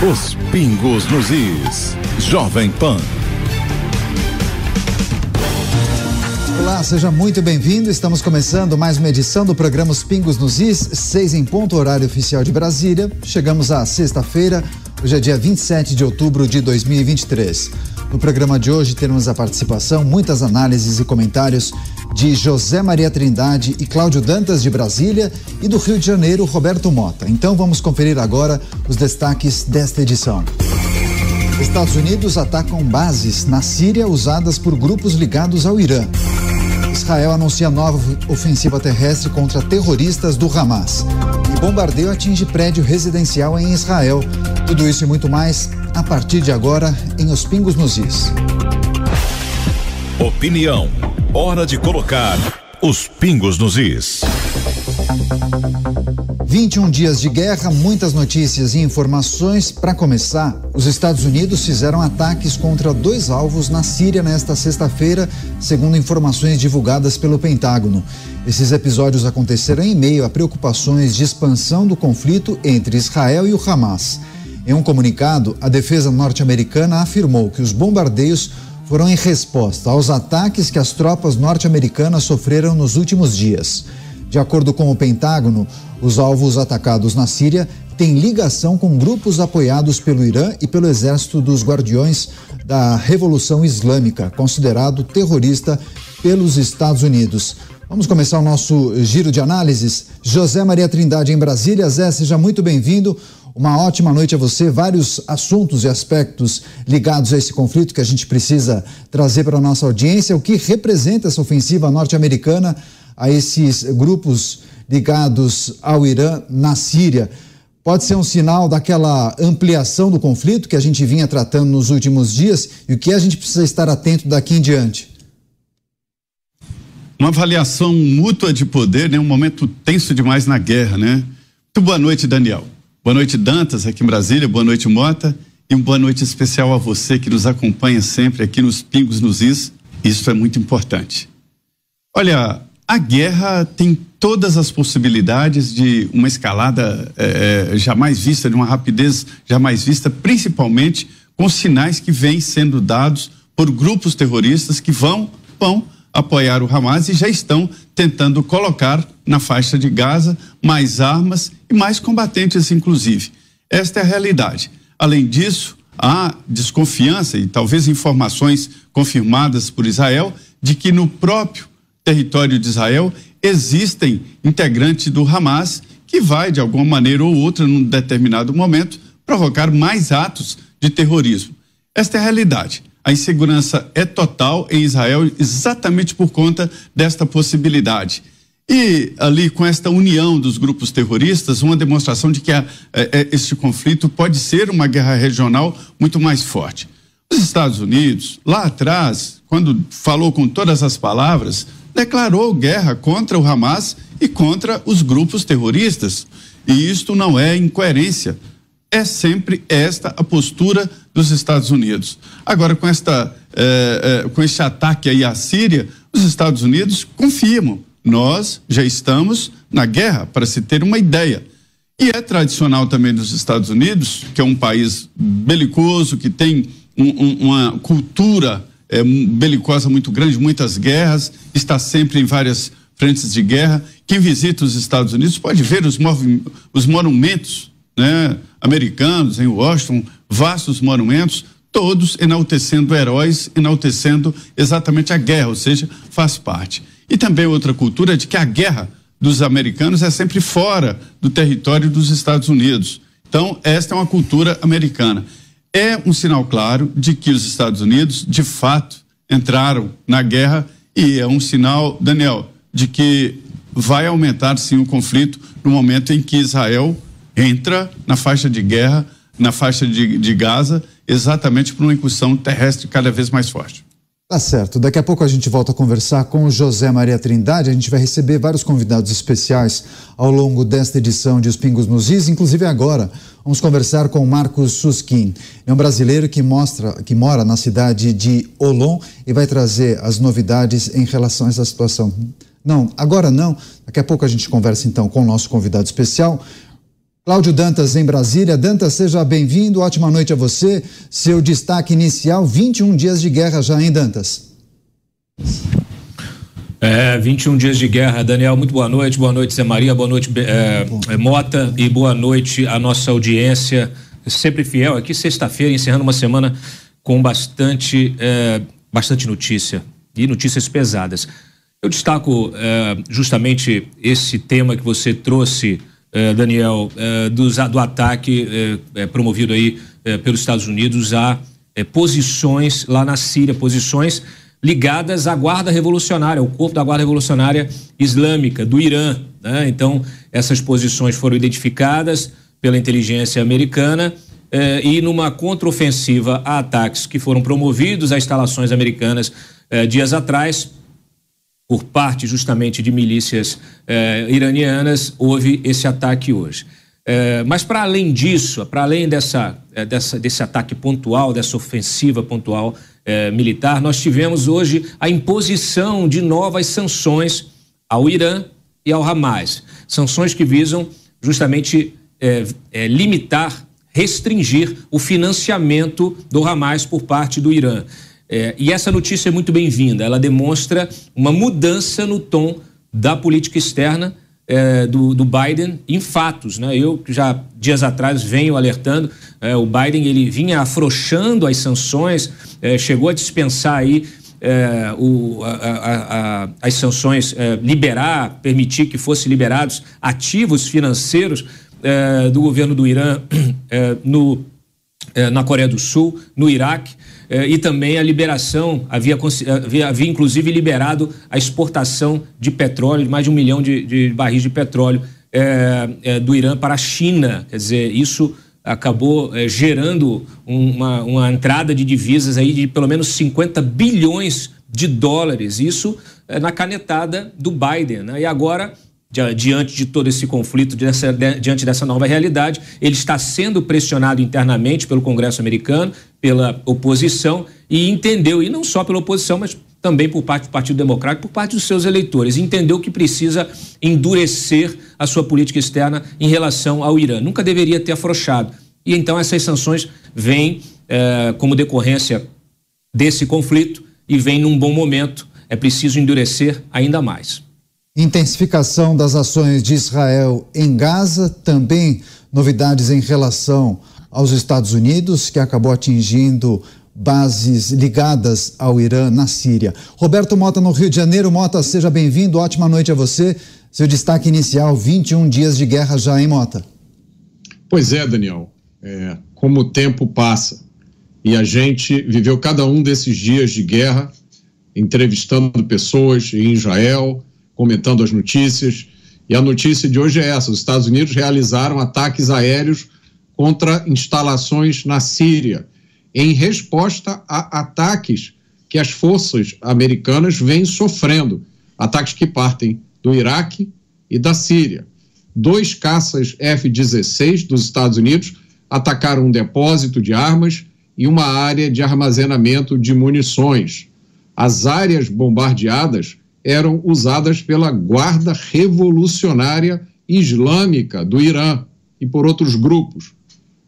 Os pingos nos is. Jovem Pan. Olá, seja muito bem-vindo. Estamos começando mais uma edição do programa Os Pingos nos Is, seis em ponto, horário oficial de Brasília. Chegamos à sexta-feira, hoje é dia 27 de outubro de 2023. No programa de hoje teremos a participação, muitas análises e comentários de José Maria Trindade e Cláudio Dantas de Brasília e do Rio de Janeiro, Roberto Mota. Então vamos conferir agora os destaques desta edição. Estados Unidos atacam bases na Síria usadas por grupos ligados ao Irã. Israel anuncia nova ofensiva terrestre contra terroristas do Hamas. E bombardeio atinge prédio residencial em Israel. Tudo isso e muito mais a partir de agora em Os Pingos nos Is. Opinião. Hora de colocar os pingos nos is. 21 dias de guerra, muitas notícias e informações. Para começar, os Estados Unidos fizeram ataques contra dois alvos na Síria nesta sexta-feira, segundo informações divulgadas pelo Pentágono. Esses episódios aconteceram em meio a preocupações de expansão do conflito entre Israel e o Hamas. Em um comunicado, a defesa norte-americana afirmou que os bombardeios foram em resposta aos ataques que as tropas norte-americanas sofreram nos últimos dias. De acordo com o Pentágono, os alvos atacados na Síria têm ligação com grupos apoiados pelo Irã e pelo Exército dos Guardiões da Revolução Islâmica, considerado terrorista pelos Estados Unidos. Vamos começar o nosso giro de análises. José Maria Trindade em Brasília. Zé, seja muito bem-vindo. Uma ótima noite a você. Vários assuntos e aspectos ligados a esse conflito que a gente precisa trazer para a nossa audiência. O que representa essa ofensiva norte-americana a esses grupos ligados ao Irã na Síria? Pode ser um sinal daquela ampliação do conflito que a gente vinha tratando nos últimos dias e o que a gente precisa estar atento daqui em diante? Uma avaliação mútua de poder, né? Um momento tenso demais na guerra, né? Muito boa noite, Daniel. Boa noite, Dantas, aqui em Brasília. Boa noite, Mota. E uma boa noite especial a você que nos acompanha sempre aqui nos Pingos nos Is. Isso é muito importante. Olha, a guerra tem todas as possibilidades de uma escalada é, jamais vista, de uma rapidez jamais vista, principalmente com sinais que vêm sendo dados por grupos terroristas que vão, vão apoiar o Hamas e já estão tentando colocar na faixa de Gaza mais armas e mais combatentes, inclusive. Esta é a realidade. Além disso, há desconfiança e talvez informações confirmadas por Israel de que no próprio território de Israel existem integrantes do Hamas que vai, de alguma maneira ou outra, num determinado momento, provocar mais atos de terrorismo. Esta é a realidade. A insegurança é total em Israel exatamente por conta desta possibilidade. E ali, com esta união dos grupos terroristas, uma demonstração de que a, a, este conflito pode ser uma guerra regional muito mais forte. Os Estados Unidos, lá atrás, quando falou com todas as palavras, declarou guerra contra o Hamas e contra os grupos terroristas. E isto não é incoerência é sempre esta a postura dos Estados Unidos. Agora, com, esta, eh, eh, com este ataque aí à Síria, os Estados Unidos confirmam, nós já estamos na guerra, para se ter uma ideia. E é tradicional também dos Estados Unidos, que é um país belicoso, que tem um, um, uma cultura é, belicosa muito grande, muitas guerras, está sempre em várias frentes de guerra. Quem visita os Estados Unidos pode ver os, os monumentos né, americanos em Washington, vastos monumentos, todos enaltecendo heróis, enaltecendo exatamente a guerra, ou seja, faz parte. E também outra cultura de que a guerra dos americanos é sempre fora do território dos Estados Unidos. Então, esta é uma cultura americana. É um sinal claro de que os Estados Unidos, de fato, entraram na guerra e é um sinal, Daniel, de que vai aumentar sim o conflito no momento em que Israel entra na faixa de guerra, na faixa de, de Gaza, exatamente por uma incursão terrestre cada vez mais forte. Tá certo. Daqui a pouco a gente volta a conversar com o José Maria Trindade. A gente vai receber vários convidados especiais ao longo desta edição de Os Pingos nos Is, inclusive agora. Vamos conversar com o Marcos Suskin. É um brasileiro que mostra, que mora na cidade de Olon e vai trazer as novidades em relação a essa situação. Não, agora não. Daqui a pouco a gente conversa então com o nosso convidado especial. Cláudio Dantas em Brasília. Dantas, seja bem-vindo. Ótima noite a você. Seu destaque inicial: 21 dias de guerra já, hein, Dantas? É, 21 dias de guerra, Daniel, muito boa noite, boa noite, Zé Maria, boa noite, é, é, Mota, e boa noite à nossa audiência, sempre fiel aqui, sexta-feira, encerrando uma semana com bastante, é, bastante notícia, e notícias pesadas. Eu destaco é, justamente esse tema que você trouxe eh, Daniel, eh, do, ataque eh, promovido aí pelos Estados Unidos a posições lá na Síria, posições ligadas à Guarda Revolucionária, ao corpo da Guarda Revolucionária Islâmica do Irã. Né? Então, essas posições foram identificadas pela inteligência americana e numa contraofensiva a ataques que foram promovidos a instalações americanas dias atrás, por parte justamente de milícias eh, iranianas, houve esse ataque hoje. Eh, mas para além disso, para além dessa, eh, dessa, desse ataque pontual, dessa ofensiva pontual militar, nós tivemos hoje a imposição de novas sanções ao Irã e ao Hamas. Sanções que visam justamente limitar, restringir o financiamento do Hamas por parte do Irã. É, e essa notícia é muito bem-vinda. Ela demonstra uma mudança no tom da política externa é, do, do, Biden em fatos. Né? Eu já dias atrás venho alertando, é, o Biden ele vinha afrouxando as sanções, é, chegou a dispensar aí é, o, a, a, a, as sanções, é, liberar, permitir que fossem liberados ativos financeiros do governo do Irã no, na Coreia do Sul, no Iraque. Eh, e também a liberação, havia, havia, havia inclusive liberado a exportação de petróleo, mais de um milhão de, de barris de petróleo do Irã para a China. Quer dizer, isso acabou gerando uma, uma entrada de divisas aí de pelo menos 50 bilhões de dólares. Isso na canetada do Biden. Né? E agora diante de todo esse conflito, diante dessa nova realidade, ele está sendo pressionado internamente pelo Congresso americano, pela oposição e entendeu, e não só pela oposição, mas também por parte do Partido Democrático, por parte dos seus eleitores, entendeu que precisa endurecer a sua política externa em relação ao Irã. Nunca deveria ter afrouxado. E então essas sanções vêm eh, como decorrência desse conflito e vêm num bom momento. É preciso endurecer ainda mais. Intensificação das ações de Israel em Gaza, também novidades em relação aos Estados Unidos, que acabou atingindo bases ligadas ao Irã na Síria. Roberto Mota, no Rio de Janeiro. Mota, seja bem-vindo, ótima noite a você. Seu destaque inicial: 21 dias de guerra já, hein, Mota? Pois é, Daniel. É, como o tempo passa e a gente viveu cada um desses dias de guerra, entrevistando pessoas em Israel, comentando as notícias. E a notícia de hoje é essa: os Estados Unidos realizaram ataques aéreos contra instalações na Síria, em resposta a ataques que as forças americanas vêm sofrendo ataques que partem do Iraque e da Síria. Dois caças F-16 dos Estados Unidos atacaram um depósito de armas e uma área de armazenamento de munições. As áreas bombardeadas eram usadas pela Guarda Revolucionária Islâmica do Irã e por outros grupos.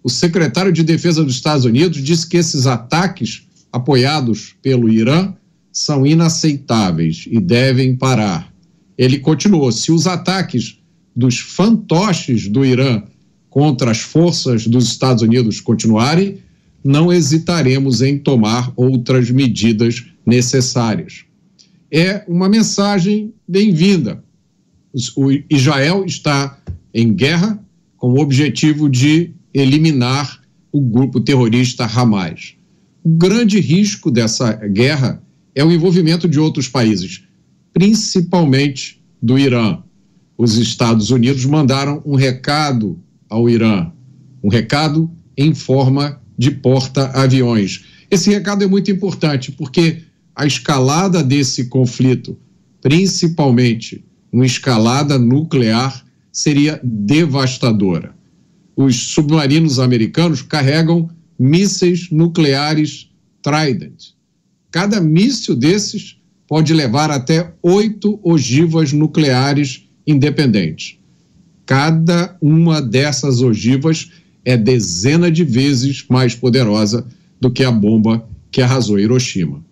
O secretário de Defesa dos Estados Unidos disse que esses ataques apoiados pelo Irã são inaceitáveis e devem parar. Ele continuou: se os ataques dos fantoches do Irã contra as forças dos Estados Unidos continuarem, não hesitaremos em tomar outras medidas necessárias. É uma mensagem bem-vinda. O Israel está em guerra com o objetivo de eliminar o grupo terrorista Hamas. O grande risco dessa guerra é o envolvimento de outros países, principalmente do Irã. Os Estados Unidos mandaram um recado ao Irã, um recado em forma de porta-aviões. Esse recado é muito importante porque a escalada desse conflito, principalmente uma escalada nuclear, seria devastadora. Os submarinos americanos carregam mísseis nucleares Trident. Cada míssil desses pode levar até oito ogivas nucleares independentes. Cada uma dessas ogivas é dezena de vezes mais poderosa do que a bomba que arrasou Hiroshima.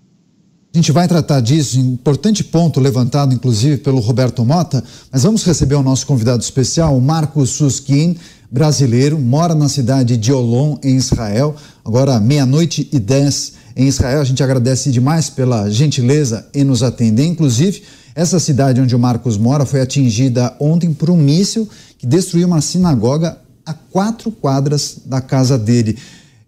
A gente vai tratar disso, importante ponto levantado inclusive pelo Roberto Mota, mas vamos receber o nosso convidado especial, o Marcos Suskin, brasileiro, mora na cidade de Olon, em Israel, agora meia-noite e dez em Israel. A gente agradece demais pela gentileza em nos atender. Inclusive, essa cidade onde o Marcos mora foi atingida ontem por um míssil que destruiu uma sinagoga a quatro quadras da casa dele.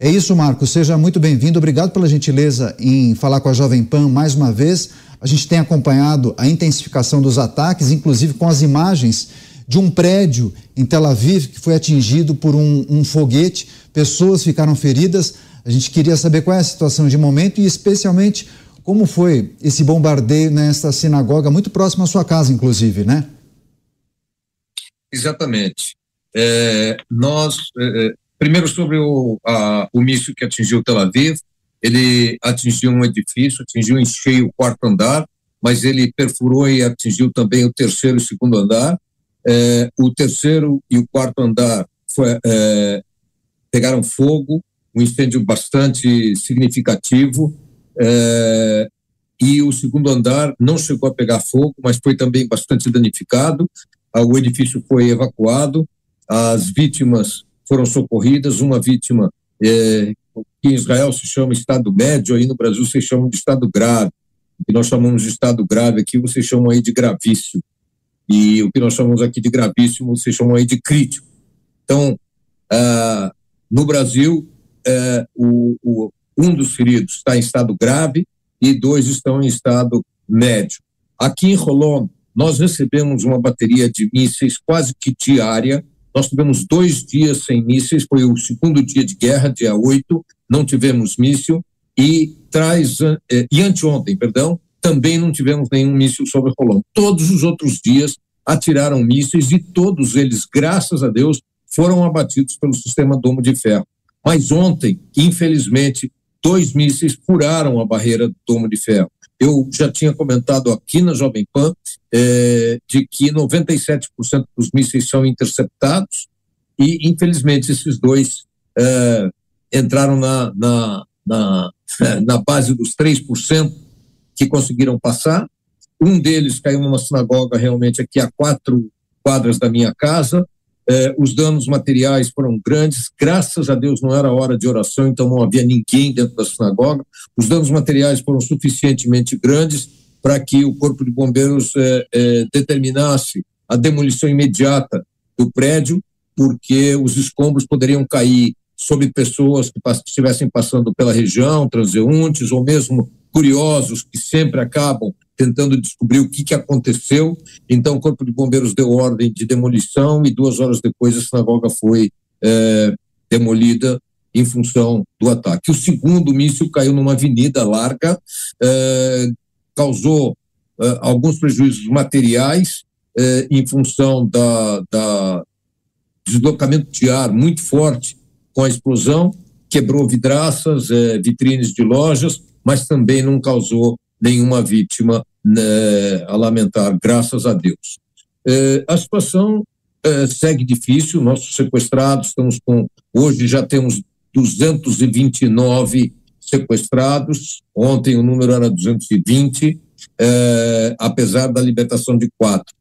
É isso, Marcos. Seja muito bem-vindo. Obrigado pela gentileza em falar com a Jovem Pan mais uma vez. A gente tem acompanhado a intensificação dos ataques, inclusive com as imagens de um prédio em Tel Aviv que foi atingido por um, um foguete, pessoas ficaram feridas. A gente queria saber qual é a situação de momento e, especialmente, como foi esse bombardeio nesta sinagoga, muito próximo à sua casa, inclusive, né? Exatamente. É, nós, é, é primeiro sobre o, a, o míssil que atingiu Tel Aviv, ele atingiu um edifício, atingiu em cheio o quarto andar, mas ele perfurou e atingiu também o terceiro e segundo andar. É, o terceiro e o quarto andar foi, é, pegaram fogo, um incêndio bastante significativo. É, e o segundo andar não chegou a pegar fogo, mas foi também bastante danificado. O edifício foi evacuado, as vítimas foram socorridas. Uma vítima é, que em Israel se chama estado médio, aí no Brasil se chama de estado grave. O que nós chamamos de estado grave aqui, vocês chamam aí de gravíssimo. E o que nós chamamos aqui de gravíssimo, vocês chamam aí de crítico. Então, ah, no Brasil, é, o, o, um dos feridos está em estado grave e dois estão em estado médio. Aqui em Rolon, nós recebemos uma bateria de mísseis quase que diária. Nós tivemos dois dias sem mísseis, foi o segundo dia de guerra, dia 8, não tivemos míssil, e traz, eh, e anteontem, perdão, também não tivemos nenhum míssil sobre Rolão. Todos os outros dias atiraram mísseis e todos eles, graças a Deus, foram abatidos pelo sistema Domo de Ferro. Mas ontem, infelizmente, dois mísseis furaram a barreira do Domo de Ferro. Eu já tinha comentado aqui na Jovem Pan é, de que 97% dos mísseis são interceptados e, infelizmente, esses dois é, entraram na, na, na, na base dos 3% que conseguiram passar. Um deles caiu numa sinagoga realmente aqui a quatro quadras da minha casa. Eh, os danos materiais foram grandes, graças a Deus não era hora de oração, então não havia ninguém dentro da sinagoga. Os danos materiais foram suficientemente grandes para que o Corpo de Bombeiros eh, eh, determinasse a demolição imediata do prédio, porque os escombros poderiam cair sobre pessoas que estivessem passando pela região, transeuntes, ou mesmo curiosos que sempre acabam tentando descobrir o que, que aconteceu. Então, o Corpo de Bombeiros deu ordem de demolição e duas horas depois a sinagoga foi é, demolida em função do ataque. O segundo míssil caiu numa avenida larga, é, causou é, alguns prejuízos materiais em função da, da deslocamento de ar muito forte com a explosão, quebrou vidraças, vitrines de lojas, mas também não causou nenhuma vítima né, a lamentar, graças a Deus. É, a situação é, segue difícil, nossos sequestrados, estamos com, hoje já temos 229 sequestrados, ontem o número era 220, é, apesar da libertação de quatro.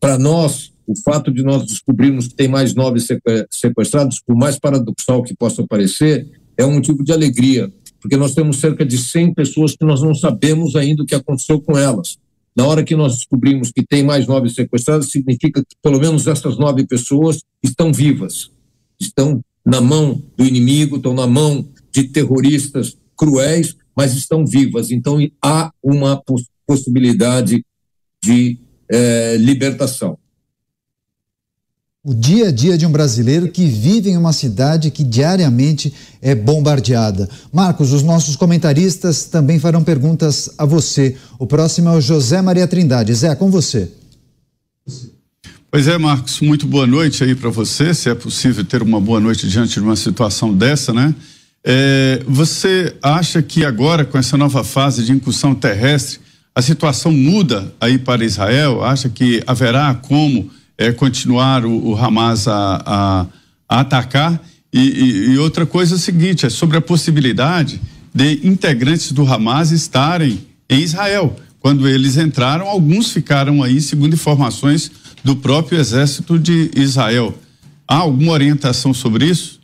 Para nós, o fato de nós descobrirmos que tem mais nove sequestrados, por mais paradoxal que possa parecer, é um motivo de alegria, porque nós temos cerca de 100 pessoas que nós não sabemos ainda o que aconteceu com elas. Na hora que nós descobrimos que tem mais nove sequestrados, significa que pelo menos essas nove pessoas estão vivas, estão na mão do inimigo, estão na mão de terroristas cruéis, mas estão vivas. Então há uma possibilidade de eh, libertação o dia a dia de um brasileiro que vive em uma cidade que diariamente é bombardeada. Marcos, os nossos comentaristas também farão perguntas a você. O próximo é o José Maria Trindade. Zé, com você. Pois é, Marcos, muito boa noite aí para você, se é possível ter uma boa noite diante de uma situação dessa, né? É, você acha que agora, com essa nova fase de incursão terrestre, a situação muda aí para Israel? Acha que haverá como é, continuar o, o Hamas a, a, a atacar. E, e, e, outra coisa é o seguinte: é sobre a possibilidade de integrantes do Hamas estarem em Israel. Quando eles entraram, alguns ficaram aí, segundo informações do próprio exército de Israel. Há alguma orientação sobre isso?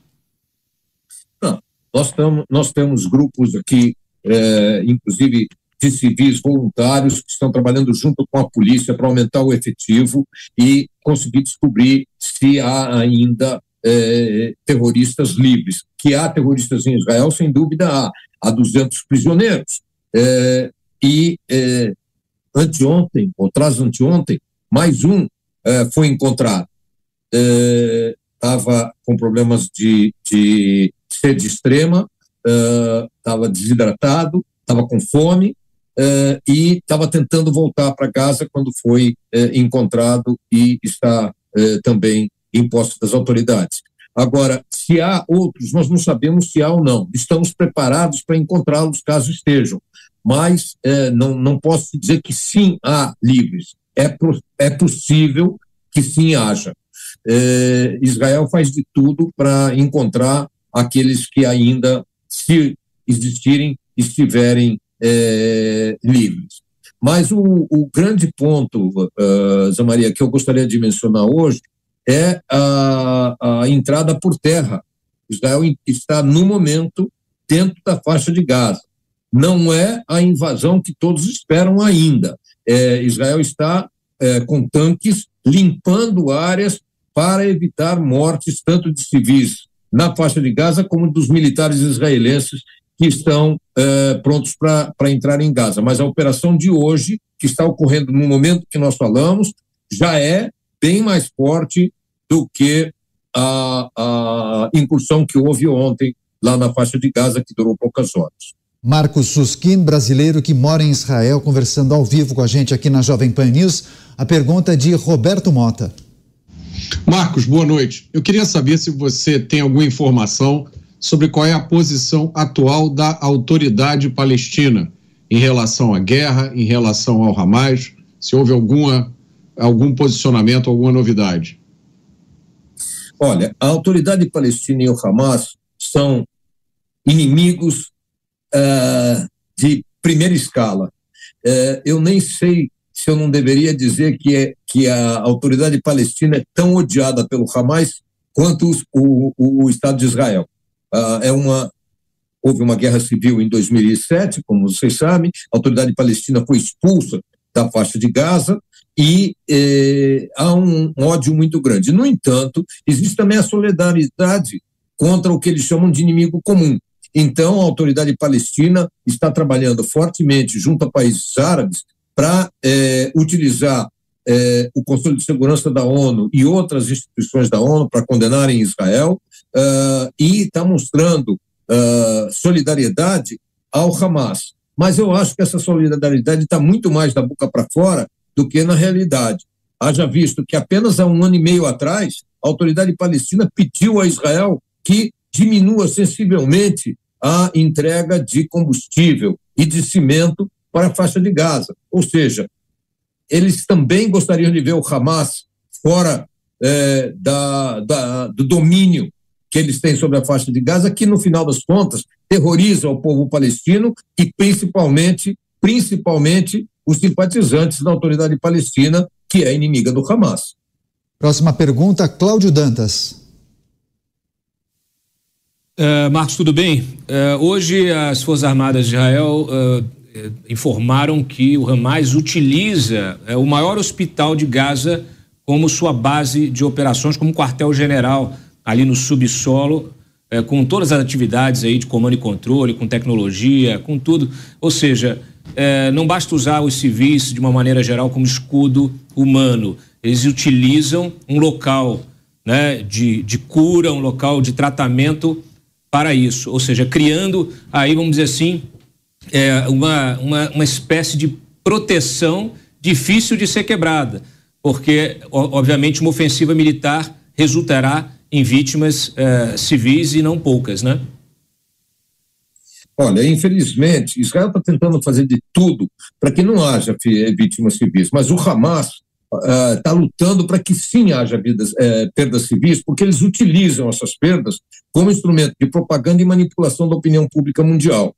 Não, nós, tamo, nós temos grupos aqui, é, inclusive de civis voluntários que estão trabalhando junto com a polícia para aumentar o efetivo e conseguir descobrir se há ainda é, terroristas livres. Que há terroristas em Israel, sem dúvida há. Há 200 prisioneiros. É, e é, anteontem, ou traz anteontem, mais um é, foi encontrado. Estava é, com problemas de, de sede extrema, estava é, desidratado, estava com fome, uh, e estava tentando voltar para casa quando foi uh, encontrado e está uh, também em posse das autoridades. Agora, se há outros, nós não sabemos se há ou não. Estamos preparados para encontrá-los caso estejam, mas não, não posso dizer que sim há livres. É, é possível que sim haja. Israel faz de tudo para encontrar aqueles que ainda, se existirem, estiverem é, livres. Mas o, o, grande ponto, uh, Zé Maria, que eu gostaria de mencionar hoje é a, a entrada por terra. Israel está, no momento, dentro da faixa de Gaza. Não é a invasão que todos esperam ainda. É, Israel está é, com tanques limpando áreas para evitar mortes tanto de civis na faixa de Gaza como dos militares israelenses que estão uh, prontos para entrar em Gaza. Mas a operação de hoje, que está ocorrendo no momento que nós falamos, já é bem mais forte do que a, a incursão que houve ontem lá na faixa de Gaza, que durou poucas horas. Marcos Suskin, brasileiro que mora em Israel, conversando ao vivo com a gente aqui na Jovem Pan News. A pergunta é de Roberto Mota. Marcos, boa noite. Eu queria saber se você tem alguma informação sobre qual é a posição atual da autoridade palestina em relação à guerra, em relação ao Hamas, se houve alguma, algum posicionamento, alguma novidade. Olha, a autoridade palestina e o Hamas são inimigos uh, de primeira escala. Uh, eu nem sei se eu não deveria dizer que, é, que a autoridade palestina é tão odiada pelo Hamas quanto o, o, o Estado de Israel. Uh, é uma houve uma guerra civil em 2007, como vocês sabem, a autoridade palestina foi expulsa da faixa de Gaza e eh, há um ódio muito grande. No entanto, existe também a solidariedade contra o que eles chamam de inimigo comum. Então, a autoridade palestina está trabalhando fortemente junto a países árabes para eh, utilizar eh, o Conselho de Segurança da ONU e outras instituições da ONU para condenarem Israel uh, e está mostrando uh, solidariedade ao Hamas. Mas eu acho que essa solidariedade está muito mais da boca para fora do que na realidade. Haja visto que apenas há um ano e meio atrás, a autoridade palestina pediu a Israel que diminua sensivelmente a entrega de combustível e de cimento para a faixa de Gaza. Ou seja, eles também gostariam de ver o Hamas fora é, da, da, do domínio que eles têm sobre a faixa de Gaza, que no final das contas terroriza o povo palestino e principalmente, principalmente os simpatizantes da autoridade palestina, que é inimiga do Hamas. Próxima pergunta, Cláudio Dantas. Uh, Marcos, tudo bem? Uh, hoje as Forças Armadas de Israel uh, informaram que o Hamas utiliza o maior hospital de Gaza como sua base de operações, como quartel-general ali no subsolo, com todas as atividades aí de comando e controle, com tecnologia, com tudo. Ou seja, não basta usar os civis de uma maneira geral como escudo humano. Eles utilizam um local né, de, de cura, um local de tratamento para isso, ou seja, criando aí, vamos dizer assim, é, uma, uma, uma espécie de proteção difícil de ser quebrada, porque, obviamente, uma ofensiva militar resultará em vítimas é, civis e não poucas, né? Olha, infelizmente, Israel está tentando fazer de tudo para que não haja vítimas civis, mas o Hamas está uh, lutando para que sim haja vidas, uh, perdas civis, porque eles utilizam essas perdas como instrumento de propaganda e manipulação da opinião pública mundial.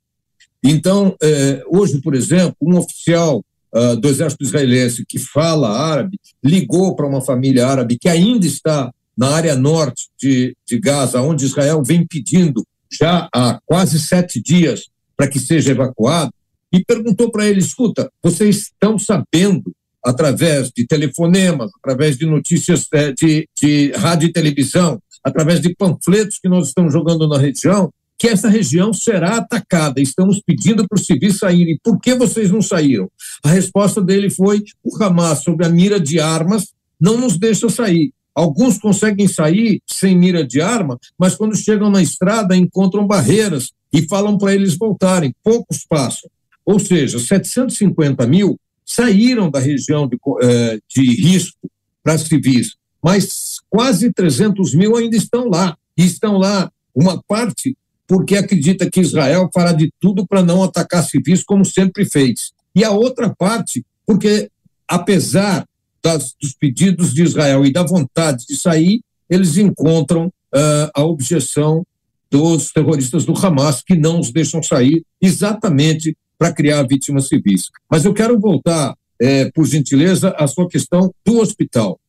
Então, uh, hoje, por exemplo, um oficial ah, do exército israelense que fala árabe ligou para uma família árabe que ainda está na área norte de, de Gaza, onde Israel vem pedindo já há quase sete dias para que seja evacuado, e perguntou para ele: escuta, vocês estão sabendo através de telefonemas, através de notícias é, de, de rádio e televisão, através de panfletos que nós estamos jogando na região, que essa região será atacada. Estamos pedindo para os civis saírem. Por que vocês não saíram? A resposta dele foi: o Hamas, sob a mira de armas, não nos deixa sair. Alguns conseguem sair sem mira de arma, mas quando chegam na estrada encontram barreiras e falam para eles voltarem. Poucos passam. Ou seja, 750 mil saíram da região de, eh, de risco para civis, mas quase 300 mil ainda estão lá. E estão lá, uma parte, porque acredita que Israel fará de tudo para não atacar civis, como sempre fez. E a outra parte, porque, apesar das, dos pedidos de Israel e da vontade de sair, eles encontram uh, a objeção dos terroristas do Hamas, que não os deixam sair, exatamente para criar vítimas civis. Mas eu quero voltar, é, por gentileza, à sua questão do hospital.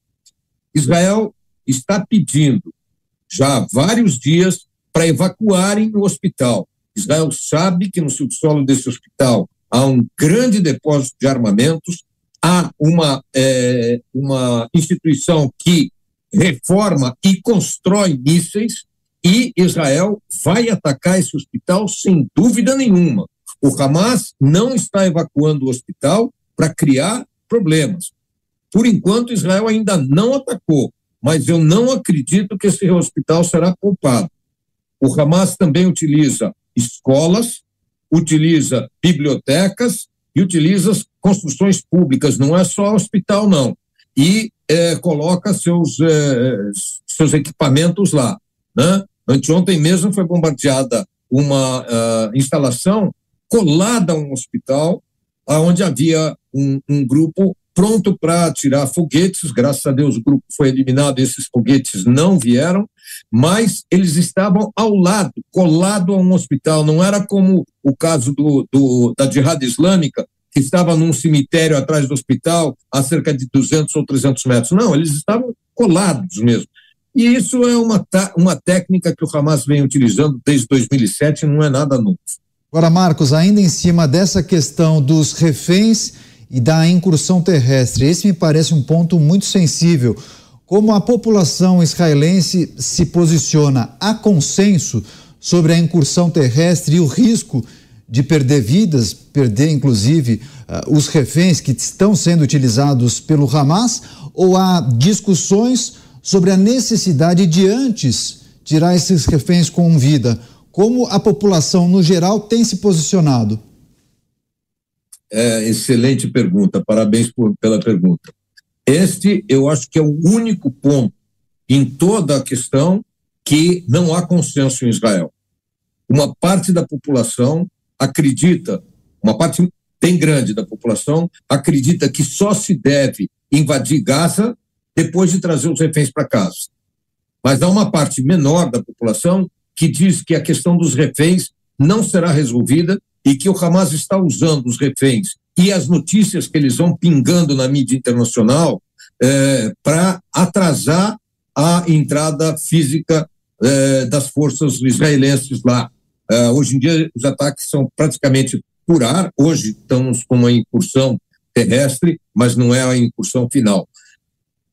Israel está pedindo já há vários dias para evacuarem o hospital. Israel sabe que no subsolo desse hospital há um grande depósito de armamentos, há uma, é, uma instituição que reforma e constrói mísseis, e Israel vai atacar esse hospital sem dúvida nenhuma. O Hamas não está evacuando o hospital para criar problemas. Por enquanto, Israel ainda não atacou, mas eu não acredito que esse hospital será poupado. O Hamas também utiliza escolas, utiliza bibliotecas e utiliza construções públicas, não é só hospital, não. E é, coloca seus, é, seus equipamentos lá. Né? Anteontem mesmo foi bombardeada uma uh, instalação colada a um hospital, onde havia um, um grupo pronto para tirar foguetes. Graças a Deus o grupo foi eliminado, esses foguetes não vieram, mas eles estavam ao lado, colado a um hospital. Não era como o caso do, do da Jihad Islâmica, que estava num cemitério atrás do hospital, a cerca de 200 ou 300 metros. Não, eles estavam colados mesmo. E isso é uma, uma técnica que o Hamas vem utilizando desde 2007, não é nada novo. Agora, Marcos, ainda em cima dessa questão dos reféns e da incursão terrestre, esse me parece um ponto muito sensível. Como a população israelense se posiciona a consenso sobre a incursão terrestre e o risco perder vidas, perder inclusive uh, os reféns que estão sendo utilizados pelo Hamas, ou há discussões sobre a necessidade de antes tirar esses reféns com vida? Como a população, no geral, tem se posicionado? É, excelente pergunta, parabéns por, pela pergunta. Este, eu acho que é o único ponto em toda a questão que não há consenso em Israel. Uma parte da população acredita, uma parte bem grande da população acredita que só se deve invadir Gaza depois de trazer os reféns para casa. Mas há uma parte menor da população que diz que a questão dos reféns não será resolvida e que o Hamas está usando os reféns e as notícias que eles vão pingando na mídia internacional é, para atrasar a entrada física é, das forças israelenses lá. É, hoje em dia, os ataques são praticamente por ar. Hoje estamos com uma incursão terrestre, mas não é a incursão final.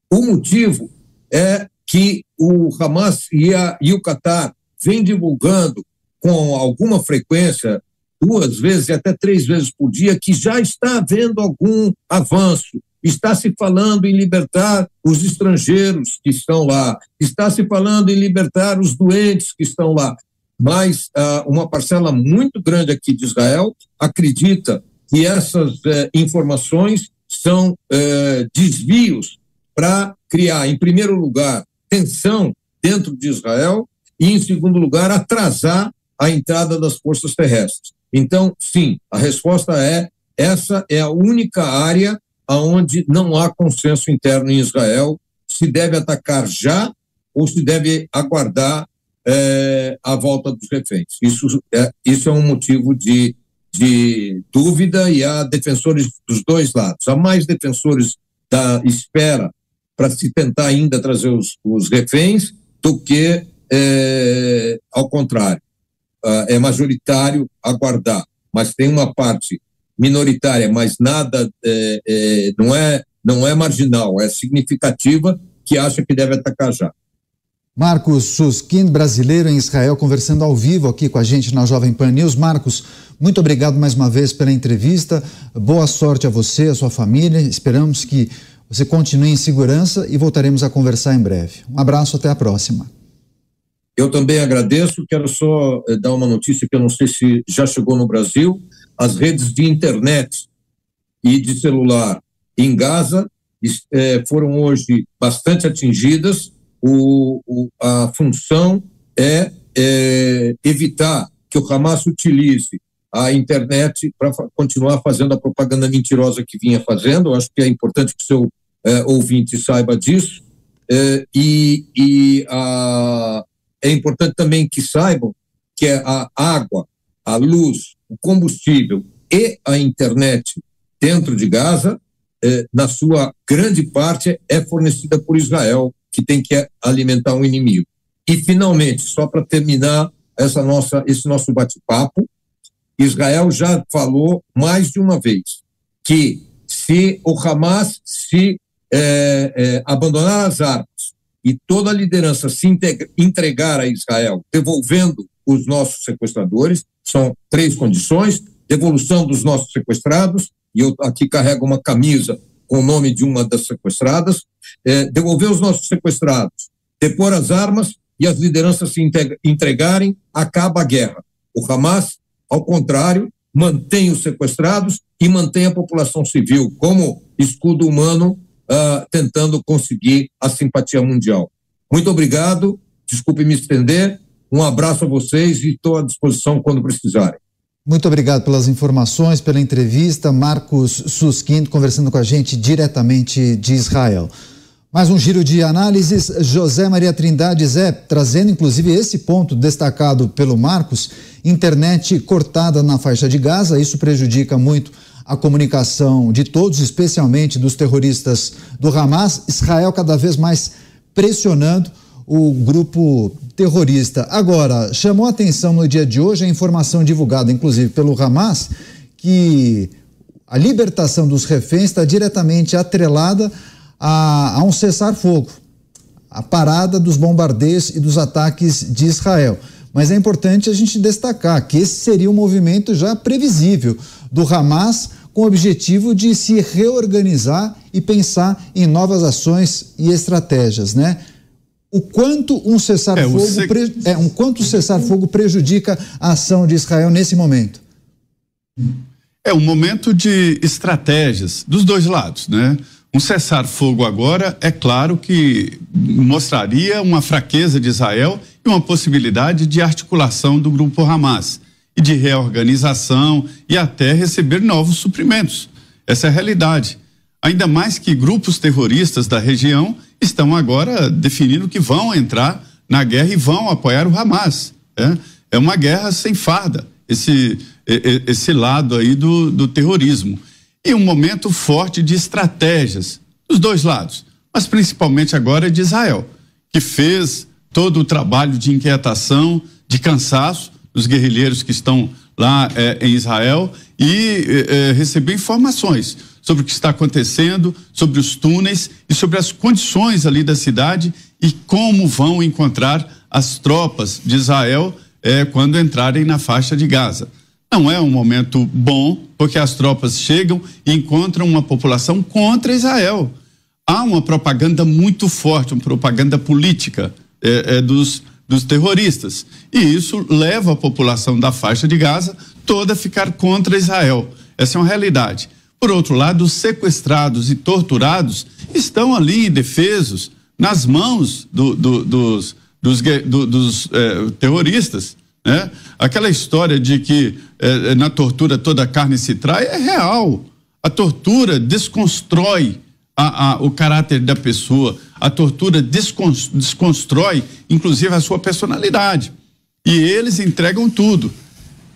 O motivo é que o Hamas e, a, e o Qatar vêm divulgando com alguma frequência, duas vezes e até três vezes por dia, que já está havendo algum avanço. Está se falando em libertar os estrangeiros que estão lá, está se falando em libertar os doentes que estão lá. Mas ah, uma parcela muito grande aqui de Israel acredita que essas eh, informações são eh, desvios para criar, em primeiro lugar, tensão dentro de Israel e, em segundo lugar, atrasar a entrada das forças terrestres. Então, sim, a resposta é essa é a única área onde não há consenso interno em Israel se deve atacar já ou se deve aguardar é, a volta dos reféns. Isso é, isso é um motivo de, de dúvida e há defensores dos dois lados. Há mais defensores da espera para se tentar ainda trazer os, os reféns do que é, ao contrário. Uh, é majoritário aguardar, mas tem uma parte minoritária, mas nada é, é, não é não é marginal, é significativa que acha que deve atacar já. Marcos Suskin, brasileiro em Israel, conversando ao vivo aqui com a gente na Jovem Pan News. Marcos, muito obrigado mais uma vez pela entrevista. Boa sorte a você, a sua família. Esperamos que você continue em segurança e voltaremos a conversar em breve. Um abraço, até a próxima. Eu também agradeço. Quero só eh, dar uma notícia que eu não sei se já chegou no Brasil. As redes de internet e de celular em Gaza eh, foram hoje bastante atingidas. O, o, a função é, é evitar que o Hamas utilize a internet para continuar fazendo a propaganda mentirosa que vinha fazendo. Eu acho que é importante que o seu é, ouvinte saiba disso. É, e, e a, é importante também que saibam que a água, a luz, o combustível e a internet dentro de Gaza, é, na sua grande parte, é fornecida por Israel, que tem que alimentar um inimigo. E, finalmente, só para terminar essa nossa, esse nosso bate-papo, Israel já falou mais de uma vez que se o Hamas se é, é, abandonar as armas e toda a liderança se entregar a Israel, devolvendo os nossos sequestradores, são três condições: devolução dos nossos sequestrados, e eu aqui carrego uma camisa com o nome de uma das sequestradas, é, devolver os nossos sequestrados, depor as armas e as lideranças se entregarem, acaba a guerra. O Hamas, ao contrário, mantém os sequestrados e mantém a população civil como escudo humano uh, tentando conseguir a simpatia mundial. Muito obrigado, desculpe me estender, um abraço a vocês e estou à disposição quando precisarem. Muito obrigado pelas informações, pela entrevista. Marcos Susquindo conversando com a gente diretamente de Israel. Mais um giro de análises. José Maria Trindade Zé, trazendo inclusive esse ponto destacado pelo Marcos: internet cortada na faixa de Gaza. Isso prejudica muito a comunicação de todos, especialmente dos terroristas do Hamas, Israel cada vez mais pressionando o grupo terrorista. Agora, chamou a atenção no dia de hoje a informação divulgada, inclusive pelo Hamas, que a libertação dos reféns está diretamente atrelada a, a um cessar-fogo, a parada dos bombardeios e dos ataques de Israel. Mas é importante a gente destacar que esse seria um movimento já previsível do Hamas com o objetivo de se reorganizar e pensar em novas ações e estratégias, né? O quanto um cessar-fogo é, pre... é, um quanto cessar-fogo prejudica a ação de Israel nesse momento? É um momento de estratégias dos dois lados, né? Um cessar-fogo agora, é claro que mostraria uma fraqueza de Israel e uma possibilidade de articulação do grupo Hamas e de reorganização e até receber novos suprimentos. Essa é a realidade. Ainda mais que grupos terroristas da região estão agora definindo que vão entrar na guerra e vão apoiar o Hamas. É, é uma guerra sem farda, esse, esse lado aí do, do terrorismo. E um momento forte de estratégias dos dois lados. mas principalmente agora de Israel, que fez todo o trabalho de inquietação, de cansaço dos guerrilheiros que estão lá é, em Israel e é, recebeu informações sobre o que está acontecendo, sobre os túneis e sobre as condições ali da cidade e como vão encontrar as tropas de Israel é, quando entrarem na faixa de Gaza. Não é um momento bom, porque as tropas chegam e encontram uma população contra Israel. Há uma propaganda muito forte, uma propaganda política é, é, dos, dos terroristas. E isso leva a população da faixa de Gaza toda a ficar contra Israel. Essa é uma realidade. Por outro lado, os sequestrados e torturados estão ali indefesos, nas mãos do, do, dos, dos, do, dos é, terroristas. Né? Aquela história de que eh, na tortura toda a carne se trai é real. A tortura desconstrói a, a, o caráter da pessoa, a tortura desconstrói, inclusive, a sua personalidade. E eles entregam tudo.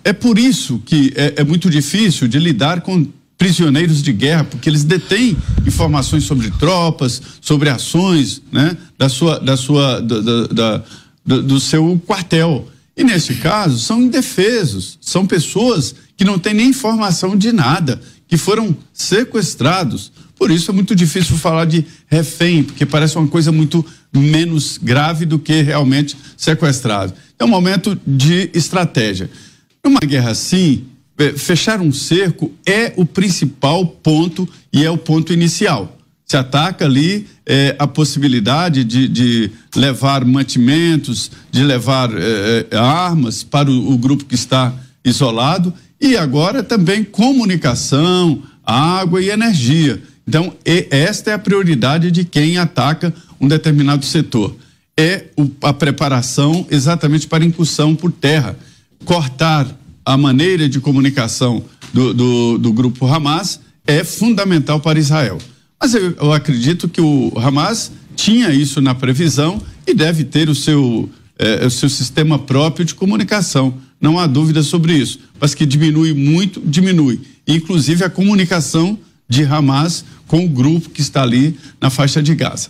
É por isso que é, é muito difícil de lidar com prisioneiros de guerra, porque eles detêm informações sobre tropas, sobre ações, né, da sua, da sua, da, da, da do, do seu quartel. E nesse caso, são indefesos, são pessoas que não têm nem informação de nada, que foram sequestrados. Por isso é muito difícil falar de refém, porque parece uma coisa muito menos grave do que realmente sequestrado. É um momento de estratégia. Numa guerra assim, fechar um cerco é o principal ponto e é o ponto inicial se ataca ali é, a possibilidade de, de, levar mantimentos, de levar é, é, armas para o, o, grupo que está isolado e agora também comunicação, água e energia. Então, esta é a prioridade de quem ataca um determinado setor. É a preparação exatamente para incursão por terra. Cortar a maneira de comunicação do, do, do grupo Hamas é fundamental para Israel. Mas eu, eu acredito que o Hamas tinha isso na previsão e deve ter o seu, eh, o seu sistema próprio de comunicação. Não há dúvida sobre isso. Mas que diminui muito, diminui. Inclusive a comunicação de Hamas com o grupo que está ali na faixa de Gaza.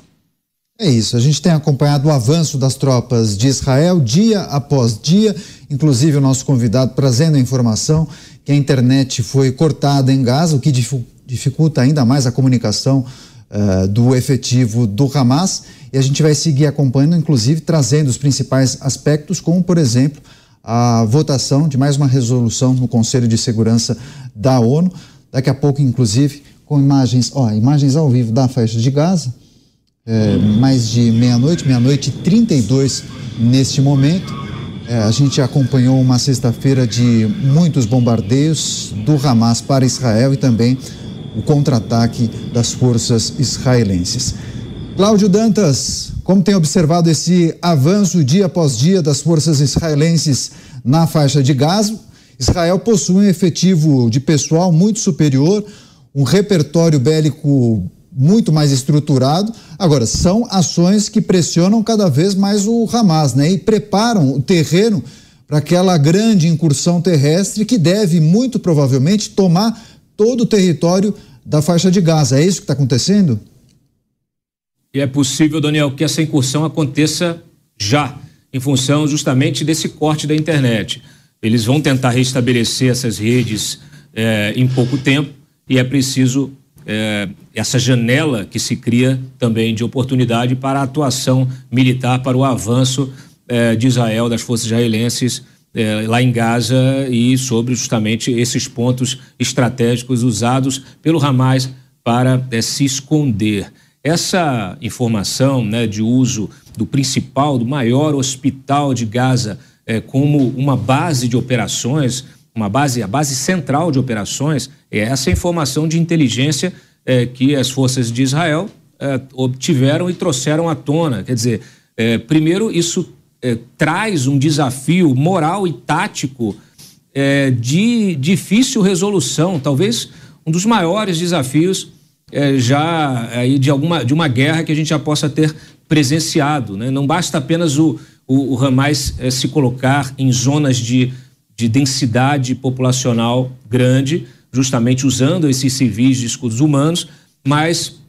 É isso, a gente tem acompanhado o avanço das tropas de Israel dia após dia, inclusive o nosso convidado trazendo a informação que a internet foi cortada em Gaza, o que dificulta ainda mais a comunicação uh, do efetivo do Hamas. E a gente vai seguir acompanhando, inclusive trazendo os principais aspectos, como, por exemplo, a votação de mais uma resolução no Conselho de Segurança da ONU. Daqui a pouco, inclusive, com imagens, ó, imagens ao vivo da faixa de Gaza, é, mais de meia-noite, meia-noite e 32 neste momento. É, a gente acompanhou uma sexta-feira de muitos bombardeios do Hamas para Israel e também o contra-ataque das forças israelenses. Cláudio Dantas, como tem observado esse avanço dia após dia das forças israelenses na faixa de Gaza? Israel possui um efetivo de pessoal muito superior, um repertório bélico muito mais estruturado. Agora, são ações que pressionam cada vez mais o Hamas, né? E preparam o terreno para aquela grande incursão terrestre que deve, muito provavelmente, tomar todo o território da faixa de Gaza. É isso que está acontecendo? E é possível, Daniel, que essa incursão aconteça já, em função justamente desse corte da internet. Eles vão tentar restabelecer essas redes é, em pouco tempo e é preciso é, essa janela que se cria também de oportunidade para a atuação militar, para o avanço é, de Israel, das forças israelenses é, lá em Gaza e sobre justamente esses pontos estratégicos usados pelo Hamas para é, se esconder. Essa informação né, de uso do principal, do maior hospital de Gaza é, como uma base de operações, uma base, a base central de operações, é essa informação de inteligência é, que as forças de Israel é, obtiveram e trouxeram à tona. Quer dizer, é, primeiro, isso é, traz um desafio moral e tático é, de difícil resolução, talvez um dos maiores desafios é, já aí de alguma de uma guerra que a gente já possa ter presenciado. Né? Não basta apenas o, o, o Hamas se colocar em zonas de, de densidade populacional grande, justamente usando esses civis de escudos humanos, mas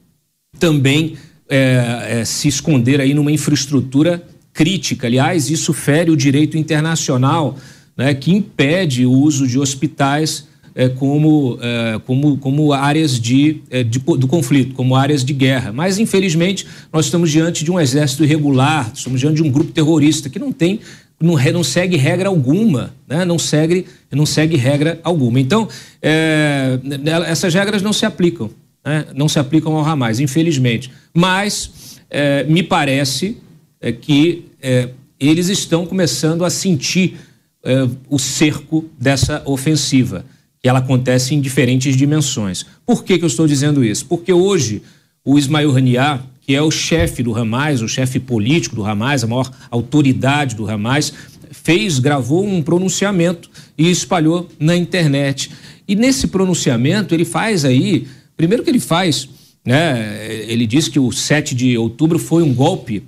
também é, é, se esconder aí numa infraestrutura crítica. Aliás, isso fere o direito internacional, né, que impede o uso de hospitais é, como, é, como, como áreas de, é, de, do conflito, como áreas de guerra. Mas, infelizmente, nós estamos diante de um exército irregular, estamos diante de um grupo terrorista que não tem não, não, segue regra alguma, né? não, segue, não segue regra alguma. Então, é, essas regras não se aplicam, né? não se aplicam ao Hamas, infelizmente. Mas é, me parece é, que é, eles estão começando a sentir é, o cerco dessa ofensiva que ela acontece em diferentes dimensões. Por que, que eu estou dizendo isso? Porque hoje o Ismail Haniyeh, que é o chefe do Hamas, o chefe político do Hamas, a maior autoridade do Hamas, fez, gravou um pronunciamento e espalhou na internet. E nesse pronunciamento ele faz aí, primeiro que ele faz, né, ele diz que o 7 de outubro foi um golpe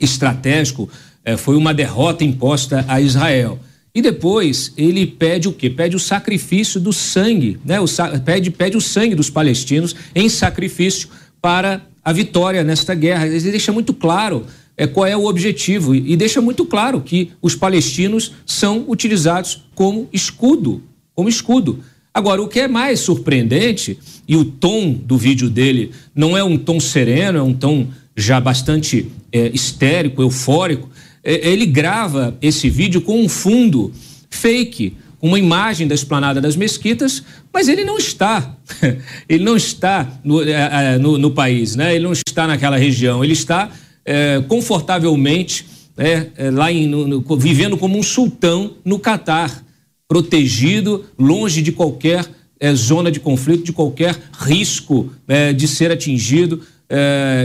estratégico, eh, foi uma derrota imposta a Israel. E depois ele pede o quê? Pede o sacrifício do sangue, né? O, pede, pede o sangue dos palestinos em sacrifício para a vitória nesta guerra. Ele deixa muito claro é, qual é o objetivo e, deixa muito claro que os palestinos são utilizados como escudo, como escudo. Agora, o que é mais surpreendente, e o tom do vídeo dele não é um tom sereno, é um tom já bastante é, histérico, eufórico, é, ele grava esse vídeo com um fundo fake, uma imagem da esplanada das mesquitas, mas ele não está, ele não está no, é, é, no, no país, né? Ele não está naquela região, ele está é, confortavelmente é, lá em, no, vivendo como um sultão no Catar, protegido, longe de qualquer é, zona de conflito, de qualquer risco é, de ser atingido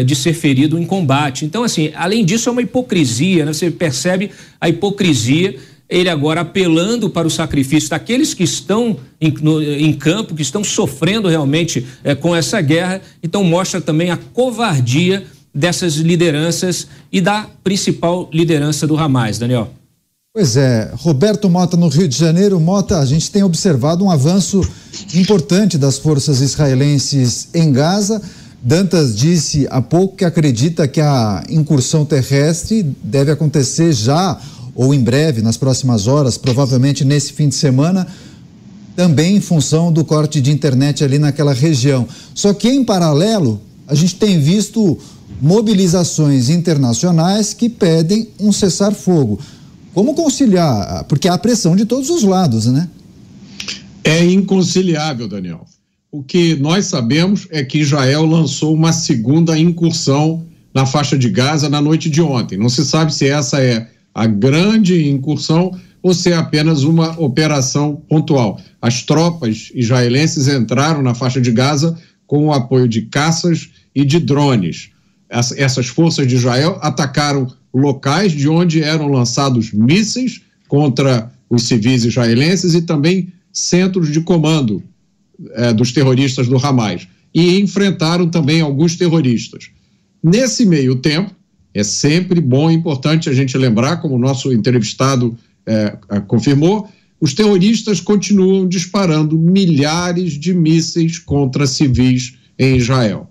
de ser ferido em combate. Então, assim, além disso, é uma hipocrisia, né? você percebe a hipocrisia ele agora apelando para o sacrifício daqueles que estão em, no, em campo, que estão sofrendo realmente é, com essa guerra. Então, mostra também a covardia dessas lideranças e da principal liderança do Hamas, Daniel. Pois é, Roberto Mota no Rio de Janeiro. Mota, a gente tem observado um avanço importante das forças israelenses em Gaza. Dantas disse há pouco que acredita que a incursão terrestre deve acontecer já ou em breve, nas próximas horas, provavelmente nesse fim de semana, também em função do corte de internet ali naquela região. Só que em paralelo, a gente tem visto mobilizações internacionais que pedem um cessar-fogo. Como conciliar? Porque há pressão de todos os lados, né? É inconciliável, Daniel. O que nós sabemos é que Israel lançou uma segunda incursão na faixa de Gaza na noite de ontem. Não se sabe se essa é a grande incursão ou se é apenas uma operação pontual. As tropas israelenses entraram na faixa de Gaza com o apoio de caças e de drones. Essas forças de Israel atacaram locais de onde eram lançados mísseis contra os civis israelenses e também centros de comando é, dos terroristas do Hamas e enfrentaram também alguns terroristas. Nesse meio tempo, é sempre bom e importante a gente lembrar, como o nosso entrevistado é, confirmou, os terroristas continuam disparando milhares de mísseis contra civis em Israel.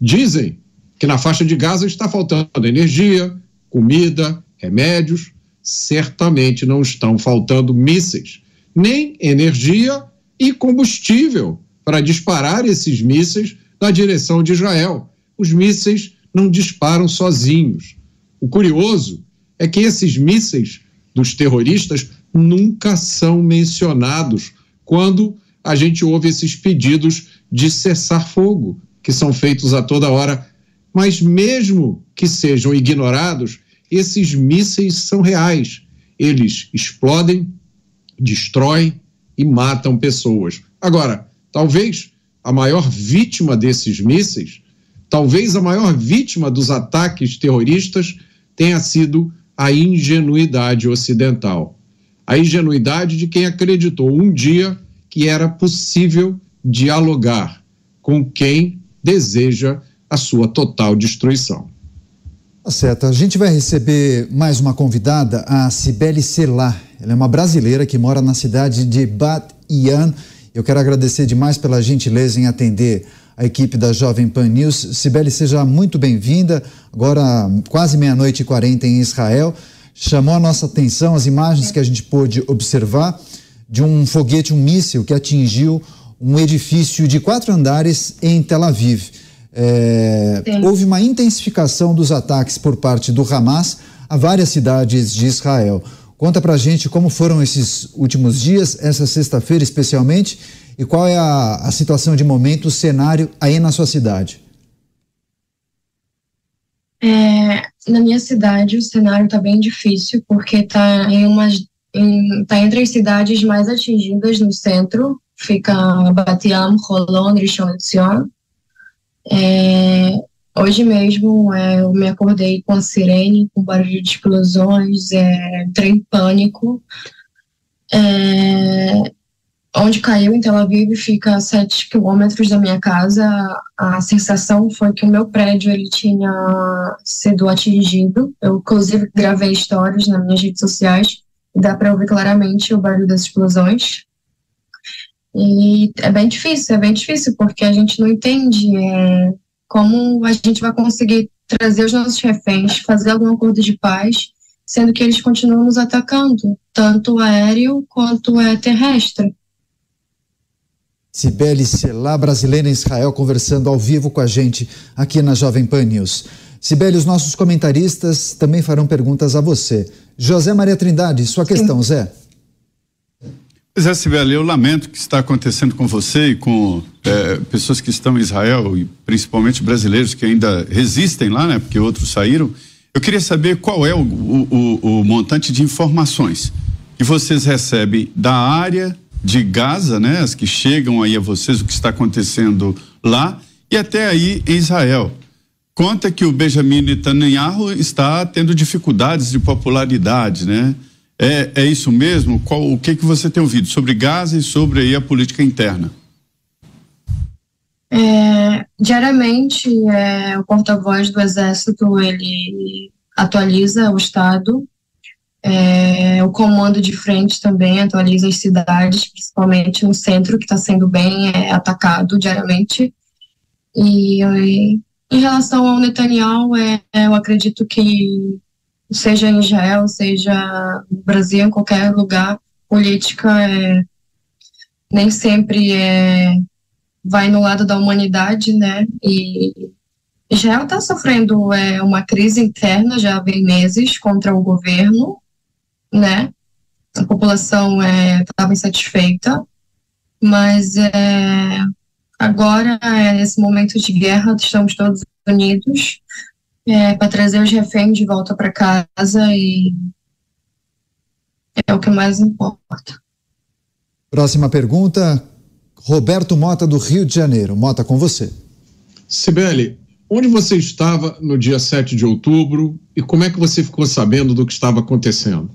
Dizem que na faixa de Gaza está faltando energia, comida, remédios. Certamente não estão faltando mísseis, nem energia e combustível para disparar esses mísseis na direção de Israel. Os mísseis não disparam sozinhos. O curioso é que esses mísseis dos terroristas nunca são mencionados quando a gente ouve esses pedidos de cessar fogo, que são feitos a toda hora. Mas, mesmo que sejam ignorados, esses mísseis são reais. Eles explodem, destroem, e matam pessoas. Agora, talvez a maior vítima desses mísseis, talvez a maior vítima dos ataques terroristas tenha sido a ingenuidade ocidental. A ingenuidade de quem acreditou um dia que era possível dialogar com quem deseja a sua total destruição. Tá certo. A gente vai receber mais uma convidada, a Cibele Celá. Ela é uma brasileira que mora na cidade de Bat. Eu quero agradecer demais pela gentileza em atender a equipe da Jovem Pan News. Sibeli, seja muito bem-vinda. Agora, quase meia-noite e quarenta em Israel. Chamou a nossa atenção as imagens que a gente pôde observar de um foguete, um míssil que atingiu um edifício de quatro andares em Tel Aviv. É, houve uma intensificação dos ataques por parte do Hamas a várias cidades de Israel. Conta pra gente como foram esses últimos dias, essa sexta-feira especialmente, e qual é a, a situação de momento, o cenário aí na sua cidade. É, na minha cidade o cenário está bem difícil porque está em umas em, tá entre as cidades mais atingidas no centro fica Batiam, Rolon, Rishon LeZion. É, hoje mesmo é, eu me acordei com a sirene, com barulho de explosões, é, entrei em pânico. É, onde caiu em Tel Aviv fica a sete quilômetros da minha casa. A sensação foi que o meu prédio ele tinha sido atingido. Eu inclusive gravei stories nas minhas redes sociais dá para ouvir claramente o barulho das explosões. E é bem difícil, é bem difícil porque a gente não entende é, como a gente vai conseguir trazer os nossos reféns, fazer algum acordo de paz, sendo que eles continuam nos atacando, tanto aéreo quanto é terrestre. Cibele Celá, brasileira em Israel, conversando ao vivo com a gente aqui na Jovem Pan News. Cibele, os nossos comentaristas também farão perguntas a você. José Maria Trindade, sua questão, Sim. Zé. Cibele, eu lamento o que está acontecendo com você e com é, pessoas que estão em Israel, e principalmente brasileiros que ainda resistem lá, né? Porque outros saíram. Eu queria saber qual é o, o, o montante de informações que vocês recebem da área de Gaza, né, as que chegam aí a vocês, o que está acontecendo lá e até aí em Israel. Conta que o Benjamin Netanyahu está tendo dificuldades de popularidade, né? É, é isso mesmo? Qual, o que que você tem ouvido sobre Gaza e sobre aí a política interna? É, diariamente, é, o porta-voz do Exército ele atualiza o estado é, o comando de frente também atualiza as cidades, principalmente no centro, que está sendo bem é, atacado diariamente. E, e, em relação ao Netanyahu, é, eu acredito que, seja em Israel, seja no Brasil, em qualquer lugar, política é, nem sempre é, vai no lado da humanidade, né? E Israel está sofrendo é, uma crise interna já há meses contra o governo né? A população estava é, insatisfeita, mas é, agora, é, nesse momento de guerra, estamos todos unidos é, para trazer os reféns de volta para casa e é o que mais importa. Próxima pergunta, Roberto Mota, do Rio de Janeiro. Mota, com você. Sibeli, onde você estava no dia 7 de outubro e como é que você ficou sabendo do que estava acontecendo?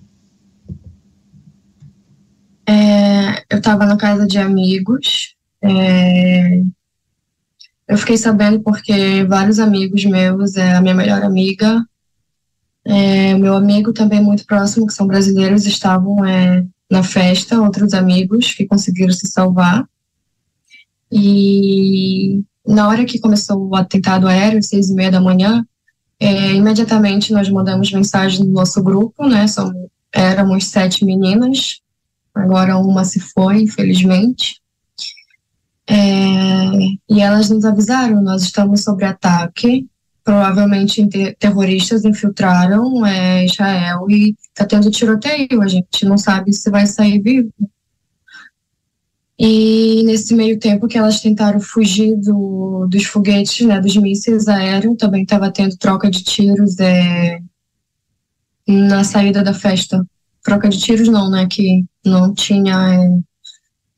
É, eu estava na casa de amigos. É, eu fiquei sabendo porque vários amigos meus, é, a minha melhor amiga, é, meu amigo também muito próximo, que são brasileiros, estavam é, na festa, outros amigos que conseguiram se salvar. E na hora que começou o atentado aéreo, seis e meia da manhã, é, imediatamente nós mandamos mensagem no nosso grupo, né? Somos, éramos sete meninas, agora uma se foi, infelizmente. É, e elas nos avisaram: nós estamos sob ataque. Provavelmente terroristas infiltraram é, Israel e está tendo tiroteio. A gente não sabe se vai sair vivo. E nesse meio tempo que elas tentaram fugir do, dos foguetes, né, dos mísseis aéreos, também estava tendo troca de tiros é, na saída da festa troca de tiros não, né? Que não tinha é,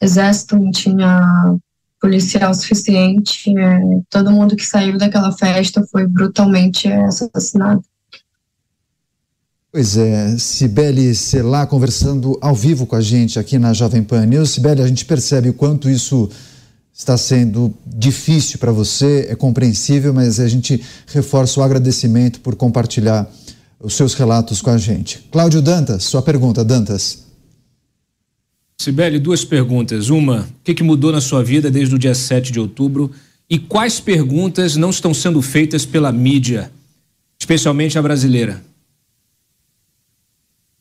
exército, não tinha policial suficiente. É, todo mundo que saiu daquela festa foi brutalmente assassinado. Pois é, Cibele Celá conversando ao vivo com a gente aqui na Jovem Pan News. Cibele, a gente percebe o quanto isso está sendo difícil para você, é compreensível, mas a gente reforça o agradecimento por compartilhar os seus relatos com a gente. Cláudio Dantas, sua pergunta, Dantas. Sibeli, duas perguntas. Uma, o que, que mudou na sua vida desde o dia 7 de outubro? e quais perguntas não estão sendo feitas pela mídia, especialmente a brasileira?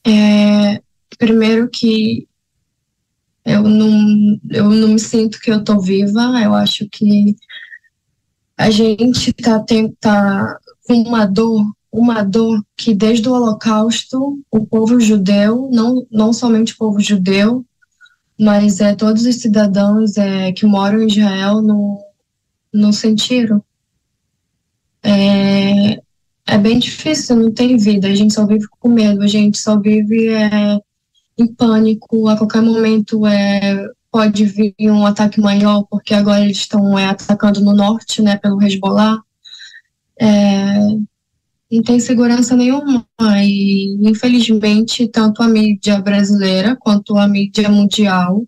É, primeiro que eu não, eu não me sinto que eu estou viva, eu acho que a gente está tá com uma dor, uma dor que desde o Holocausto o povo judeu, não, não somente o povo judeu, mas é todos os cidadãos é, que moram em Israel não, não sentiram. É, é bem difícil, não tem vida, a gente só vive com medo, a gente só vive é, em pânico, a qualquer momento é, pode vir um ataque maior, porque agora eles estão é, atacando no norte, né, pelo Hezbollah. É, não tem segurança nenhuma e infelizmente tanto a mídia brasileira quanto a mídia mundial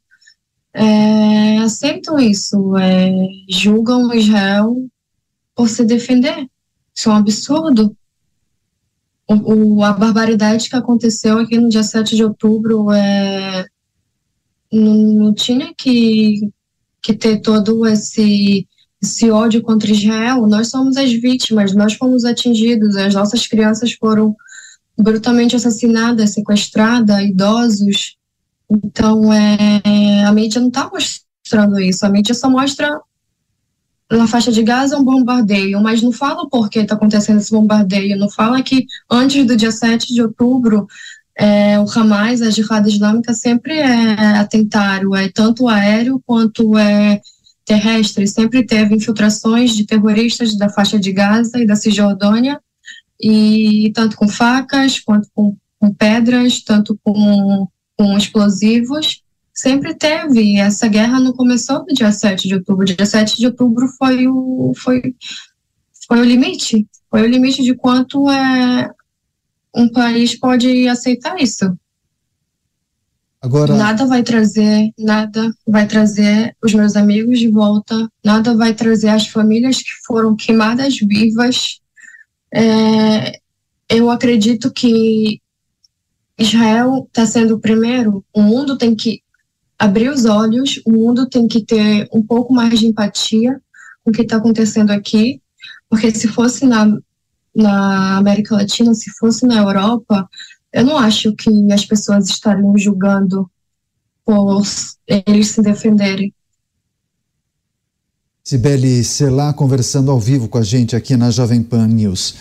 é, aceitam isso, é, julgam Israel por se defender. Isso é um absurdo o, a barbaridade que aconteceu aqui no dia 7 de outubro é, não, não tinha que, que ter todo esse, esse ódio contra Israel. Nós somos as vítimas, nós fomos atingidos, as nossas crianças foram brutalmente assassinadas, sequestradas, idosos. Então, é, a mídia não está mostrando isso, a mídia só mostra na faixa de Gaza um bombardeio, mas não fala por que está acontecendo esse bombardeio, não fala que antes do dia 7 de outubro é, o Hamas, a Jihad Islâmica, sempre é atentaram, é tanto aéreo quanto é terrestre, sempre teve infiltrações de terroristas da faixa de Gaza e da Cisjordânia, e tanto com facas, quanto com, com pedras, tanto com, com explosivos, sempre teve. Essa guerra não começou no dia 7 de outubro. Dia 7 de outubro foi o, foi, foi o limite. Foi o limite de quanto é, um país pode aceitar isso. Agora... Nada vai trazer, nada vai trazer os meus amigos de volta, nada vai trazer as famílias que foram queimadas vivas. É, eu acredito que Israel está sendo o primeiro, o mundo tem que abrir os olhos, o mundo tem que ter um pouco mais de empatia com o que está acontecendo aqui, porque se fosse na, na América Latina, se fosse na Europa, eu não acho que as pessoas estariam julgando por eles se defenderem. Sibeli Celá conversando ao vivo com a gente aqui na Jovem Pan News.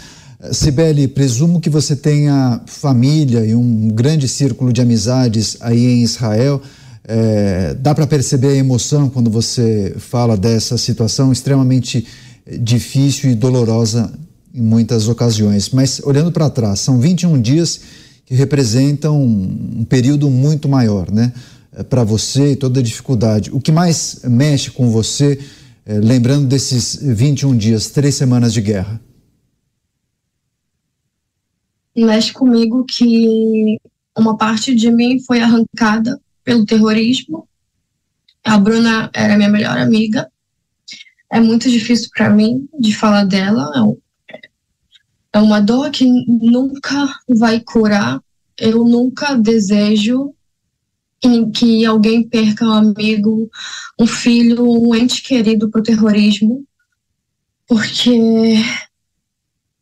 Sibeli, presumo que você tenha família e um grande círculo de amizades aí em Israel. É, dá para perceber a emoção quando você fala dessa situação extremamente difícil e dolorosa em muitas ocasiões. Mas olhando para trás, são 21 dias que representam um, período muito maior, né? É, para você e toda a dificuldade. O que mais mexe com você, é, lembrando desses 21 dias, três semanas de guerra? Mexe comigo que uma parte de mim foi arrancada pelo terrorismo. A Bruna era minha melhor amiga. É muito difícil para mim de falar dela. É, uma dor que nunca vai curar. Eu nunca desejo que alguém perca um amigo, um filho, um ente querido para o terrorismo, porque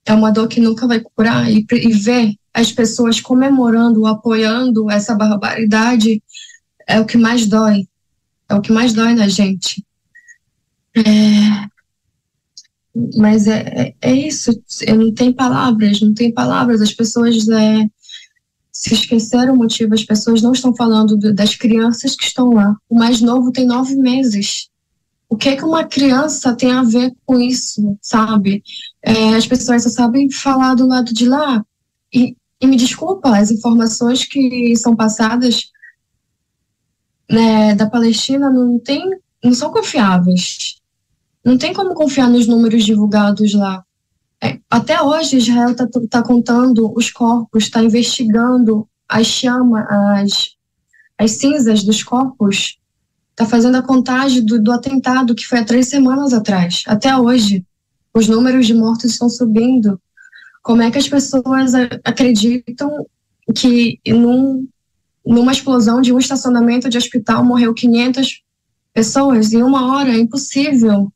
é uma dor que nunca vai curar. E, e ver as pessoas comemorando, apoiando essa barbaridade é o que mais dói. É o que mais dói na gente. É, mas é, é, é, isso. Eu não tenho palavras, não tem palavras. As pessoas é, se esqueceram o motivo. As pessoas não estão falando do, das crianças que estão lá. O mais novo tem nove meses. O que é que uma criança tem a ver com isso, sabe? É, as pessoas só sabem falar do lado de lá. E, e me desculpa, as informações que são passadas né, da Palestina não tem, não são confiáveis. Não tem como confiar nos números divulgados lá. É, até hoje Israel está tá contando os corpos, está investigando as chamas, as, as cinzas dos corpos, está fazendo a contagem do, do atentado que foi há três semanas atrás. Até hoje, os números de mortos estão subindo. Como é que as pessoas acreditam que num, numa explosão de um estacionamento de hospital morreu 500 pessoas em uma hora, é impossível.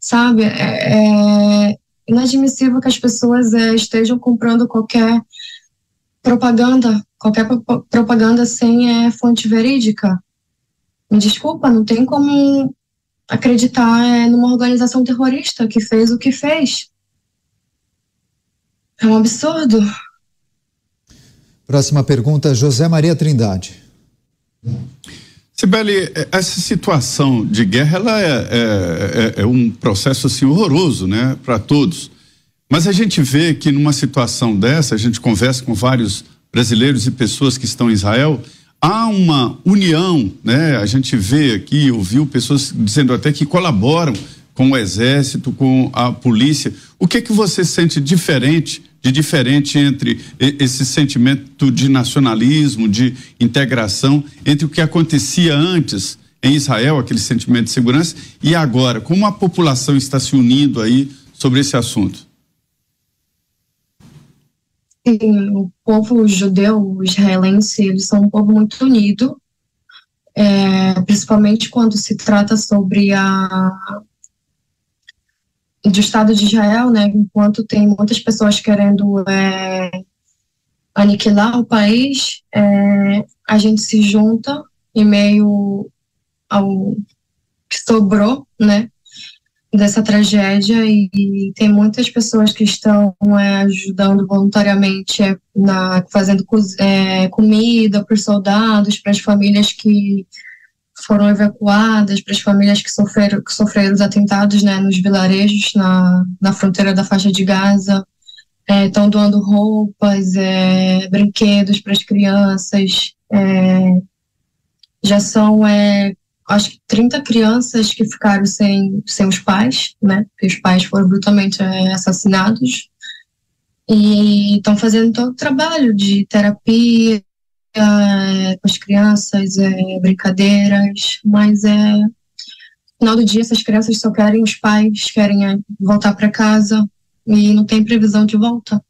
Sabe? É, é inadmissível que as pessoas é, estejam comprando qualquer propaganda, qualquer propaganda sem é, fonte verídica. Me desculpa, não tem como acreditar é, numa organização terrorista que fez o que fez. É um absurdo. Próxima pergunta, José Maria Trindade. Sibeli, essa situação de guerra ela é, é, é, é um processo assim, horroroso né, para todos. Mas a gente vê que numa situação dessa, a gente conversa com vários brasileiros e pessoas que estão em Israel, há uma união, né? A gente vê aqui, ouviu pessoas dizendo até que colaboram com o exército, com a polícia. O que que você sente diferente, de diferente entre esse sentimento de nacionalismo, de integração, entre o que acontecia antes em Israel, aquele sentimento de segurança, e agora, como a população está se unindo aí sobre esse assunto? Sim, o povo judeu, israelense, eles são um povo muito unido, é, principalmente quando se trata sobre a do Estado de Israel, né? Enquanto tem muitas pessoas querendo é, aniquilar o país, é, a gente se junta em meio ao que sobrou, né? dessa tragédia e, tem muitas pessoas que estão é, ajudando voluntariamente é, na fazendo é, comida para os soldados, para as famílias que foram evacuadas, para as famílias que sofreram, que sofreram os atentados né, nos vilarejos na, na fronteira da faixa de Gaza. Estão é, doando roupas, é, brinquedos para as crianças. É, já são acho que 30 crianças que ficaram sem, sem os pais, né? Porque os pais foram brutalmente é, assassinados. E estão fazendo todo o trabalho de terapia é, com as crianças, é, brincadeiras, mas é. No final do dia, essas crianças só querem os pais, querem é, voltar para casa e não tem previsão de volta.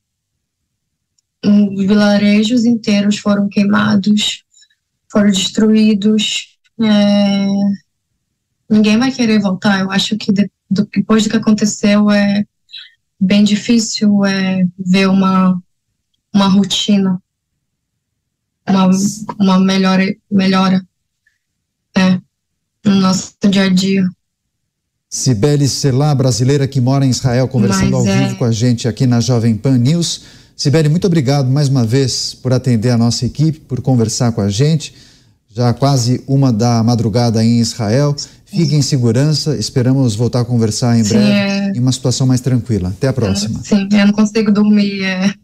Os vilarejos inteiros foram queimados, foram destruídos, é, ninguém vai querer voltar. Eu acho que de, do, depois do que aconteceu é bem difícil é, ver uma, uma rotina, uma, uma melhora, melhora é, no nosso dia a dia. Cibele Selá, brasileira que mora em Israel, conversando Mas ao é... vivo com a gente aqui na Jovem Pan News. Sibeli, muito obrigado mais uma vez por atender a nossa equipe, por conversar com a gente já quase uma da madrugada em Israel. Fique em segurança, esperamos voltar a conversar em breve, é... em uma situação mais tranquila. Até a próxima. Sim, eu não consigo dormir. É...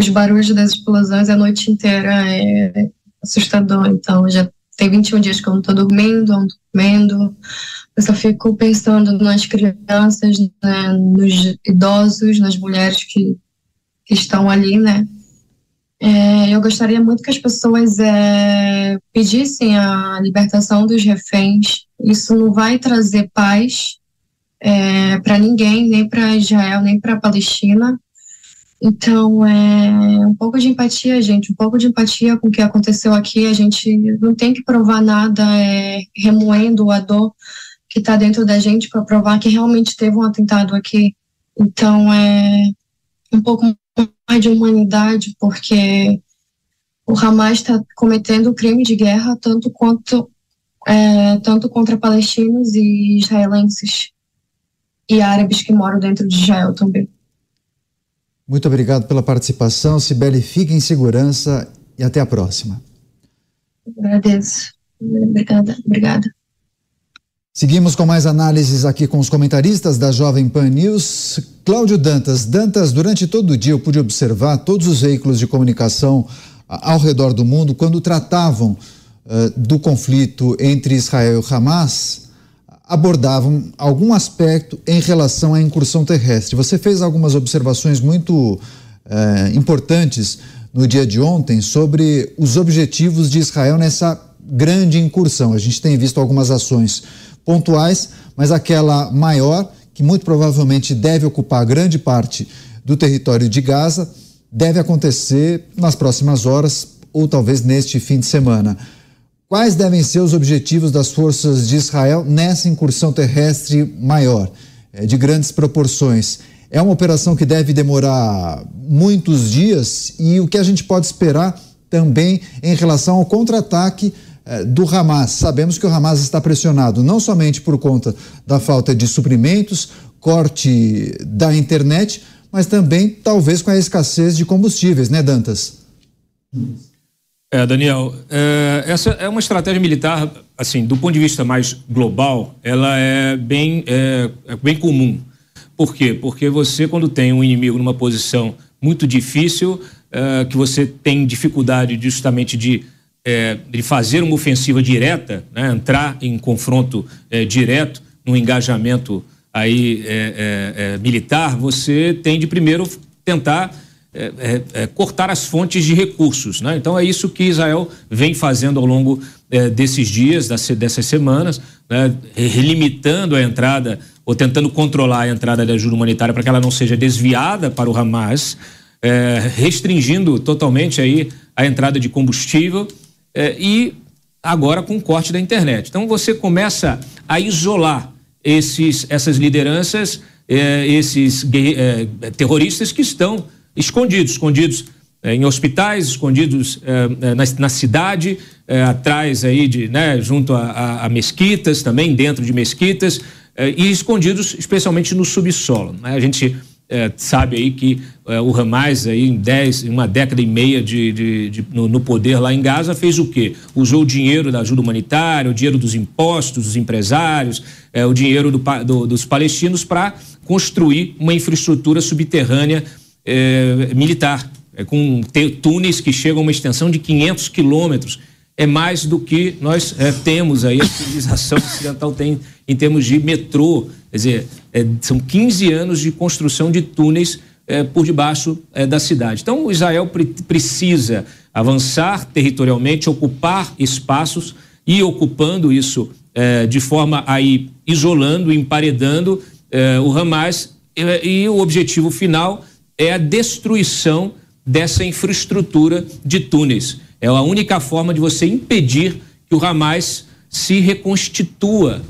Os barulhos das explosões a noite inteira é assustador. Então, já tem 21 dias que eu não estou dormindo, não dormindo. Eu só fico pensando nas crianças, né, nos idosos, nas mulheres que, que estão ali, né? É, eu gostaria muito que as pessoas é, pedissem a libertação dos reféns. Isso não vai trazer paz é, para ninguém, nem para Israel, nem para a Palestina. Então, é um pouco de empatia, gente, um pouco de empatia com o que aconteceu aqui. A gente não tem que provar nada é, remoendo a dor que está dentro da gente para provar que realmente teve um atentado aqui. Então, é um pouco de humanidade, porque o Hamas está cometendo crime de guerra tanto quanto é, tanto contra palestinos e israelenses e árabes que moram dentro de Israel também. Muito obrigado pela participação, Sibeli. Fique em segurança e até a próxima. Agradeço. Obrigada. Obrigada. Seguimos com mais análises aqui com os comentaristas da Jovem Pan News. Cláudio Dantas. Dantas, durante todo o dia eu pude observar todos os veículos de comunicação ao redor do mundo quando tratavam uh, do conflito entre Israel e Hamas abordavam algum aspecto em relação à incursão terrestre. Você fez algumas observações muito uh, importantes no dia de ontem sobre os objetivos de Israel nessa grande incursão. A gente tem visto algumas ações pontuais, mas aquela maior, que muito provavelmente deve ocupar grande parte do território de Gaza, deve acontecer nas próximas horas ou talvez neste fim de semana. Quais devem ser os objetivos das forças de Israel nessa incursão terrestre maior? é, de grandes proporções. É uma operação que deve demorar muitos dias e o que a gente pode esperar também em relação ao contra-ataque é, do Hamas. Sabemos que o Hamas está pressionado não somente por conta da falta de suprimentos, corte da internet, mas também talvez com a escassez de combustíveis, né, Dantas? É, Daniel, é, essa é uma estratégia militar, assim, do ponto de vista mais global, ela é bem, é, é bem comum. Por quê? Porque você, quando tem um inimigo numa posição muito difícil, é, que você tem dificuldade justamente de, é, de fazer uma ofensiva direta, né, entrar em confronto é, direto, num engajamento aí militar, você tem de primeiro tentar é, é, é, cortar as fontes de recursos. Né? Então é isso que Israel vem fazendo ao longo é, desses dias, das, dessas semanas, né? limitando a entrada ou tentando controlar a entrada da ajuda humanitária para que ela não seja desviada para o Hamas, é, restringindo totalmente aí a entrada de combustível e agora com o corte da internet. Então você começa a isolar esses, essas lideranças, esses terroristas que estão escondidos, escondidos é, em hospitais, escondidos é, na, na, cidade, é, atrás aí de, né, junto a, a, a, mesquitas, também dentro de mesquitas, e escondidos especialmente no subsolo. Né? A gente sabe aí que o Hamas aí em dez, uma década e meia de, de, de no, no, poder lá em Gaza fez o quê? Usou o dinheiro da ajuda humanitária, o dinheiro dos impostos dos empresários, o dinheiro do, do, dos palestinos para construir uma infraestrutura subterrânea é, militar, é, com túneis que chegam a uma extensão de 500 quilômetros. É mais do que nós é, temos aí, a civilização ocidental tem em termos de metrô. Quer dizer, é, são 15 anos de construção de túneis é, por debaixo da cidade. Então, Israel pre precisa avançar territorialmente, ocupar espaços e ocupando isso de forma aí isolando, emparedando o Hamas e o objetivo final é a destruição dessa infraestrutura de túneis. É a única forma de você impedir que o Hamas se reconstitua.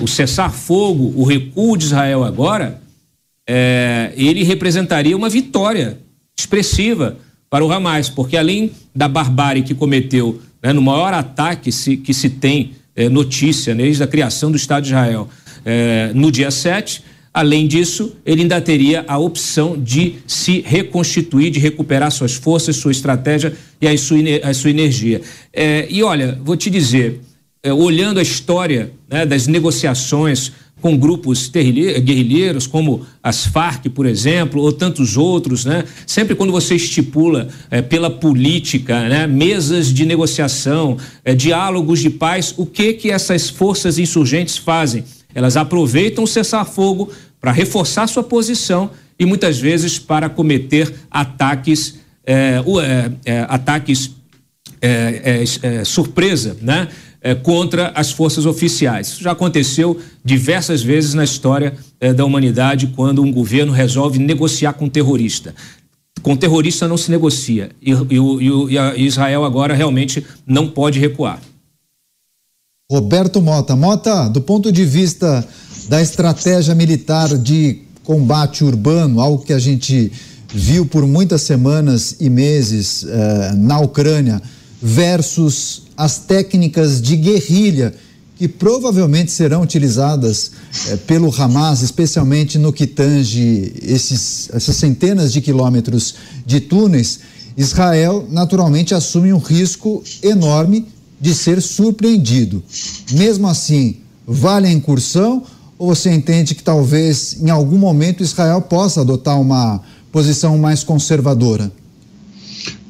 O cessar-fogo, o recuo de Israel agora, é, ele representaria uma vitória expressiva para o Hamas, porque além da barbárie que cometeu né, no maior ataque se, que se tem é, notícia né, desde a criação do Estado de Israel é, no dia 7, Além disso, ele ainda teria a opção de se reconstituir, de recuperar suas forças, sua estratégia e a sua, a sua energia. É, e olha, vou te dizer, é, olhando a história né, das negociações com grupos guerrilheiros, como as Farc, por exemplo, ou tantos outros, né? Sempre quando você estipula é, pela política, né, mesas de negociação, é, diálogos de paz, o que que essas forças insurgentes fazem? Elas aproveitam o cessar-fogo para reforçar sua posição e muitas vezes para cometer ataques, é, é, é, ataques é, é, é, surpresa, né? contra as forças oficiais. Isso já aconteceu diversas vezes na história da humanidade quando um governo resolve negociar com um terrorista. Com terrorista não se negocia e, e, e Israel agora realmente não pode recuar. Roberto Mota. Mota, do ponto de vista da estratégia militar de combate urbano, algo que a gente viu por muitas semanas e meses eh, na Ucrânia, versus as técnicas de guerrilha que provavelmente serão utilizadas eh, pelo Hamas, especialmente no que tange esses, essas centenas de quilômetros de túneis, Israel naturalmente assume um risco enorme de ser surpreendido. Mesmo assim, vale a incursão ou você entende que talvez em algum momento Israel possa adotar uma posição mais conservadora?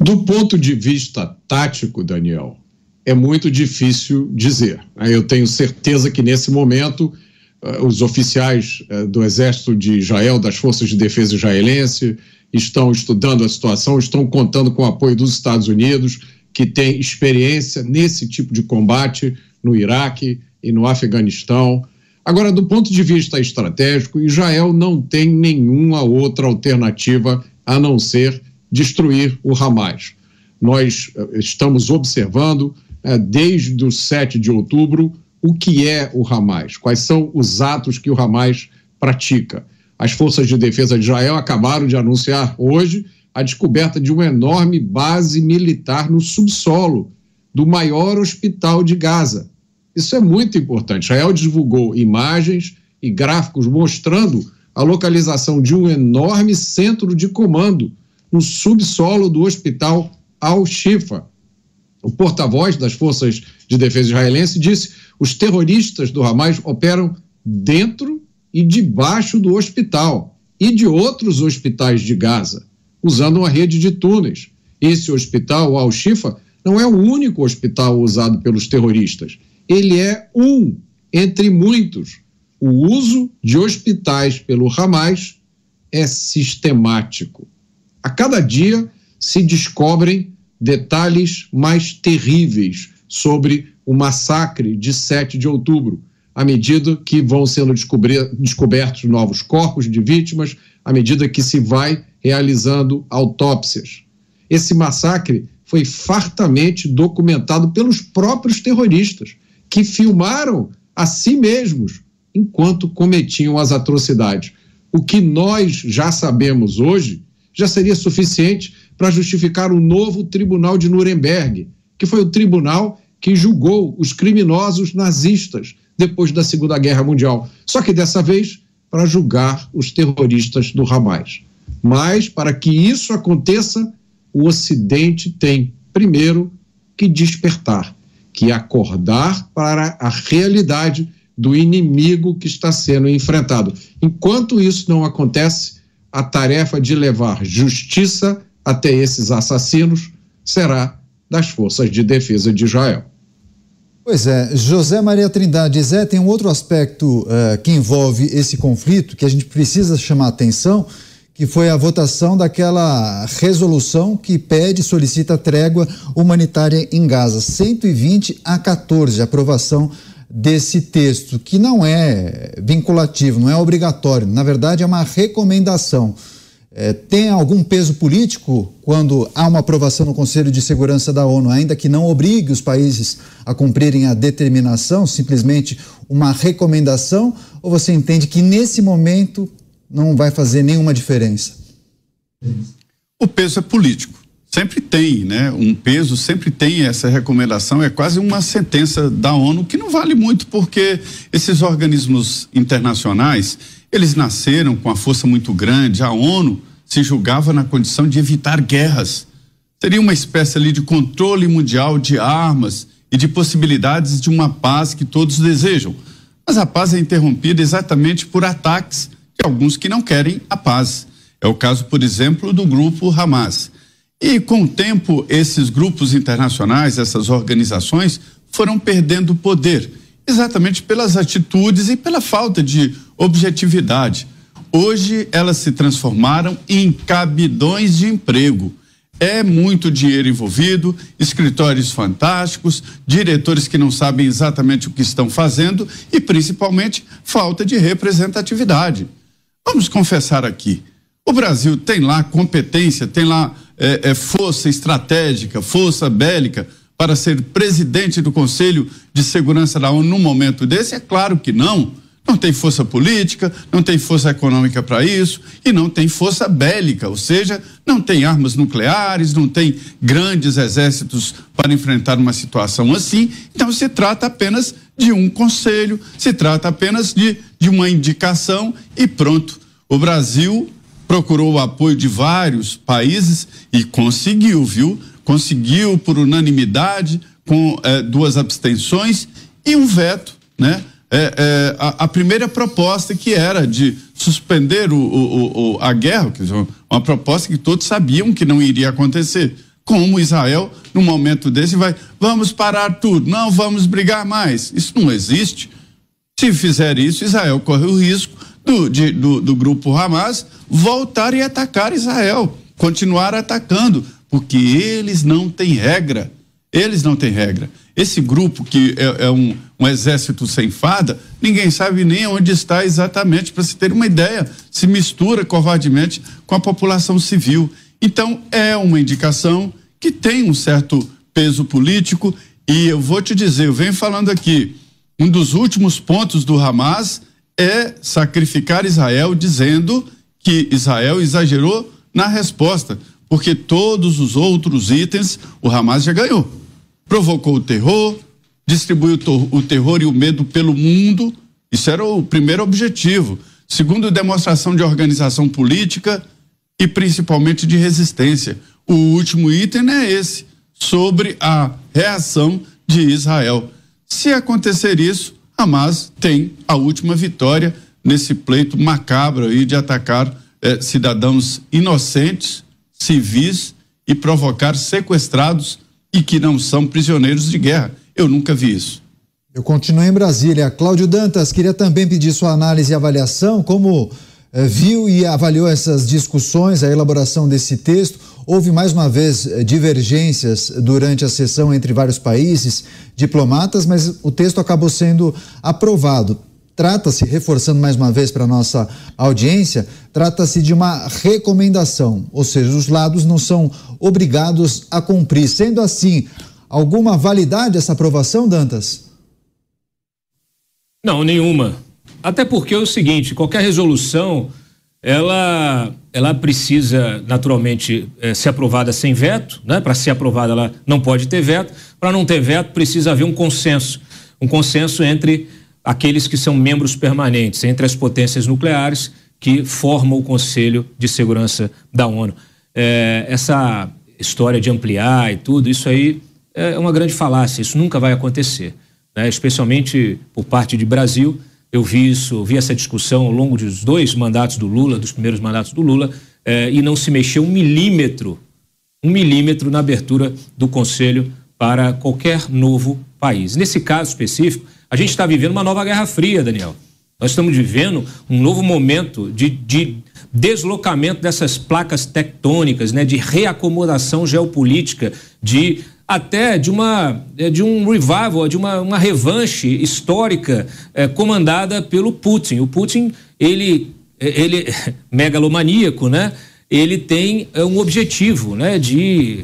Do ponto de vista tático, Daniel, é muito difícil dizer. Eu tenho certeza que nesse momento eh, os oficiais eh, do Exército de Israel, das Forças de Defesa israelense, estão estudando a situação, estão contando com o apoio dos Estados Unidos, que tem experiência nesse tipo de combate no Iraque e no Afeganistão. Agora, do ponto de vista estratégico, Israel não tem nenhuma outra alternativa a não ser destruir o Hamas. Nós eh, estamos observando, eh, desde o 7 de outubro, o que é o Hamas, quais são os atos que o Hamas pratica. As forças de defesa de Israel acabaram de anunciar hoje a descoberta de uma enorme base militar no subsolo do maior hospital de Gaza. Isso é muito importante. Israel divulgou imagens e gráficos mostrando a localização de um enorme centro de comando no subsolo do hospital Al-Shifa. O porta-voz das forças de defesa israelense disse: os terroristas do Hamas operam dentro e debaixo do hospital e de outros hospitais de Gaza, usando uma rede de túneis. Esse hospital, Al-Shifa, não é o único hospital usado pelos terroristas. Ele é um entre muitos. O uso de hospitais pelo Hamas é sistemático. A cada dia se descobrem detalhes mais terríveis sobre o massacre de 7 de outubro, à medida que vão sendo descobertos novos corpos de vítimas, à medida que se vai realizando autópsias. Esse massacre foi fartamente documentado pelos próprios terroristas, que filmaram a si mesmos enquanto cometiam as atrocidades. O que nós já sabemos hoje já seria suficiente para justificar o novo Tribunal de Nuremberg, que foi o tribunal que julgou os criminosos nazistas depois da Segunda Guerra Mundial. Só que dessa vez para julgar os terroristas do Hamas. Mas, para que isso aconteça, o Ocidente tem, primeiro, que despertar, que acordar para a realidade do inimigo que está sendo enfrentado. Enquanto isso não acontece, a tarefa de levar justiça até esses assassinos será das forças de defesa de Israel. Pois é, José Maria Trindade, Zé, tem um outro aspecto uh, que envolve esse conflito que a gente precisa chamar atenção que foi a votação daquela resolução que pede, solicita trégua humanitária em Gaza. 120 a 14, a aprovação desse texto, que não é vinculativo, não é obrigatório, na verdade é uma recomendação. É, tem algum peso político quando há uma aprovação no Conselho de Segurança da ONU, ainda que não obrigue os países a cumprirem a determinação, simplesmente uma recomendação? Ou você entende que nesse momento não vai fazer nenhuma diferença? O peso é político. Sempre tem, né? Um peso, sempre tem essa recomendação, é quase uma sentença da ONU que não vale muito porque esses organismos internacionais, eles nasceram com a força muito grande, a ONU se julgava na condição de evitar guerras. Seria uma espécie ali de controle mundial de armas e de possibilidades de uma paz que todos desejam. Mas a paz é interrompida exatamente por ataques alguns que não querem a paz. É o caso, por exemplo, do grupo Hamas. E com o tempo, esses grupos internacionais, essas organizações, foram perdendo poder, exatamente pelas atitudes e pela falta de objetividade. Hoje, elas se transformaram em cabidões de emprego. É muito dinheiro envolvido, escritórios fantásticos, diretores que não sabem exatamente o que estão fazendo e, principalmente, falta de representatividade. Vamos confessar aqui. O Brasil tem lá competência, tem lá é, é, força estratégica, força bélica para ser presidente do Conselho de Segurança da ONU num momento desse? É claro que não. Não tem força política, não tem força econômica para isso e não tem força bélica, ou seja, não tem armas nucleares, não tem grandes exércitos para enfrentar uma situação assim. Então se trata apenas de um conselho, se trata apenas de, de uma indicação e pronto. O Brasil procurou o apoio de vários países e conseguiu, viu? Conseguiu por unanimidade, com eh, duas abstenções e um veto, né? É, é, a, a, primeira proposta que era de suspender o, o, o, a guerra, uma proposta que todos sabiam que não iria acontecer. Como Israel, no momento desse, vai, vamos parar tudo, não vamos brigar mais. Isso não existe. Se fizer isso, Israel corre o risco do, de, do, do grupo Hamas voltar e atacar Israel, continuar atacando, porque eles não têm regra. Eles não têm regra. Esse grupo, que é, é um, um, exército sem fada, ninguém sabe nem onde está exatamente, para se ter uma ideia. Se mistura covardemente com a população civil. Então, é uma indicação que tem um certo peso político. E eu vou te dizer, eu venho falando aqui, um dos últimos pontos do Hamas é sacrificar Israel, dizendo que Israel exagerou na resposta, porque todos os outros itens o Hamas já ganhou. Provocou o terror, distribuiu o terror e o medo pelo mundo, isso era o primeiro objetivo. Segundo, demonstração de organização política e principalmente de resistência. O último item é esse, sobre a reação de Israel. Se acontecer isso, Hamas tem a última vitória nesse pleito macabro aí de atacar eh, cidadãos inocentes, civis e provocar sequestrados e que não são prisioneiros de guerra. Eu nunca vi isso. Eu continuo em Brasília. Cláudio Dantas, queria também pedir sua análise e avaliação, como viu e avaliou essas discussões, a elaboração desse texto. Houve mais uma vez eh, divergências durante a sessão entre vários países, diplomatas, mas o texto acabou sendo aprovado. Trata-se, reforçando mais uma vez para a nossa audiência, trata-se de uma recomendação, ou seja, os lados não são obrigados a cumprir. Sendo assim, alguma validade essa aprovação, Dantas? Não, nenhuma. Até porque é o seguinte, qualquer resolução, ela, ela precisa naturalmente é, ser aprovada sem veto, né? Para ser aprovada, ela não pode ter veto. Para não ter veto, precisa haver um consenso, um consenso entre aqueles que são membros permanentes, entre as potências nucleares que formam o Conselho de Segurança da ONU. É, essa história de ampliar e tudo, isso aí é uma grande falácia. Isso nunca vai acontecer né, especialmente por parte de Brasil. Eu vi isso, vi essa discussão ao longo dos dois mandatos do Lula, dos primeiros mandatos do Lula, eh, e não se mexeu um milímetro, um milímetro na abertura do Conselho para qualquer novo país. Nesse caso específico, a gente está vivendo uma nova Guerra Fria, Daniel. Nós estamos vivendo um novo momento de, de deslocamento dessas placas tectônicas, né, de reacomodação geopolítica, de até de uma é, de um revival, de uma, uma revanche histórica é, comandada pelo Putin. O Putin, ele, é, ele megalomaníaco, né? Ele tem é, um objetivo, né? De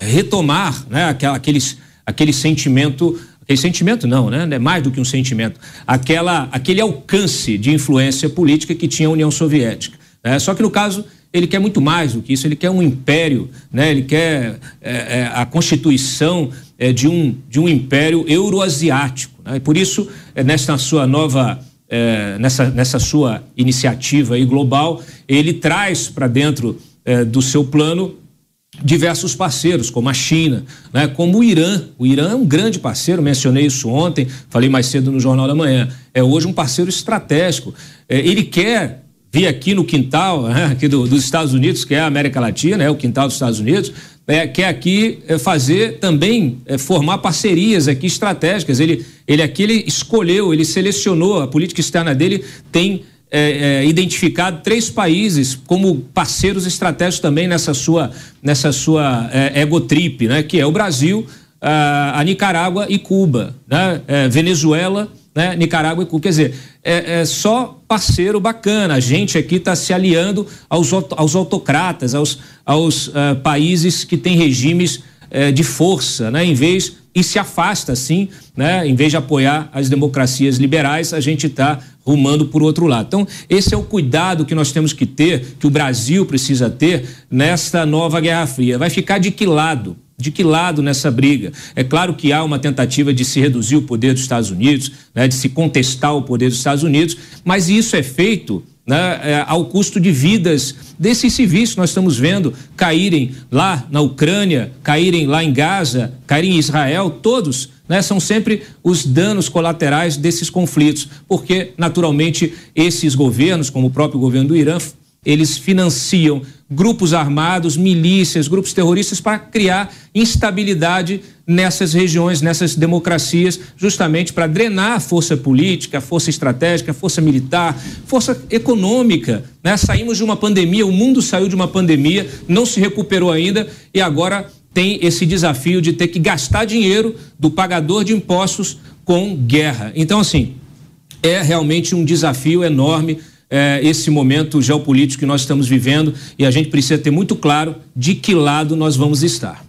retomar, né? Aqueles, aquele sentimento Aquele sentimento não, né? É mais do que um sentimento. Aquela, aquele alcance de influência política que tinha a União Soviética. Né? Só que no caso ele quer muito mais do que isso, ele quer um império, né? ele quer é, é, a constituição é, de, um, de um império euroasiático. Né? E por isso, é, nessa sua nova, é, nessa, nessa sua iniciativa aí global, ele traz para dentro é, do seu plano diversos parceiros, como a China, né, como o Irã. O Irã é um grande parceiro, mencionei isso ontem, falei mais cedo no Jornal da Manhã. É hoje um parceiro estratégico. Ele quer vi aqui no quintal né, aqui do, dos Estados Unidos, que é a América Latina, é o quintal dos Estados Unidos, é, quer aqui é, fazer também, é, formar parcerias aqui estratégicas. Ele, ele aqui ele escolheu, ele selecionou, a política externa dele tem é, é, identificado três países como parceiros estratégicos também nessa sua, nessa sua é, egotrip, né, que é o Brasil, a, a Nicarágua e Cuba, né, Venezuela né? Nicarágua e Cuba. Quer dizer, é, é, só parceiro bacana. A gente aqui está se aliando aos, aos autocratas, aos, aos uh, países que têm regimes uh, de força, né? Em vez e se afasta assim, né? Em vez de apoiar as democracias liberais, a gente está rumando por outro lado. Então, esse é o cuidado que nós temos que ter, que o Brasil precisa ter nesta nova Guerra Fria. Vai ficar de que lado? De que lado nessa briga? É claro que há uma tentativa de se reduzir o poder dos Estados Unidos, né, de se contestar o poder dos Estados Unidos, mas isso é feito né, é, ao custo de vidas desses civis que nós estamos vendo caírem lá na Ucrânia, caírem lá em Gaza, caírem em Israel, todos né, são sempre os danos colaterais desses conflitos, porque naturalmente esses governos, como o próprio governo do Irã, eles financiam grupos armados, milícias, grupos terroristas para criar instabilidade nessas regiões, nessas democracias, justamente para drenar a força política, a força estratégica, a força militar, força econômica. Né? Saímos de uma pandemia, o mundo saiu de uma pandemia, não se recuperou ainda e agora tem esse desafio de ter que gastar dinheiro do pagador de impostos com guerra. Então, assim, é realmente um desafio enorme é, esse momento geopolítico que nós estamos vivendo e a gente precisa ter muito claro de que lado nós vamos estar.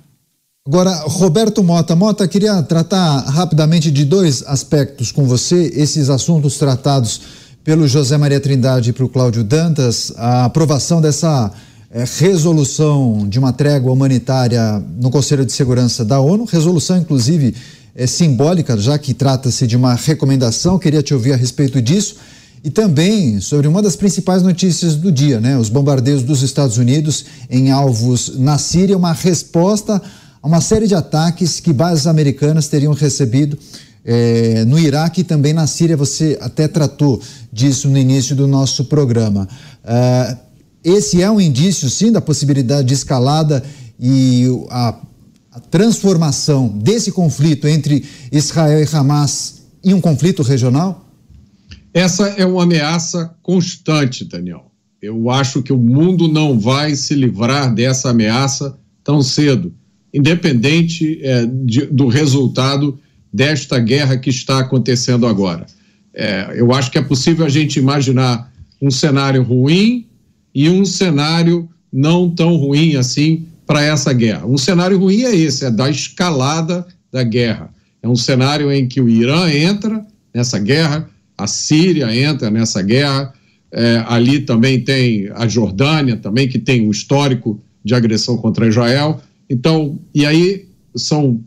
Agora, Roberto Mota. Mota, queria tratar rapidamente de dois aspectos com você, esses assuntos tratados pelo José Maria Trindade e para o Cláudio Dantas a aprovação dessa é, resolução de uma trégua humanitária no Conselho de Segurança da ONU, resolução inclusive é, simbólica, já que trata-se de uma recomendação. Queria te ouvir a respeito disso e também sobre uma das principais notícias do dia, né? Os bombardeios dos Estados Unidos em alvos na Síria, uma resposta a uma série de ataques que bases americanas teriam recebido é, no Iraque e também na Síria. Você até tratou disso no início do nosso programa. É, esse é um indício, sim, da possibilidade de escalada e a, a transformação desse conflito entre Israel e Hamas em um conflito regional? Essa é uma ameaça constante, Daniel. Eu acho que o mundo não vai se livrar dessa ameaça tão cedo, independente é, de, do resultado desta guerra que está acontecendo agora. É, eu acho que é possível a gente imaginar um cenário ruim e um cenário não tão ruim assim para essa guerra. Um cenário ruim é esse, é da escalada da guerra. É um cenário em que o Irã entra nessa guerra, a Síria entra nessa guerra, é, ali também tem a Jordânia, também que tem um histórico de agressão contra Israel. Então, e aí são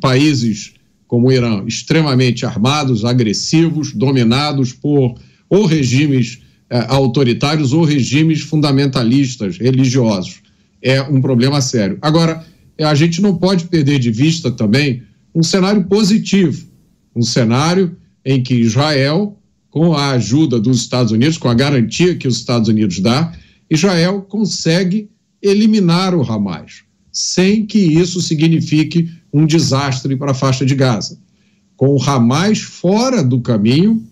países como o Irã extremamente armados, agressivos, dominados por ou regimes é, autoritários ou regimes fundamentalistas religiosos. É um problema sério. Agora, a gente não pode perder de vista também um cenário positivo, um cenário em que Israel, com a ajuda dos Estados Unidos, com a garantia que os Estados Unidos dá, Israel consegue eliminar o Hamas, sem que isso signifique um desastre para a faixa de Gaza. Com o Hamas fora do caminho,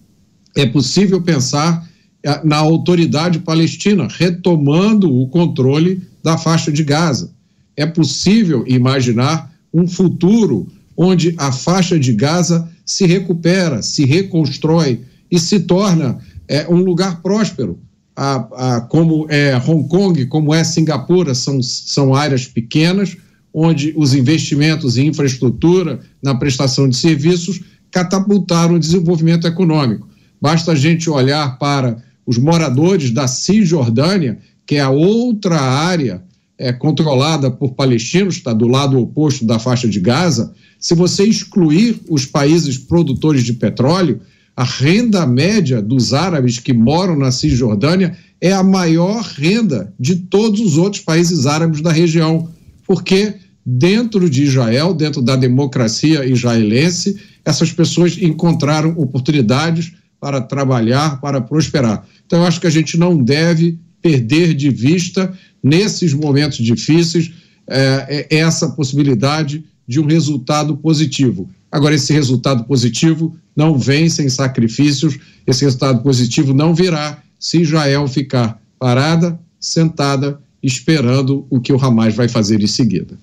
é possível pensar eh, na autoridade palestina retomando o controle da faixa de Gaza. É possível imaginar um futuro onde a faixa de Gaza se recupera, se reconstrói e se torna é, um lugar próspero. A, a, como é Hong Kong, como é Singapura, são, são áreas pequenas, onde os investimentos em infraestrutura, na prestação de serviços, catapultaram o desenvolvimento econômico. Basta a gente olhar para os moradores da Cisjordânia, que é a outra área é, controlada por palestinos, está do lado oposto da faixa de Gaza, se você excluir os países produtores de petróleo, a renda média dos árabes que moram na Cisjordânia é a maior renda de todos os outros países árabes da região, porque dentro de Israel, dentro da democracia israelense, essas pessoas encontraram oportunidades para trabalhar, para prosperar. Então, eu acho que a gente não deve perder de vista, nesses momentos difíceis, é, é essa possibilidade de um resultado positivo. Agora, esse resultado positivo não vem sem sacrifícios, esse resultado positivo não virá se Israel ficar parada, sentada, esperando o que o Hamas vai fazer em seguida.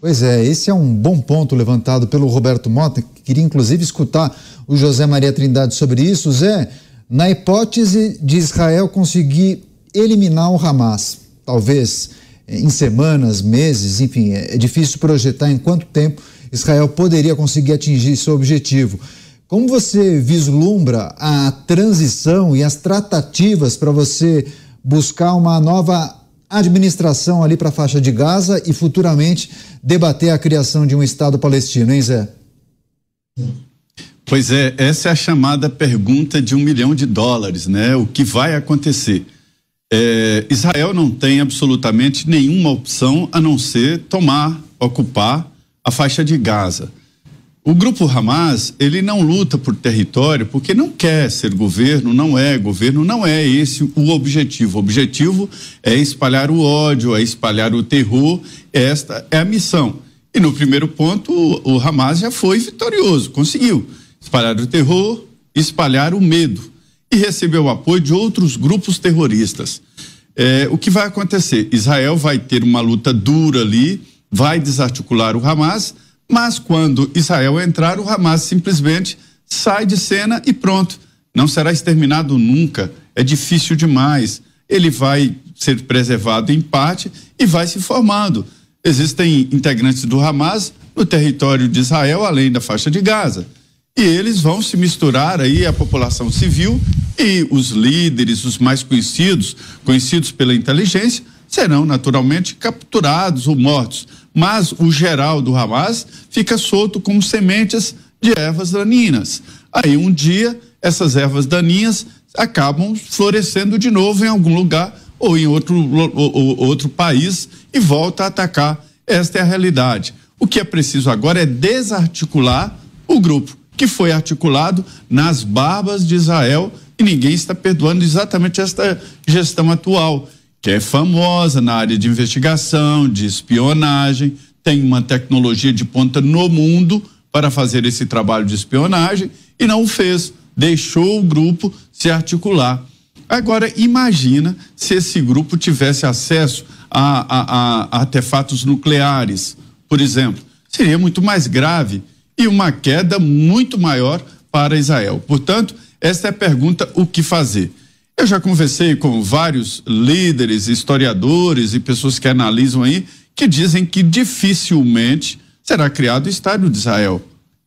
Pois é, esse é um bom ponto levantado pelo Roberto Mota, que queria inclusive escutar o José Maria Trindade sobre isso. Zé, na hipótese de Israel conseguir eliminar o Hamas, talvez em semanas, meses, enfim, é, é difícil projetar em quanto tempo Israel poderia conseguir atingir seu objetivo. Como você vislumbra a transição e as tratativas para você buscar uma nova administração ali para a faixa de Gaza e futuramente debater a criação de um Estado palestino, hein, Zé? Pois é, essa é a chamada pergunta de um milhão de dólares, né? O que vai acontecer? É, Israel não tem absolutamente nenhuma opção a não ser tomar, ocupar a faixa de Gaza. O grupo Hamas, ele não luta por território porque não quer ser governo, não é governo, não é esse o objetivo. O objetivo é espalhar o ódio, é espalhar o terror, esta é a missão. E no primeiro ponto, o, o Hamas já foi vitorioso, conseguiu espalhar o terror, espalhar o medo e recebeu o apoio de outros grupos terroristas. É, o que vai acontecer? Israel vai ter uma luta dura ali, vai desarticular o Hamas, mas quando Israel entrar, o Hamas simplesmente sai de cena e pronto. Não será exterminado nunca. É difícil demais. Ele vai ser preservado em parte e vai se formando. Existem integrantes do Hamas no território de Israel, além da faixa de Gaza e eles vão se misturar aí a população civil E os líderes, os mais conhecidos, conhecidos pela inteligência, serão naturalmente capturados ou mortos. Mas o geral do Hamas fica solto como sementes de ervas daninhas. Aí um dia essas ervas daninhas acabam florescendo de novo em algum lugar ou em outro, ou, outro país e volta a atacar. Esta é a realidade. O que é preciso agora é desarticular o grupo, que foi articulado nas barbas de Israel e ninguém está perdoando exatamente esta gestão atual, que é famosa na área de investigação, de espionagem, tem uma tecnologia de ponta no mundo para fazer esse trabalho de espionagem e não o fez, deixou o grupo se articular. Agora, imagina se esse grupo tivesse acesso a, a, a artefatos nucleares, por exemplo. Seria muito mais grave e uma queda muito maior para Israel. Portanto, esta é a pergunta: o que fazer? Eu já conversei com vários líderes, historiadores e pessoas que analisam aí, que dizem que dificilmente será criado o Estado de Israel.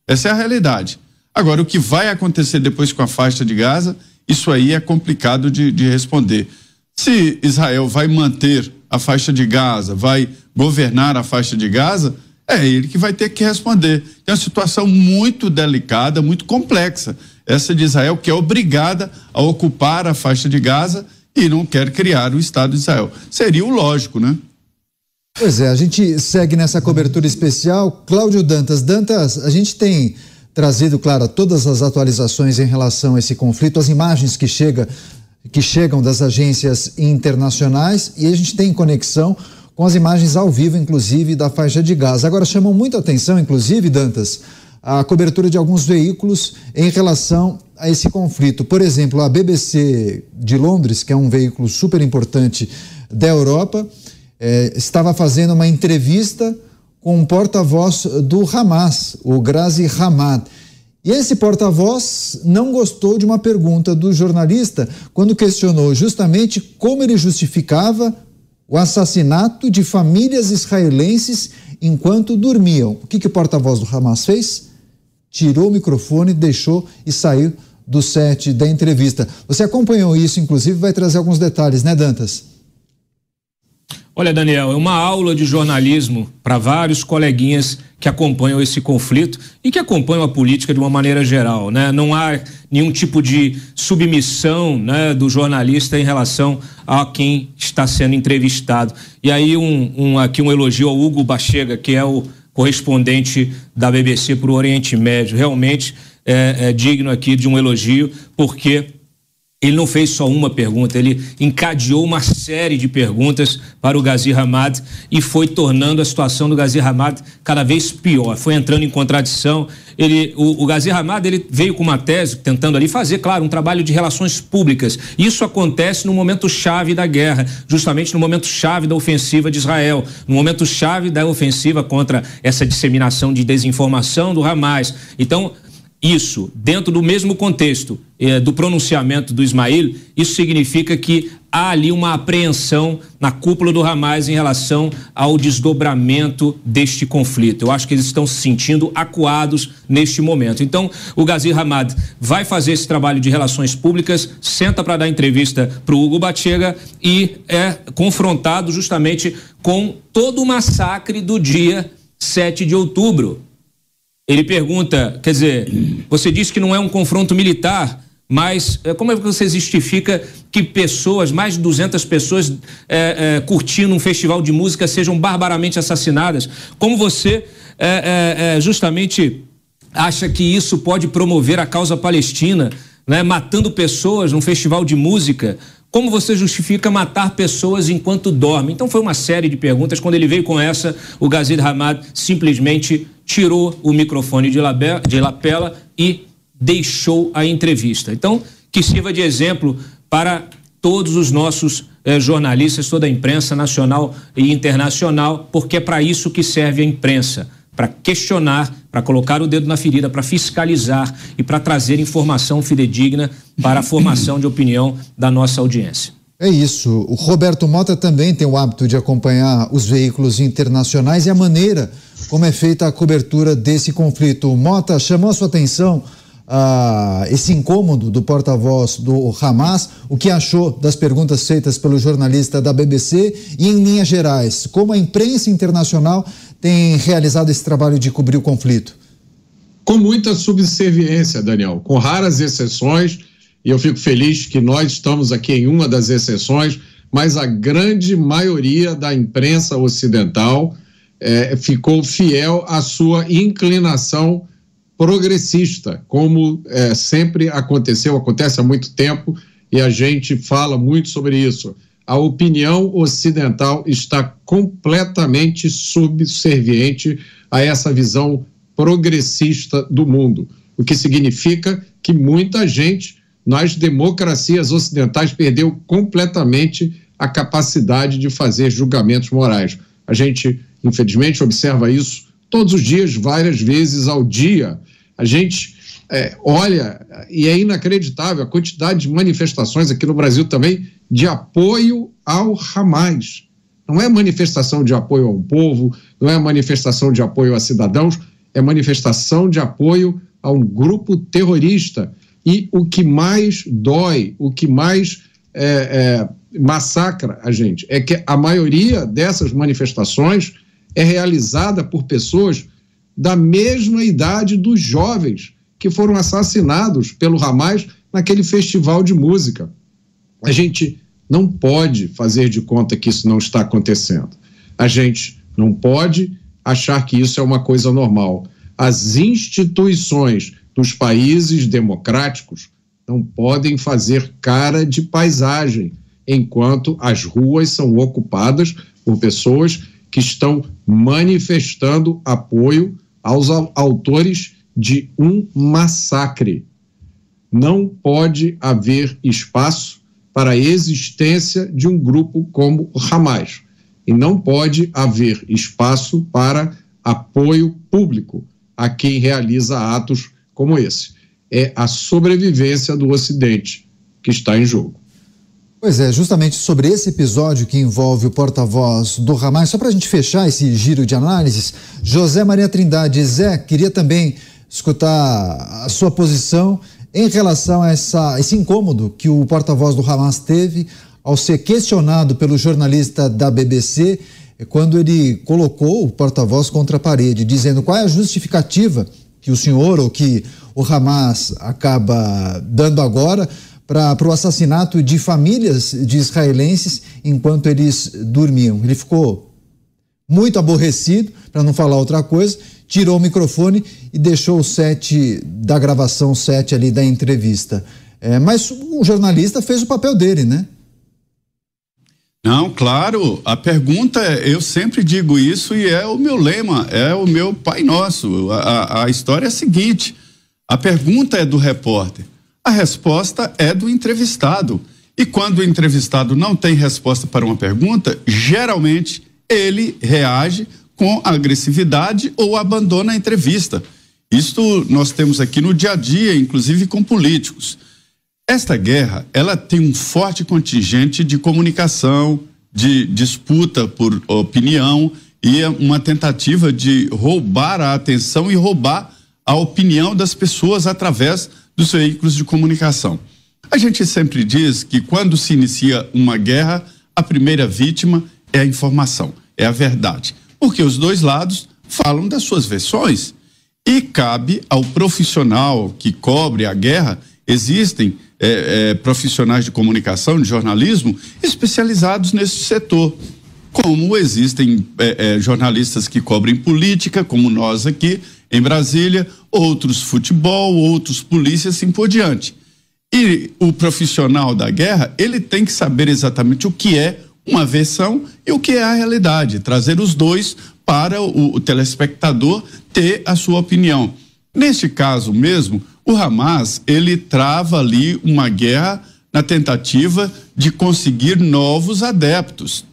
Essa é a realidade. Agora, o que vai acontecer depois com a faixa de Gaza, isso aí é complicado de, de responder. Se Israel vai manter a faixa de Gaza, vai governar a faixa de Gaza, é ele que vai ter que responder. É uma situação muito delicada, muito complexa. Essa de Israel, que é obrigada a ocupar a faixa de Gaza e não quer criar o Estado de Israel. Seria o lógico, né? Pois é, a gente segue nessa cobertura especial. Cláudio Dantas. Dantas, a gente tem trazido, claro, todas as atualizações em relação a esse conflito, as imagens que, chega, que chegam das agências internacionais e a gente tem conexão com as imagens ao vivo, inclusive, da faixa de gás. Agora, chamam muita atenção, inclusive, Dantas, a cobertura de alguns veículos em relação a esse conflito. Por exemplo, a BBC de Londres, que é um veículo super importante da Europa, eh, estava fazendo uma entrevista com um porta-voz do Hamas, o Grazi Hamad. E esse porta-voz não gostou de uma pergunta do jornalista quando questionou justamente como ele justificava o assassinato de famílias israelenses enquanto dormiam. O que, que o porta-voz do Hamas fez? Tirou o microfone, deixou e saiu do set da entrevista. Você acompanhou isso, inclusive, vai trazer alguns detalhes, né, Dantas? Olha, Daniel, é uma aula de jornalismo para vários coleguinhas que acompanham esse conflito e que acompanham a política de uma maneira geral, né? Não há nenhum tipo de submissão, né, do jornalista em relação a quem está sendo entrevistado. E aí um, um aqui um elogio ao Hugo Bachega, que é o correspondente da BBC para o Oriente Médio. Realmente é, é digno aqui de um elogio, porque ele não fez só uma pergunta, ele encadeou uma série de perguntas para o Gazi Hamad e foi tornando a situação do Gazi Hamad cada vez pior. Foi entrando em contradição. Ele, o, o Hamad ele veio com uma tese tentando ali fazer, claro, um trabalho de relações públicas. Isso acontece no momento chave da guerra, justamente no momento chave da ofensiva de Israel, no momento chave da ofensiva contra essa disseminação de desinformação do Hamas. Então isso dentro do mesmo contexto eh, do pronunciamento do Ismail, isso significa que há ali uma apreensão na cúpula do Hamas em relação ao desdobramento deste conflito. Eu acho que eles estão se sentindo acuados neste momento. Então, o Gazir Hamad vai fazer esse trabalho de relações públicas, senta para dar entrevista para o Hugo Batega e é confrontado justamente com todo o massacre do dia 7 de outubro ele pergunta, quer dizer, você disse que não é um confronto militar, mas eh, como é que você justifica que pessoas, mais de 200 pessoas é, é, curtindo um festival de música sejam barbaramente assassinadas? Como você é, justamente acha que isso pode promover a causa palestina, né, matando pessoas num festival de música? Como você justifica matar pessoas enquanto dorme? Então foi uma série de perguntas. Quando ele veio com essa, o Gazid Hamad simplesmente tirou o microfone de, de lapela e deixou a entrevista. Então, que sirva de exemplo para todos os nossos eh, jornalistas, toda a imprensa nacional e internacional, porque é para isso que serve a imprensa para questionar, para colocar o dedo na ferida, para fiscalizar e para trazer informação fidedigna para a formação de opinião da nossa audiência. É isso. O Roberto Mota também tem o hábito de acompanhar os veículos internacionais e a maneira como é feita a cobertura desse conflito. Mota chamou a sua atenção ah, esse incômodo do porta-voz do Hamas, o que achou das perguntas feitas pelo jornalista da BBC e, em linhas gerais, como a imprensa internacional tem realizado esse trabalho de cobrir o conflito? Com muita subserviência, Daniel, com raras exceções, e eu fico feliz que nós estamos aqui em uma das exceções, mas a grande maioria da imprensa ocidental é, ficou fiel à sua inclinação progressista, como é, sempre aconteceu, acontece há muito tempo, e a gente fala muito sobre isso. A opinião ocidental está completamente subserviente a essa visão progressista do mundo, o que significa que muita gente nas democracias ocidentais perdeu completamente a capacidade de fazer julgamentos morais. A gente, infelizmente, observa isso todos os dias, várias vezes ao dia. A gente é, olha, e é inacreditável a quantidade de manifestações aqui no Brasil também de apoio ao Hamas. Não é manifestação de apoio ao povo, não é manifestação de apoio a cidadãos, é manifestação de apoio a um grupo terrorista. E o que mais dói, o que mais é, é, massacra a gente é que a maioria dessas manifestações é realizada por pessoas da mesma idade dos jovens que foram assassinados pelo Hamas naquele festival de música. A gente não pode fazer de conta que isso não está acontecendo. A gente não pode achar que isso é uma coisa normal. As instituições dos países democráticos não podem fazer cara de paisagem enquanto as ruas são ocupadas por pessoas que estão manifestando apoio aos autores de um massacre. Não pode haver espaço para a existência de um grupo como o Hamas. E não pode haver espaço para apoio público a quem realiza atos como esse. É a sobrevivência do Ocidente que está em jogo. Pois é, justamente sobre esse episódio que envolve o porta-voz do Hamas, só para a gente fechar esse giro de análises, José Maria Trindade, Zé, queria também escutar a sua posição em relação a essa, esse incômodo que o porta-voz do Hamas teve ao ser questionado pelo jornalista da BBC quando ele colocou o porta-voz contra a parede, dizendo qual é a justificativa que o senhor ou que o Hamas acaba dando agora para o assassinato de famílias de israelenses enquanto eles dormiam. Ele ficou muito aborrecido, para não falar outra coisa, tirou o microfone e deixou o set da gravação, o set ali da entrevista. É, mas o jornalista fez o papel dele, né? Não, claro, a pergunta, é, eu sempre digo isso e é o meu lema, é o meu Pai Nosso. A, a história é a seguinte: a pergunta é do repórter, a resposta é do entrevistado. E quando o entrevistado não tem resposta para uma pergunta, geralmente ele reage com agressividade ou abandona a entrevista. Isto nós temos aqui no dia a dia, inclusive com políticos. Esta guerra, ela tem um forte contingente de comunicação, de disputa por opinião e uma tentativa de roubar a atenção e roubar a opinião das pessoas através dos veículos de comunicação. A gente sempre diz que quando se inicia uma guerra, a primeira vítima é a informação, é a verdade porque os dois lados falam das suas versões e cabe ao profissional que cobre a guerra. Existem é, é, profissionais de comunicação, de jornalismo, especializados nesse setor. Como existem é, é, jornalistas que cobrem política, como nós aqui em Brasília, outros futebol, outros polícia, assim por diante. E o profissional da guerra, ele tem que saber exatamente o que é uma versão e o que é a realidade, trazer os dois para o, o telespectador ter a sua opinião. Neste caso mesmo, o Hamas, ele trava ali uma guerra na tentativa de conseguir novos adeptos.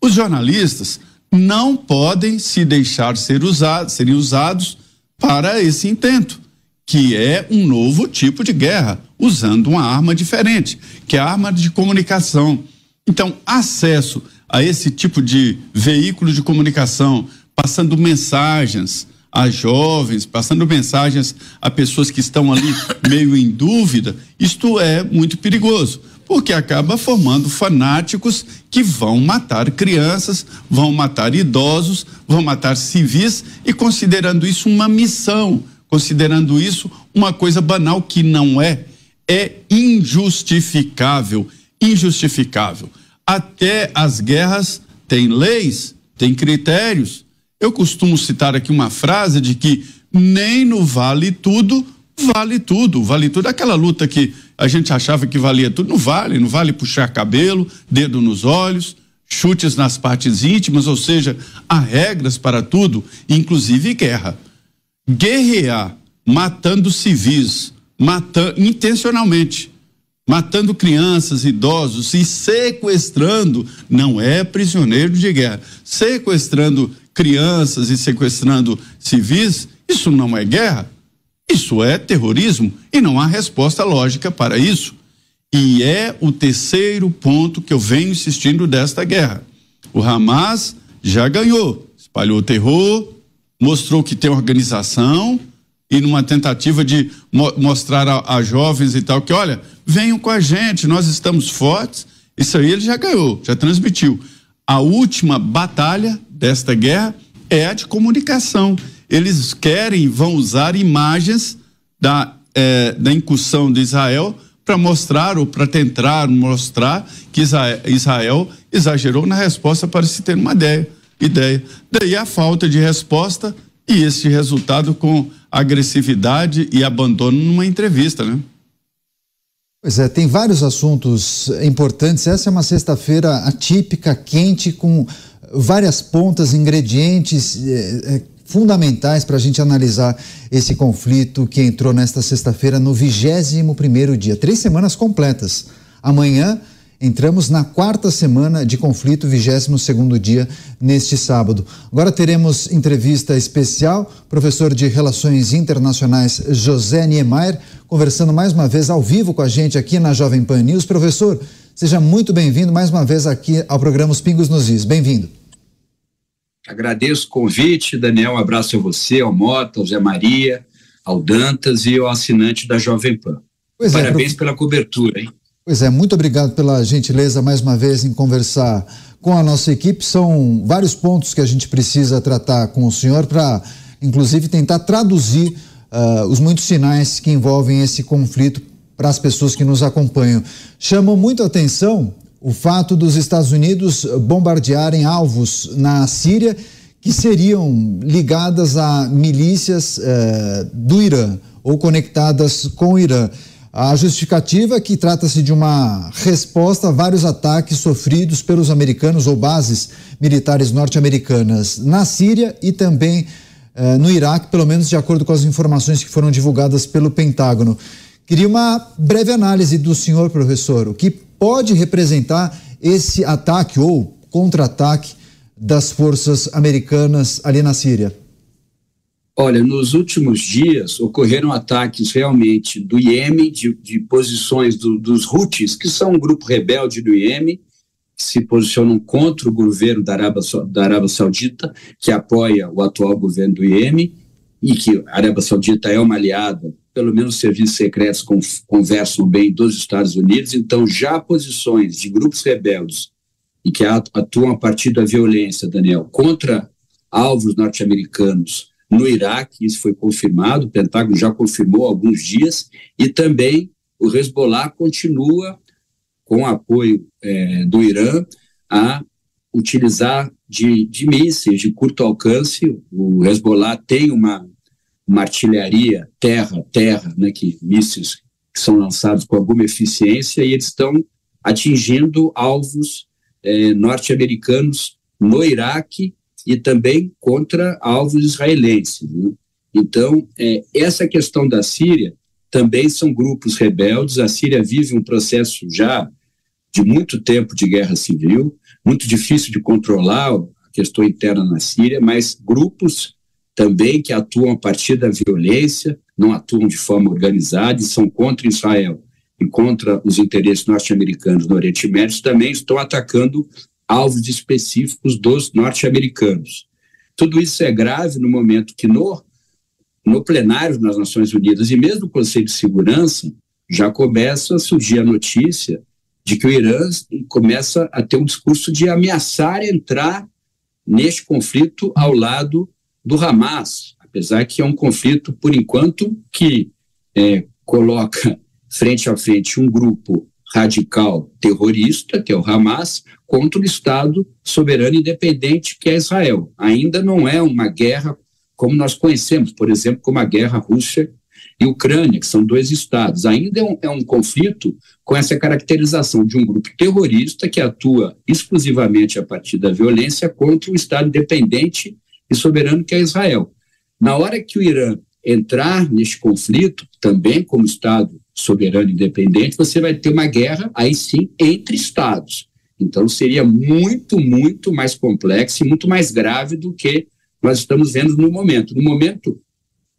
Os jornalistas não podem se deixar ser usados, serem usados para esse intento, que é um novo tipo de guerra, usando uma arma diferente, que é a arma de comunicação. Então, acesso a esse tipo de veículo de comunicação, passando mensagens a jovens, passando mensagens a pessoas que estão ali meio em dúvida, isto é muito perigoso, porque acaba formando fanáticos que vão matar crianças, vão matar idosos, vão matar civis e considerando isso uma missão, considerando isso uma coisa banal que não é, é injustificável, injustificável. Até as guerras têm leis, têm critérios. Eu costumo citar aqui uma frase de que nem no vale tudo vale tudo. Vale tudo aquela luta que a gente achava que valia tudo. Não vale, não vale puxar cabelo, dedo nos olhos, chutes nas partes íntimas, ou seja, há regras para tudo, inclusive guerra. Guerrear, matando civis, matando intencionalmente, matando crianças, idosos e sequestrando, não é prisioneiro de guerra, sequestrando crianças e sequestrando civis, isso não é guerra, isso é terrorismo e não há resposta lógica para isso. E é o terceiro ponto que eu venho insistindo desta guerra. O Hamas já ganhou, espalhou terror, mostrou que tem organização e numa tentativa de mo mostrar a, a jovens e tal que, olha, venham com a gente, nós estamos fortes. Isso aí ele já ganhou, já transmitiu. A última batalha desta guerra é a de comunicação. Eles querem, vão usar imagens da, é, da incursão de Israel para mostrar ou para tentar mostrar que Israel, exagerou na resposta para se ter uma ideia. ideia. Daí a falta de resposta e esse resultado com agressividade e abandono numa entrevista, né? Pois é, tem vários assuntos importantes. Essa é uma sexta-feira atípica, quente, com várias pontas, ingredientes é, é, fundamentais para a gente analisar esse conflito que entrou nesta sexta-feira no 21 primeiro dia. Três semanas completas. Amanhã entramos na quarta semana de conflito, 22 segundo dia neste sábado. Agora teremos entrevista especial, professor de Relações Internacionais José Niemeyer, conversando mais uma vez ao vivo com a gente aqui na Jovem Pan News. Professor, seja muito bem-vindo mais uma vez aqui ao programa Os Pingos nos Is. Bem-vindo. Agradeço o convite, Daniel. Um abraço a você, ao Mota, ao Zé Maria, ao Dantas e ao assinante da Jovem Pan. Pois é, Parabéns é, prof... pela cobertura, hein? Pois é, muito obrigado pela gentileza mais uma vez em conversar com a nossa equipe. São vários pontos que a gente precisa tratar com o senhor para, inclusive, tentar traduzir uh, os muitos sinais que envolvem esse conflito para as pessoas que nos acompanham. Chamou muito a atenção o fato dos Estados Unidos bombardearem alvos na Síria que seriam ligadas a milícias eh, do Irã ou conectadas com o Irã. A justificativa é que trata-se de uma resposta a vários ataques sofridos pelos americanos ou bases militares norte-americanas na Síria e também eh, no Iraque, pelo menos de acordo com as informações que foram divulgadas pelo Pentágono. Queria uma breve análise do senhor, professor. O que pode representar esse ataque ou contra-ataque das forças americanas ali na Síria? Olha, nos últimos dias ocorreram ataques realmente do Iêmen, de, de posições do, dos Houthis, que são um grupo rebelde do Iêmen, que se posicionam contra o governo da Arábia, da Arábia Saudita, que apoia o atual governo do Iêmen, e que a Arábia Saudita é uma aliada pelo menos os serviços secretos conversam bem dos Estados Unidos, então já posições de grupos rebeldes e que atuam a partir da violência, Daniel, contra alvos norte-americanos no Iraque, isso foi confirmado, o Pentágono já confirmou há alguns dias, e também o Hezbollah continua, com apoio é, do Irã, a utilizar de, de mísseis de curto alcance. O Hezbollah tem uma uma artilharia terra-terra, né, que mísseis que são lançados com alguma eficiência e eles estão atingindo alvos eh, norte-americanos no Iraque e também contra alvos israelenses. Né? Então, eh, essa questão da Síria também são grupos rebeldes. A Síria vive um processo já de muito tempo de guerra civil, muito difícil de controlar a questão interna na Síria, mas grupos também que atuam a partir da violência, não atuam de forma organizada e são contra Israel e contra os interesses norte-americanos no Oriente Médio, também estão atacando alvos específicos dos norte-americanos. Tudo isso é grave no momento que no, no plenário das Nações Unidas e mesmo no Conselho de Segurança já começa a surgir a notícia de que o Irã começa a ter um discurso de ameaçar entrar neste conflito ao lado do Hamas, apesar que é um conflito, por enquanto, que é, coloca frente a frente um grupo radical terrorista, que é o Hamas, contra o Estado soberano independente, que é Israel. Ainda não é uma guerra como nós conhecemos, por exemplo, como a guerra Rússia e Ucrânia, que são dois estados. Ainda é um, é um conflito com essa caracterização de um grupo terrorista que atua exclusivamente a partir da violência contra o Estado independente e soberano que é Israel. Na hora que o Irã entrar neste conflito, também como Estado soberano independente, você vai ter uma guerra, aí sim, entre Estados. Então, seria muito, muito mais complexo e muito mais grave do que nós estamos vendo no momento. No momento,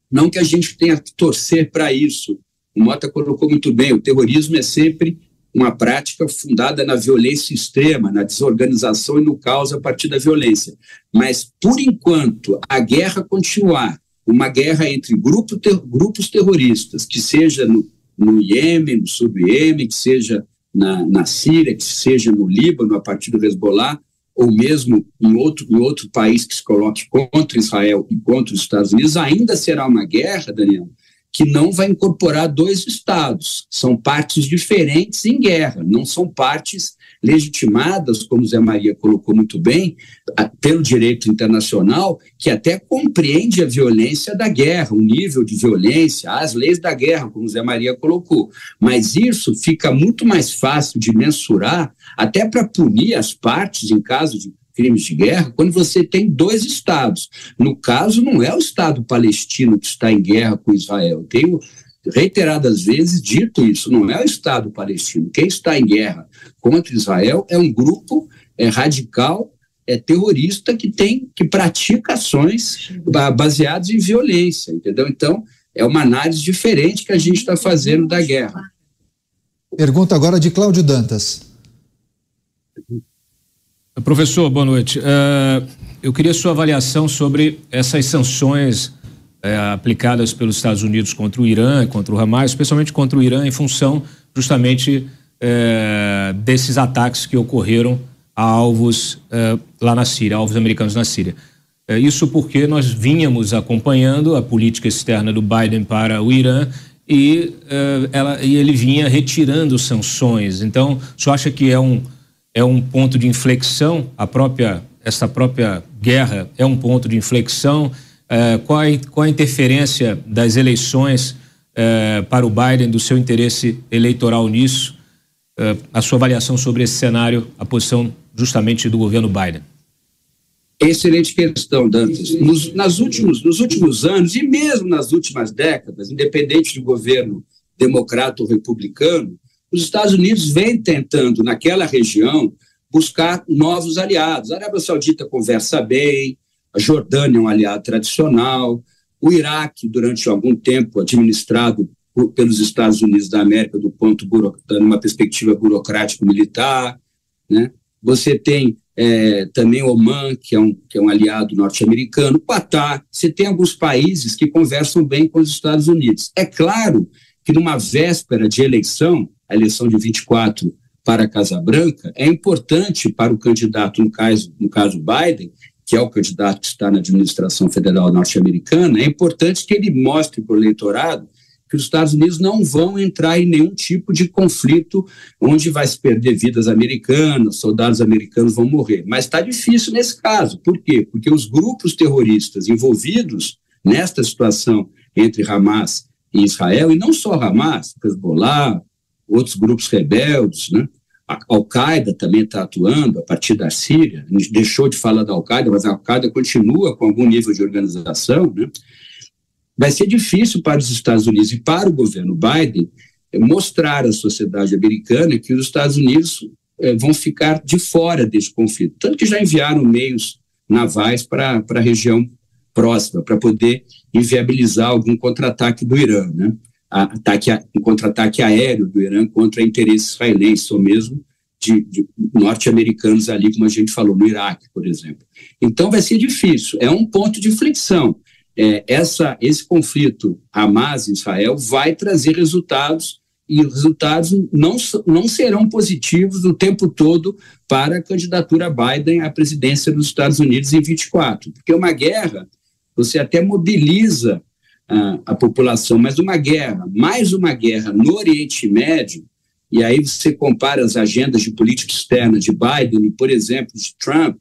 não que a gente tenha que torcer para isso. O Mota colocou muito bem: o terrorismo é sempre uma prática fundada na violência extrema, na desorganização e no caos a partir da violência. Mas, por enquanto, a guerra continuar, uma guerra entre grupo ter, grupos terroristas, que seja no, no Iêmen, no sul do Iêmen, que seja na, na Síria, que seja no Líbano, a partir do Hezbollah, ou mesmo em outro, em outro país que se coloque contra Israel e contra os Estados Unidos, ainda será uma guerra, Daniel, que não vai incorporar dois estados. São partes diferentes em guerra, não são partes legitimadas, como Zé Maria colocou muito bem, pelo direito internacional, que até compreende a violência da guerra, o nível de violência, as leis da guerra, como Zé Maria colocou. Mas isso fica muito mais fácil de mensurar, até para punir as partes em caso de crimes de guerra quando você tem dois estados. No caso, não é o Estado palestino que está em guerra com Israel. Tenho reiteradas vezes dito isso, não é o Estado palestino. Quem está em guerra contra Israel é um grupo é, radical, é terrorista que tem que pratica ações baseadas em violência, entendeu? Então, é uma análise diferente que a gente está fazendo da guerra. Pergunta agora de Cláudio Dantas. Professor, boa noite. Uh, eu queria sua avaliação sobre essas sanções uh, aplicadas pelos Estados Unidos contra o Irã, contra o Hamas, especialmente contra o Irã, em função justamente uh, desses ataques que ocorreram a alvos lá na Síria, alvos americanos na Síria. isso porque nós vínhamos acompanhando a política externa do Biden para o Irã e, ela, e ele vinha retirando sanções. Então, o senhor acha que é um é um ponto de inflexão, a própria, essa própria guerra é um ponto de inflexão. É, qual, a, qual a interferência das eleições é, para o Biden, do seu interesse eleitoral nisso? É, a sua avaliação sobre esse cenário, a posição justamente do governo Biden? Excelente questão, Dantas. Nos, nas últimos, nos últimos anos, e mesmo nas últimas décadas, independente do governo democrata ou republicano, os Estados Unidos vem tentando, naquela região, buscar novos aliados. A Arábia Saudita conversa bem, a Jordânia é um aliado tradicional, o Iraque, durante algum tempo, administrado por, pelos Estados Unidos da América, do ponto numa perspectiva burocrático-militar. Né? Você tem é, também Oman, que é um, que é um aliado norte-americano, Qatar. Você tem alguns países que conversam bem com os Estados Unidos. É claro que numa véspera de eleição, a eleição de 24 para a Casa Branca, é importante para o candidato, no caso, no caso Biden, que é o candidato que está na administração federal norte-americana, é importante que ele mostre para o eleitorado que os Estados Unidos não vão entrar em nenhum tipo de conflito onde vai se perder vidas americanas, soldados americanos vão morrer. Mas está difícil nesse caso. Por quê? Porque os grupos terroristas envolvidos nesta situação entre Hamas em Israel, e não só Hamas, Hezbollah, outros grupos rebeldes, né? A Al-Qaeda também está atuando a partir da Síria. A gente deixou de falar da Al-Qaeda, mas a Al-Qaeda continua com algum nível de organização. Né? Vai ser difícil para os Estados Unidos e para o governo Biden mostrar à sociedade americana que os Estados Unidos eh, vão ficar de fora desse conflito. Tanto que já enviaram meios navais para a região próxima, para poder inviabilizar algum contra-ataque do Irã, né? Ataque, um contra-ataque aéreo do Irã contra interesses israelenses, ou mesmo de, de norte-americanos ali, como a gente falou, no Iraque, por exemplo. Então vai ser difícil, é um ponto de flexão. É, essa, esse conflito Hamas-Israel vai trazer resultados e os resultados não, não serão positivos o tempo todo para a candidatura Biden à presidência dos Estados Unidos em 24, porque uma guerra você até mobiliza a, população, mas uma guerra, mais uma guerra no Oriente Médio, e aí você compara as agendas de política externa de Biden e, por exemplo, de Trump.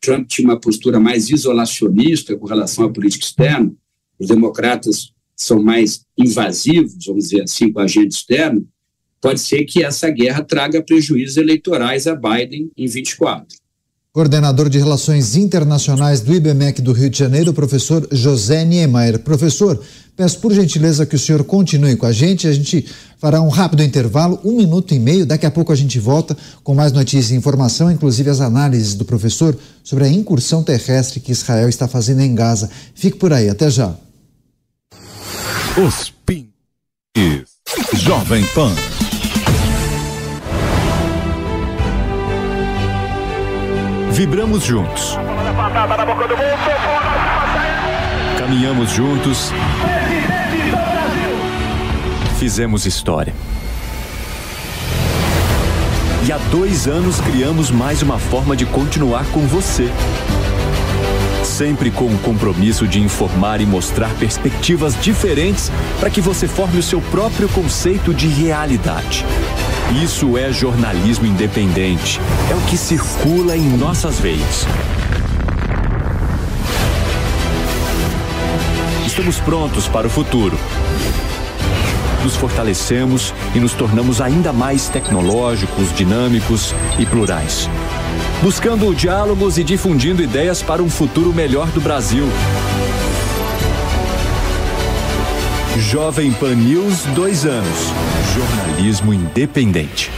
Trump tinha uma postura mais isolacionista com relação à política externa. Os democratas são mais invasivos, vamos dizer assim, com a agenda externa. Pode ser que essa guerra traga prejuízos eleitorais a Biden em 24. Coordenador de Relações Internacionais do IBMEC do Rio de Janeiro, professor José Niemeyer. Professor, peço por gentileza que o senhor continue com a gente. A gente fará um rápido intervalo, um minuto e meio. Daqui a pouco a gente volta com mais notícias e informação, inclusive as análises do professor sobre a incursão terrestre que Israel está fazendo em Gaza. Fique por aí, até já. Os Pins. Jovem Pan. Vibramos juntos. Caminhamos juntos. Fizemos história. E há dois anos criamos mais uma forma de continuar com você. Sempre com o compromisso de informar e mostrar perspectivas diferentes para que você forme o seu próprio conceito de realidade. Isso é jornalismo independente. É o que circula em nossas veias. Estamos prontos para o futuro. Nos fortalecemos e nos tornamos ainda mais tecnológicos, dinâmicos e plurais. Buscando diálogos e difundindo ideias para um futuro melhor do Brasil. Jovem Pan News, dois anos. Jornalismo independente.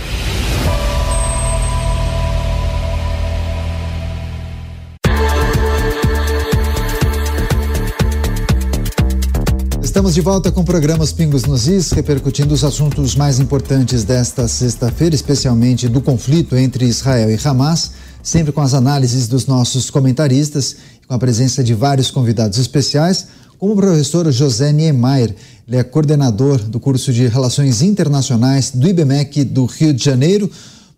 Estamos de volta com programas Pingos nos Is, repercutindo os assuntos mais importantes desta sexta-feira, especialmente do conflito entre Israel e Hamas, sempre com as análises dos nossos comentaristas com a presença de vários convidados especiais como o professor José Niemeyer. Ele é coordenador do curso de Relações Internacionais do IBMEC do Rio de Janeiro.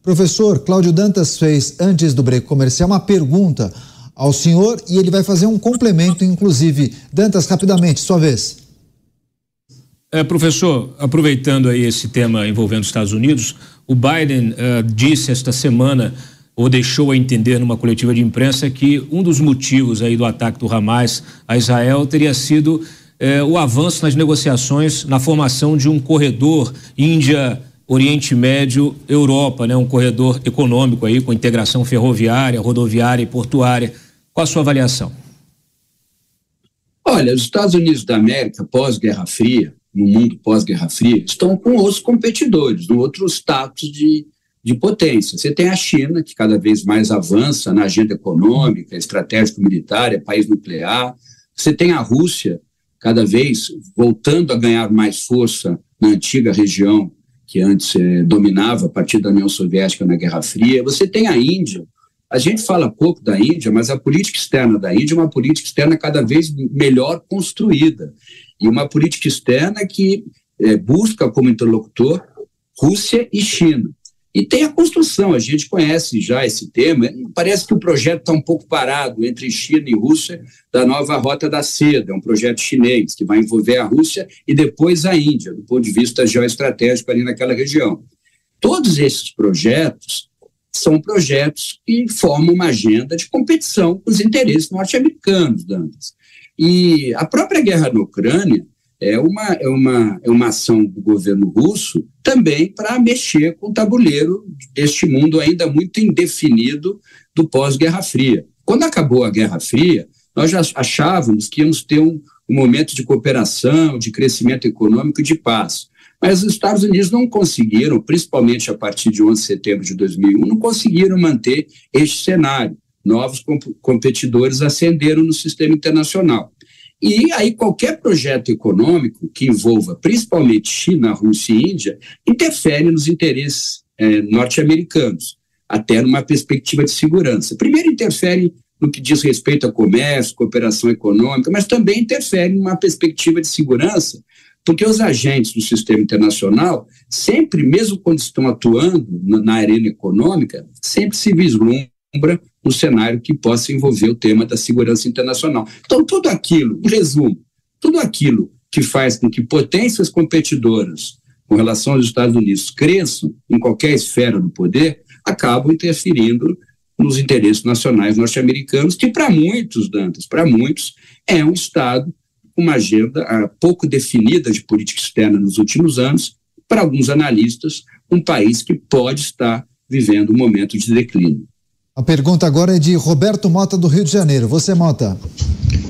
Professor, Cláudio Dantas fez, antes do break comercial, uma pergunta ao senhor e ele vai fazer um complemento, inclusive. Dantas, rapidamente, sua vez. É, professor, aproveitando aí esse tema envolvendo os Estados Unidos, o Biden uh, disse esta semana ou deixou a entender numa coletiva de imprensa que um dos motivos aí do ataque do Hamas a Israel teria sido eh, o avanço nas negociações na formação de um corredor Índia Oriente Médio Europa, né, um corredor econômico aí com integração ferroviária, rodoviária e portuária. Qual a sua avaliação? Olha, os Estados Unidos da América pós-Guerra Fria, no mundo pós-Guerra Fria, estão com outros competidores, no outro status de de potência. Você tem a China, que cada vez mais avança na agenda econômica, estratégico-militar, é país nuclear. Você tem a Rússia, cada vez voltando a ganhar mais força na antiga região que antes eh, dominava a partir da União Soviética na Guerra Fria. Você tem a Índia. A gente fala pouco da Índia, mas a política externa da Índia é uma política externa cada vez melhor construída. E uma política externa que eh, busca como interlocutor Rússia e China. E tem a construção, a gente conhece já esse tema. Parece que o projeto está um pouco parado entre China e Rússia da nova Rota da Seda, é um projeto chinês que vai envolver a Rússia e depois a Índia, do ponto de vista geoestratégico ali naquela região. Todos esses projetos são projetos que formam uma agenda de competição com os interesses norte-americanos, Dantas. E a própria guerra na Ucrânia é uma, é uma, é uma ação do governo russo também para mexer com o tabuleiro deste mundo ainda muito indefinido do pós-Guerra Fria. Quando acabou a Guerra Fria, nós já achávamos que íamos ter um, um momento de cooperação, de crescimento econômico e de paz. Mas os Estados Unidos não conseguiram, principalmente a partir de 11 de setembro de 2001, não conseguiram manter este cenário. Novos competidores ascenderam no sistema internacional. E aí qualquer projeto econômico que envolva principalmente China, Rússia e Índia interfere nos interesses é, norte-americanos. até numa perspectiva de segurança. Primeiro, interfere no que diz respeito a comércio, cooperação econômica, mas também interfere numa perspectiva de segurança, porque os agentes do sistema internacional, sempre, mesmo quando estão atuando na arena econômica, sempre se um cenário que possa envolver o tema da segurança internacional. Então, tudo aquilo, em resumo, tudo aquilo que faz com que potências competidoras com relação aos Estados Unidos cresçam em qualquer esfera do poder, acabam interferindo nos interesses nacionais norte-americanos, que para muitos, Dantas, para muitos, é um Estado com uma agenda ah, pouco definida de política externa nos últimos anos, para alguns analistas, um país que pode estar vivendo um momento de declínio. A pergunta agora é de Roberto Mota, do Rio de Janeiro. Você, Mota.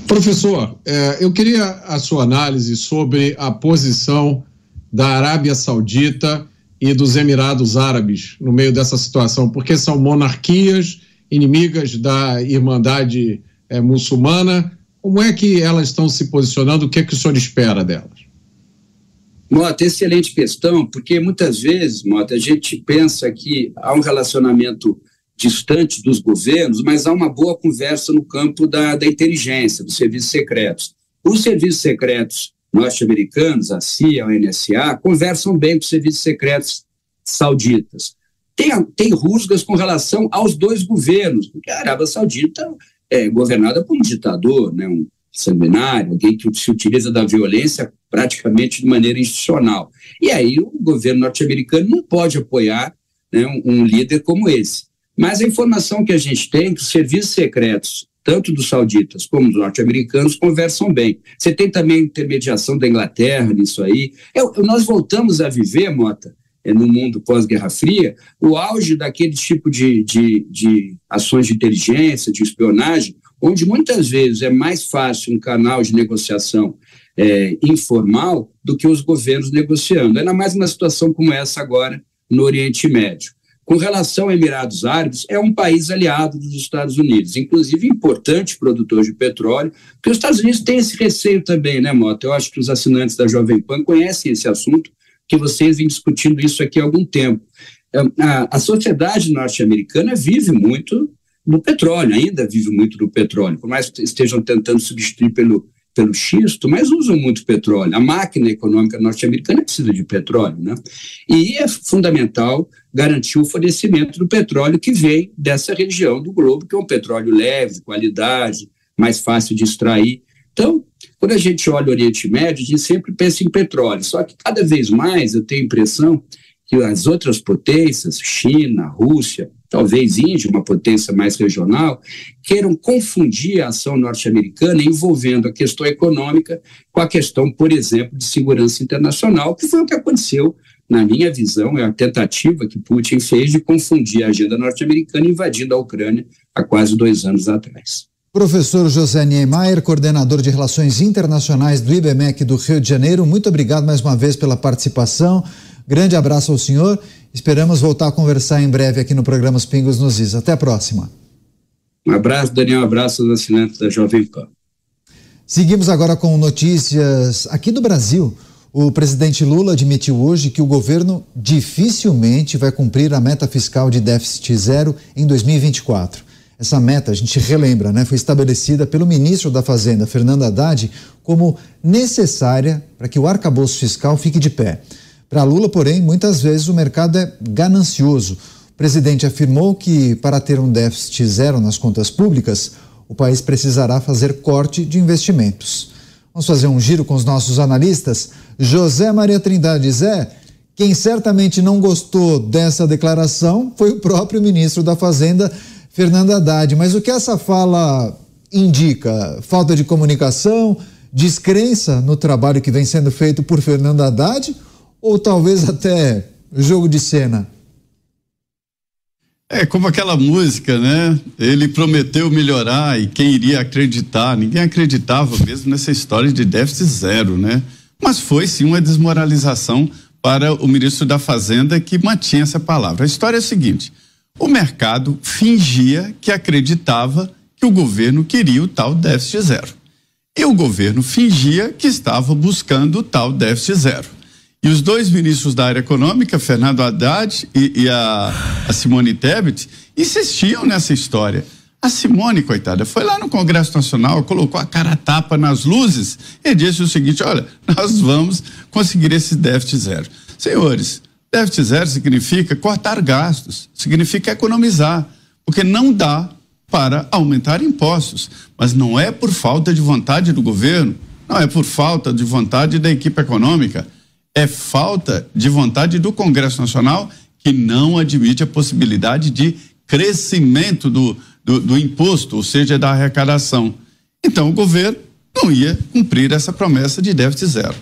Professor, é, eu queria a sua análise sobre a posição da Arábia Saudita e dos Emirados Árabes no meio dessa situação, porque são monarquias inimigas da Irmandade é, muçulmana. Como é que elas estão se posicionando? O que, é que o senhor espera delas? Mota, excelente questão, porque muitas vezes, Mota, a gente pensa que há um relacionamento distante dos governos, mas há uma boa conversa no campo da, da inteligência, dos serviços secretos. Os serviços secretos norte-americanos, a CIA, a NSA, conversam bem com os serviços secretos sauditas. Tem, tem rusgas com relação aos dois governos, porque a Arábia Saudita é governada por um ditador, né, um sanguinário, alguém que se utiliza da violência praticamente de maneira institucional. E aí o governo norte-americano não pode apoiar né, um, um líder como esse. Mas a informação que a gente tem é que os serviços secretos tanto dos sauditas como dos norte-americanos, conversam bem. Você tem também intermediação da Inglaterra nisso aí. Eu, nós voltamos a viver, Mota, é, no mundo pós-Guerra Fria, o auge daquele tipo de, de, de ações de inteligência, de espionagem, onde muitas vezes é mais fácil um canal de negociação é, informal do que os governos negociando. Ainda mais uma situação como essa agora no Oriente Médio. Com relação a Emirados Árabes, é um país aliado dos Estados Unidos, inclusive importante produtor de petróleo, porque os Estados Unidos têm esse receio também, né, Mota? Eu acho que os assinantes da Jovem Pan conhecem esse assunto, que vocês vêm discutindo isso aqui há algum tempo. É, a, a sociedade norte-americana vive muito do petróleo, ainda vive muito do petróleo, por mais que estejam tentando substituir pelo pelo xisto, mas usam muito petróleo. A máquina econômica norte-americana precisa de petróleo, né? E é fundamental garantir o fornecimento do petróleo que vem dessa região do globo, que é um petróleo leve, qualidade, mais fácil de extrair. Então, quando a gente olha o Oriente Médio, a gente sempre pensa em petróleo. Só que cada vez mais eu tenho a impressão que as outras potências, China, Rússia, talvez Índia, uma potência mais regional, queiram confundir a ação norte-americana envolvendo a questão econômica com a questão, por exemplo, de segurança internacional, que foi o que aconteceu, na minha visão, é a tentativa que Putin fez de confundir a agenda norte-americana invadindo a Ucrânia há quase dois anos atrás. Professor José Niemeyer, coordenador de Relações Internacionais do IBMEC do Rio de Janeiro, muito obrigado mais uma vez pela participação. Grande abraço ao senhor. Esperamos voltar a conversar em breve aqui no programa Os Pingos nos Is. Até a próxima. Um abraço, Daniel. Um abraço aos assinantes da Jovem Pan. Seguimos agora com notícias aqui do Brasil. O presidente Lula admitiu hoje que o governo dificilmente vai cumprir a meta fiscal de déficit zero em 2024. Essa meta, a gente relembra, né, foi estabelecida pelo ministro da Fazenda, Fernando Haddad, como necessária para que o arcabouço fiscal fique de pé. Para Lula, porém, muitas vezes o mercado é ganancioso. O presidente afirmou que, para ter um déficit zero nas contas públicas, o país precisará fazer corte de investimentos. Vamos fazer um giro com os nossos analistas. José Maria Trindade Zé, quem certamente não gostou dessa declaração foi o próprio ministro da Fazenda, Fernando Haddad. Mas o que essa fala indica? Falta de comunicação, descrença no trabalho que vem sendo feito por Fernando Haddad? ou talvez até jogo de cena? É como aquela música, né? Ele prometeu melhorar e quem iria acreditar? Ninguém acreditava mesmo nessa história de déficit zero, né? Mas foi sim uma desmoralização para o ministro da Fazenda que mantinha essa palavra. A história é a seguinte: o mercado fingia que acreditava que o governo queria o tal déficit zero. E o governo fingia que estava buscando o tal déficit zero. E os dois ministros da área econômica, Fernando Haddad e, e a, a Simone Tebet, insistiam nessa história. A Simone, coitada, foi lá no Congresso Nacional, colocou a cara a tapa nas luzes e disse o seguinte: olha, nós vamos conseguir esse déficit zero. Senhores, déficit zero significa cortar gastos, significa economizar, porque não dá para aumentar impostos. Mas não é por falta de vontade do governo, não é por falta de vontade da equipe econômica, é falta de vontade do Congresso Nacional que não admite a possibilidade de crescimento do do, do imposto, ou seja, da arrecadação. Então o governo não ia cumprir essa promessa de déficit zero.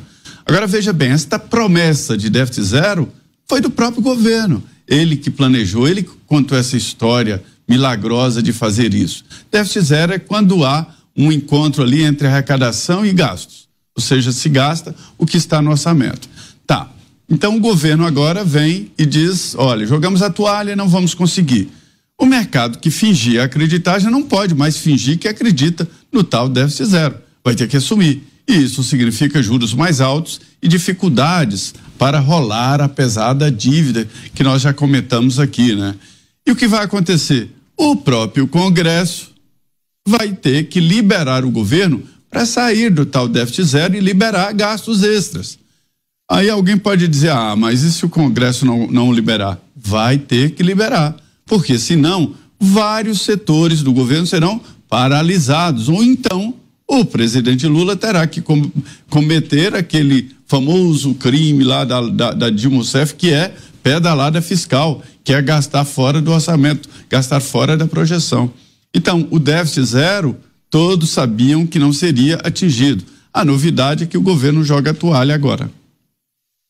Agora veja bem, esta promessa de déficit zero foi do próprio governo. Ele que planejou, ele que contou essa história milagrosa de fazer isso. Déficit zero é quando há um encontro ali entre arrecadação e gastos. Ou seja, se gasta o que está no orçamento. Tá. Então o governo agora vem e diz: olha, jogamos a toalha, não vamos conseguir. O mercado que fingia acreditar já não pode mais fingir que acredita no tal déficit zero. Vai ter que assumir. E isso significa juros mais altos e dificuldades para rolar a pesada dívida que nós já comentamos aqui, né? E o que vai acontecer? O próprio Congresso vai ter que liberar o governo para sair do tal déficit zero e liberar gastos extras. Aí alguém pode dizer: ah, mas e se o Congresso não, não liberar? Vai ter que liberar porque senão vários setores do governo serão paralisados, ou então o presidente Lula terá que com, cometer aquele famoso crime lá da, da, da Dilma Rousseff, que é pedalada fiscal, que é gastar fora do orçamento, gastar fora da projeção. Então, o déficit zero, todos sabiam que não seria atingido. A novidade é que o governo joga a toalha agora.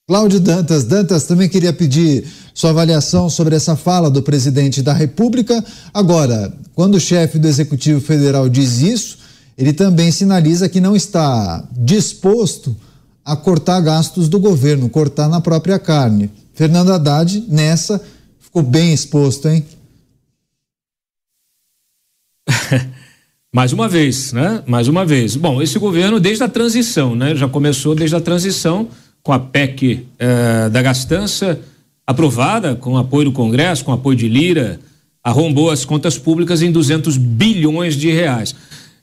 Cláudio Dantas, Dantas também queria pedir sua avaliação sobre essa fala do presidente da República. Agora, quando o chefe do Executivo Federal diz isso, ele também sinaliza que não está disposto a cortar gastos do governo, cortar na própria carne. Fernando Haddad, nessa, ficou bem exposto, hein? Mais uma vez, né? Mais uma vez. Bom, esse governo, desde a transição, né? Já começou desde a transição com a PEC eh, da gastança, aprovada com apoio do Congresso, com apoio de Lira, arrombou as contas públicas em 200 bilhões de reais.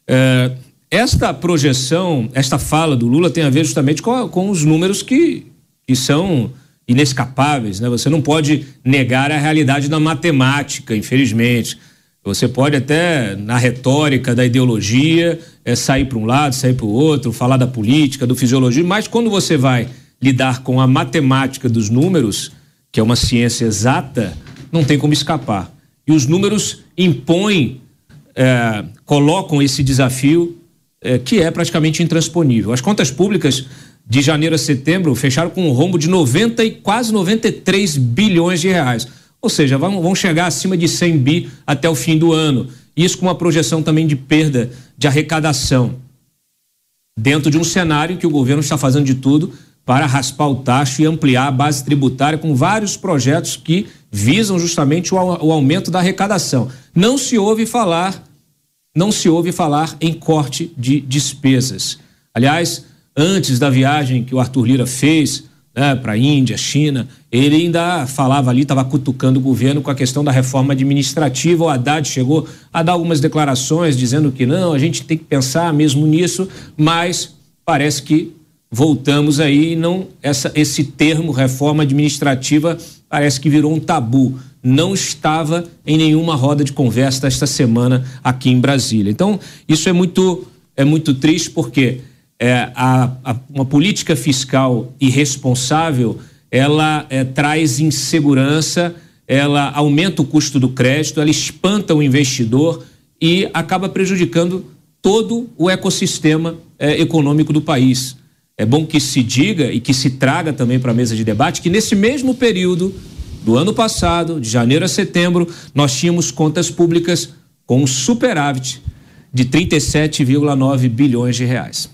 Eh, esta projeção, esta fala do Lula tem a ver justamente com, com os números que, que são inescapáveis, né? Você não pode negar a realidade da matemática, infelizmente. Você pode até, na retórica da ideologia, é, sair para um lado, sair para o outro, falar da política, do fisiologia, mas quando você vai lidar com a matemática dos números, que é uma ciência exata, não tem como escapar. E os números impõem, é, colocam esse desafio é, que é praticamente intransponível. As contas públicas de janeiro a setembro fecharam com um rombo de 90 e quase 93 bilhões de reais. Ou seja, vão, vão chegar acima de 100 bi até o fim do ano. Isso com uma projeção também de perda de arrecadação. Dentro de um cenário que o governo está fazendo de tudo para raspar o tacho e ampliar a base tributária com vários projetos que visam justamente o, o aumento da arrecadação. Não se ouve falar, não se ouve falar em corte de despesas. Aliás, antes da viagem que o Arthur Lira fez né, para a Índia, China, ele ainda falava ali, estava cutucando o governo com a questão da reforma administrativa. O Haddad chegou a dar algumas declarações dizendo que não, a gente tem que pensar mesmo nisso, mas parece que voltamos aí não essa, esse termo reforma administrativa parece que virou um tabu. Não estava em nenhuma roda de conversa esta semana aqui em Brasília. Então, isso é muito, é muito triste porque é, a, a, uma política fiscal irresponsável ela é, traz insegurança, ela aumenta o custo do crédito, ela espanta o investidor e acaba prejudicando todo o ecossistema é, econômico do país. É bom que se diga e que se traga também para a mesa de debate que nesse mesmo período do ano passado, de janeiro a setembro, nós tínhamos contas públicas com um superávit de 37,9 bilhões de reais.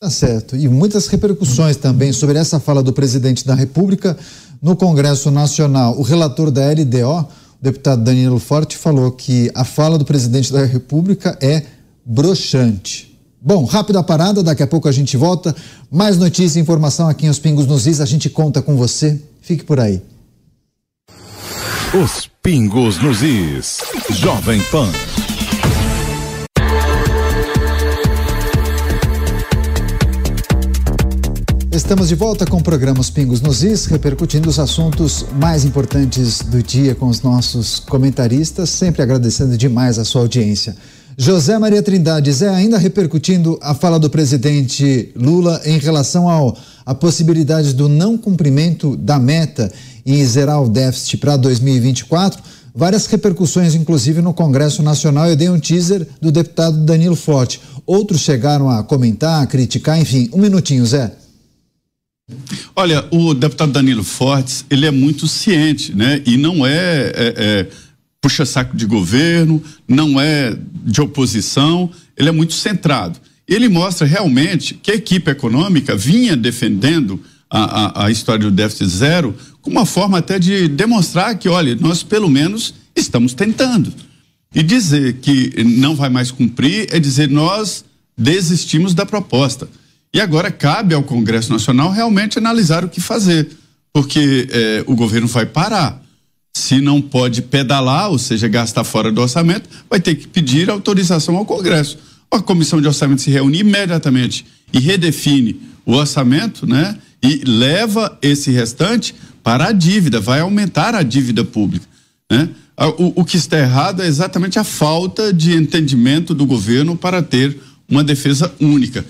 Tá certo. E muitas repercussões também sobre essa fala do presidente da República no Congresso Nacional. O relator da LDO, o deputado Danilo Forte, falou que a fala do presidente da República é broxante. Bom, rápida parada, daqui a pouco a gente volta. Mais notícia e informação aqui em Os Pingos nos Is, a gente conta com você. Fique por aí. Os Pingos nos Is. Jovem Pan. Estamos de volta com o programa Os Pingos nos Is, repercutindo os assuntos mais importantes do dia com os nossos comentaristas, sempre agradecendo demais a sua audiência. José Maria Trindade, Zé, ainda repercutindo a fala do presidente Lula em relação ao a possibilidade do não cumprimento da meta em zerar o déficit para 2024, várias repercussões, inclusive no Congresso Nacional. Eu dei um teaser do deputado Danilo Forte. Outros chegaram a comentar, a criticar, enfim. Um minutinho, Zé. Olha, o deputado Danilo Fortes, ele é muito ciente, né? E não é, é, é puxa-saco de governo, não é de oposição, ele é muito centrado. Ele mostra realmente que a equipe econômica vinha defendendo a, a, a história do déficit zero como uma forma até de demonstrar que, olha, nós pelo menos estamos tentando. E dizer que não vai mais cumprir é dizer nós desistimos da proposta. E agora cabe ao Congresso Nacional realmente analisar o que fazer, porque eh, o governo vai parar. Se não pode pedalar, ou seja, gastar fora do orçamento, vai ter que pedir autorização ao Congresso. A comissão de orçamento se reúne imediatamente e redefine o orçamento, né? E leva esse restante para a dívida, vai aumentar a dívida pública, né? O, o que está errado é exatamente a falta de entendimento do governo para ter uma defesa única.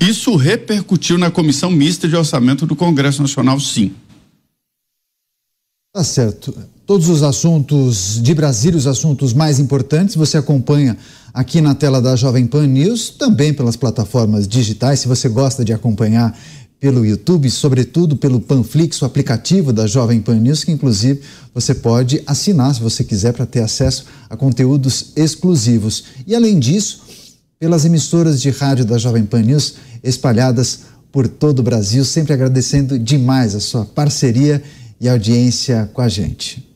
Isso repercutiu na comissão mista de orçamento do Congresso Nacional, sim. Tá certo. Todos os assuntos de Brasília, os assuntos mais importantes, você acompanha aqui na tela da Jovem Pan News, também pelas plataformas digitais. Se você gosta de acompanhar pelo YouTube, sobretudo pelo Panflix, o aplicativo da Jovem Pan News, que inclusive você pode assinar se você quiser para ter acesso a conteúdos exclusivos. E além disso, pelas emissoras de rádio da Jovem Pan News espalhadas por todo o Brasil, sempre agradecendo demais a sua parceria e audiência com a gente.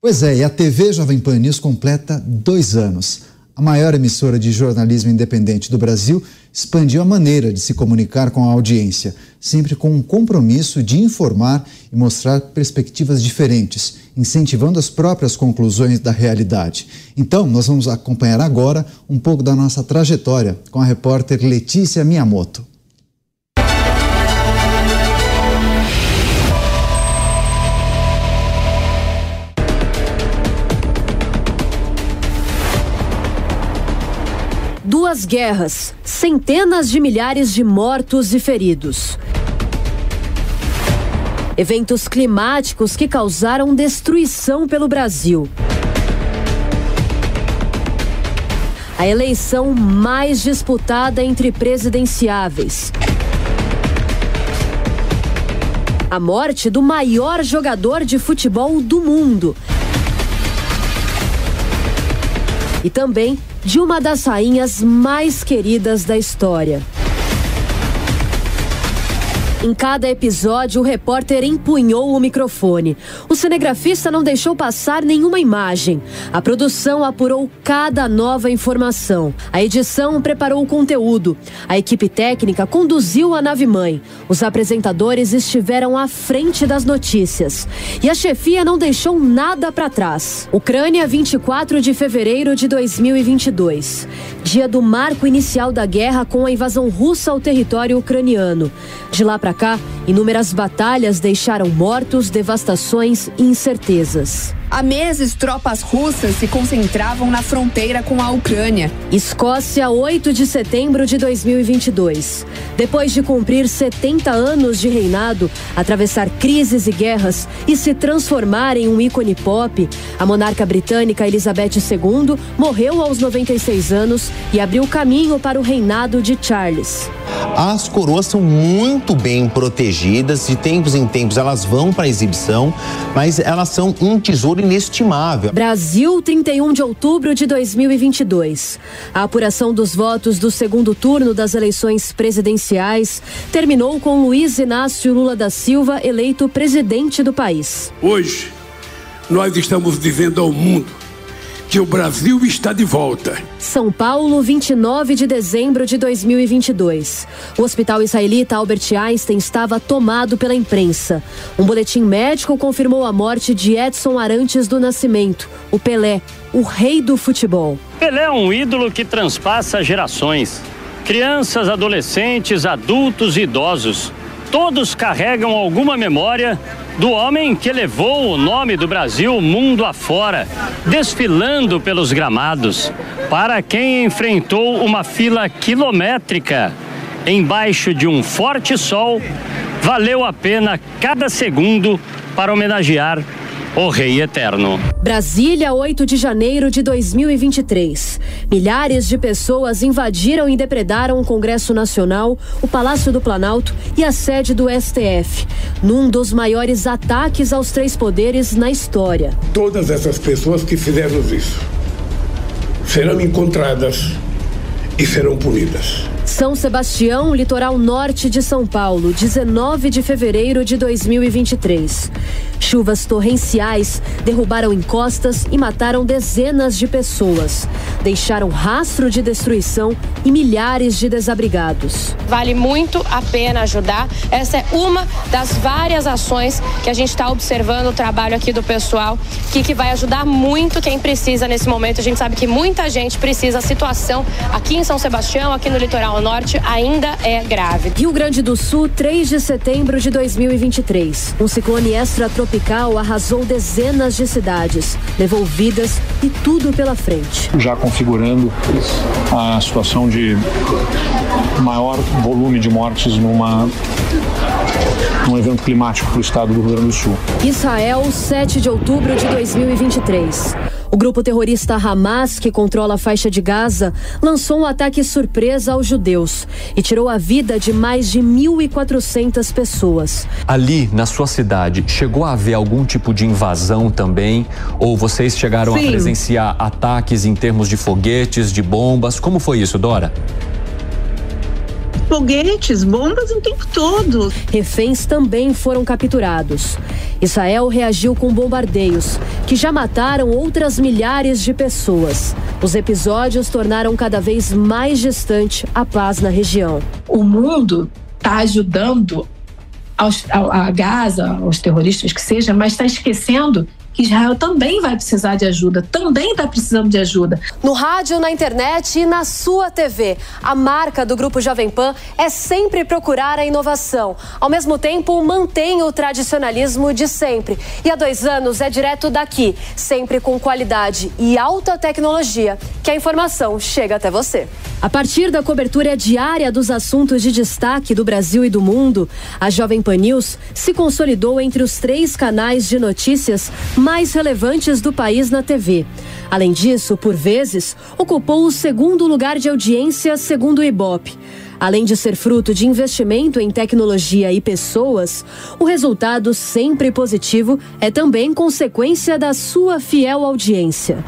Pois é, e a TV Jovem Pan News completa dois anos. A maior emissora de jornalismo independente do Brasil expandiu a maneira de se comunicar com a audiência, sempre com um compromisso de informar e mostrar perspectivas diferentes, incentivando as próprias conclusões da realidade. Então, nós vamos acompanhar agora um pouco da nossa trajetória com a repórter Letícia Miyamoto. Duas guerras, centenas de milhares de mortos e feridos. Eventos climáticos que causaram destruição pelo Brasil. A eleição mais disputada entre presidenciáveis. A morte do maior jogador de futebol do mundo. E também de uma das rainhas mais queridas da história. Em cada episódio, o repórter empunhou o microfone. O cinegrafista não deixou passar nenhuma imagem. A produção apurou cada nova informação. A edição preparou o conteúdo. A equipe técnica conduziu a nave-mãe. Os apresentadores estiveram à frente das notícias. E a chefia não deixou nada para trás. Ucrânia, 24 de fevereiro de 2022. Dia do marco inicial da guerra com a invasão russa ao território ucraniano. De lá para para cá, inúmeras batalhas deixaram mortos, devastações e incertezas. Há meses, tropas russas se concentravam na fronteira com a Ucrânia. Escócia, 8 de setembro de 2022. Depois de cumprir 70 anos de reinado, atravessar crises e guerras e se transformar em um ícone pop, a monarca britânica Elizabeth II morreu aos 96 anos e abriu caminho para o reinado de Charles. As coroas são muito bem protegidas, de tempos em tempos elas vão para exibição, mas elas são um tesouro valor inestimável. Brasil, 31 de outubro de 2022. A apuração dos votos do segundo turno das eleições presidenciais terminou com Luiz Inácio Lula da Silva eleito presidente do país. Hoje, nós estamos dizendo ao mundo que o Brasil está de volta. São Paulo, 29 de dezembro de 2022. O hospital israelita Albert Einstein estava tomado pela imprensa. Um boletim médico confirmou a morte de Edson Arantes do Nascimento, o Pelé, o rei do futebol. Pelé é um ídolo que transpassa gerações. Crianças, adolescentes, adultos e idosos. Todos carregam alguma memória do homem que levou o nome do Brasil mundo afora, desfilando pelos gramados, para quem enfrentou uma fila quilométrica. Embaixo de um forte sol, valeu a pena cada segundo para homenagear o Rei Eterno. Brasília, 8 de janeiro de 2023. Milhares de pessoas invadiram e depredaram o Congresso Nacional, o Palácio do Planalto e a sede do STF, num dos maiores ataques aos três poderes na história. Todas essas pessoas que fizeram isso serão encontradas e serão punidas. São Sebastião, litoral norte de São Paulo, 19 de fevereiro de 2023. Chuvas torrenciais derrubaram encostas e mataram dezenas de pessoas. Deixaram rastro de destruição e milhares de desabrigados. Vale muito a pena ajudar. Essa é uma das várias ações que a gente está observando o trabalho aqui do pessoal, que, que vai ajudar muito quem precisa nesse momento. A gente sabe que muita gente precisa. A situação aqui em São Sebastião, aqui no litoral norte, ainda é grave. Rio Grande do Sul, 3 de setembro de 2023. Um ciclone extratropical arrasou dezenas de cidades, levou vidas e tudo pela frente. Já configurando a situação de maior volume de mortes numa um evento climático para o estado do Rio Grande do Sul. Israel, 7 de outubro de 2023. O grupo terrorista Hamas, que controla a faixa de Gaza, lançou um ataque surpresa aos judeus e tirou a vida de mais de 1.400 pessoas. Ali, na sua cidade, chegou a haver algum tipo de invasão também? Ou vocês chegaram Sim. a presenciar ataques em termos de foguetes, de bombas? Como foi isso, Dora? Foguetes, bombas o tempo todo. Reféns também foram capturados. Israel reagiu com bombardeios, que já mataram outras milhares de pessoas. Os episódios tornaram cada vez mais distante a paz na região. O mundo está ajudando aos, a, a Gaza, aos terroristas que seja, mas está esquecendo que Israel também vai precisar de ajuda, também está precisando de ajuda. No rádio, na internet e na sua TV. A marca do Grupo Jovem Pan é sempre procurar a inovação. Ao mesmo tempo, mantém o tradicionalismo de sempre. E há dois anos é direto daqui, sempre com qualidade e alta tecnologia, que a informação chega até você. A partir da cobertura diária dos assuntos de destaque do Brasil e do mundo, a Jovem Pan News se consolidou entre os três canais de notícias mais relevantes do país na TV. Além disso, por vezes, ocupou o segundo lugar de audiência segundo o Ibope. Além de ser fruto de investimento em tecnologia e pessoas, o resultado sempre positivo é também consequência da sua fiel audiência.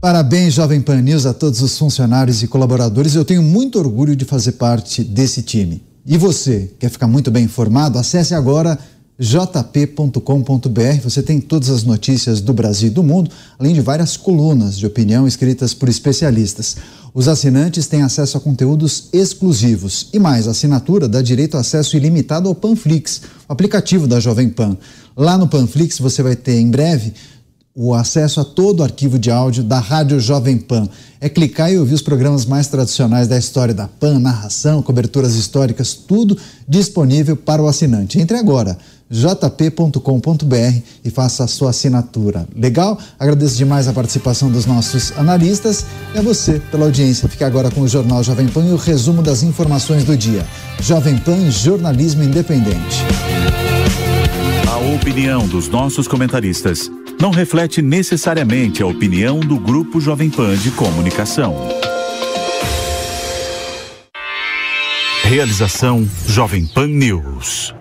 Parabéns, Jovem Pan News, a todos os funcionários e colaboradores. Eu tenho muito orgulho de fazer parte desse time. E você, quer ficar muito bem informado? Acesse agora jp.com.br. Você tem todas as notícias do Brasil e do mundo, além de várias colunas de opinião escritas por especialistas. Os assinantes têm acesso a conteúdos exclusivos e mais, a assinatura dá direito a acesso ilimitado ao Panflix, o aplicativo da Jovem Pan. Lá no Panflix você vai ter em breve o acesso a todo o arquivo de áudio da Rádio Jovem Pan. É clicar e ouvir os programas mais tradicionais da história da Pan, narração, coberturas históricas, tudo disponível para o assinante. Entre agora, jp.com.br e faça a sua assinatura. Legal? Agradeço demais a participação dos nossos analistas e a você pela audiência. Fique agora com o Jornal Jovem Pan e o resumo das informações do dia. Jovem Pan, jornalismo independente. A opinião dos nossos comentaristas não reflete necessariamente a opinião do Grupo Jovem Pan de Comunicação. Realização Jovem Pan News.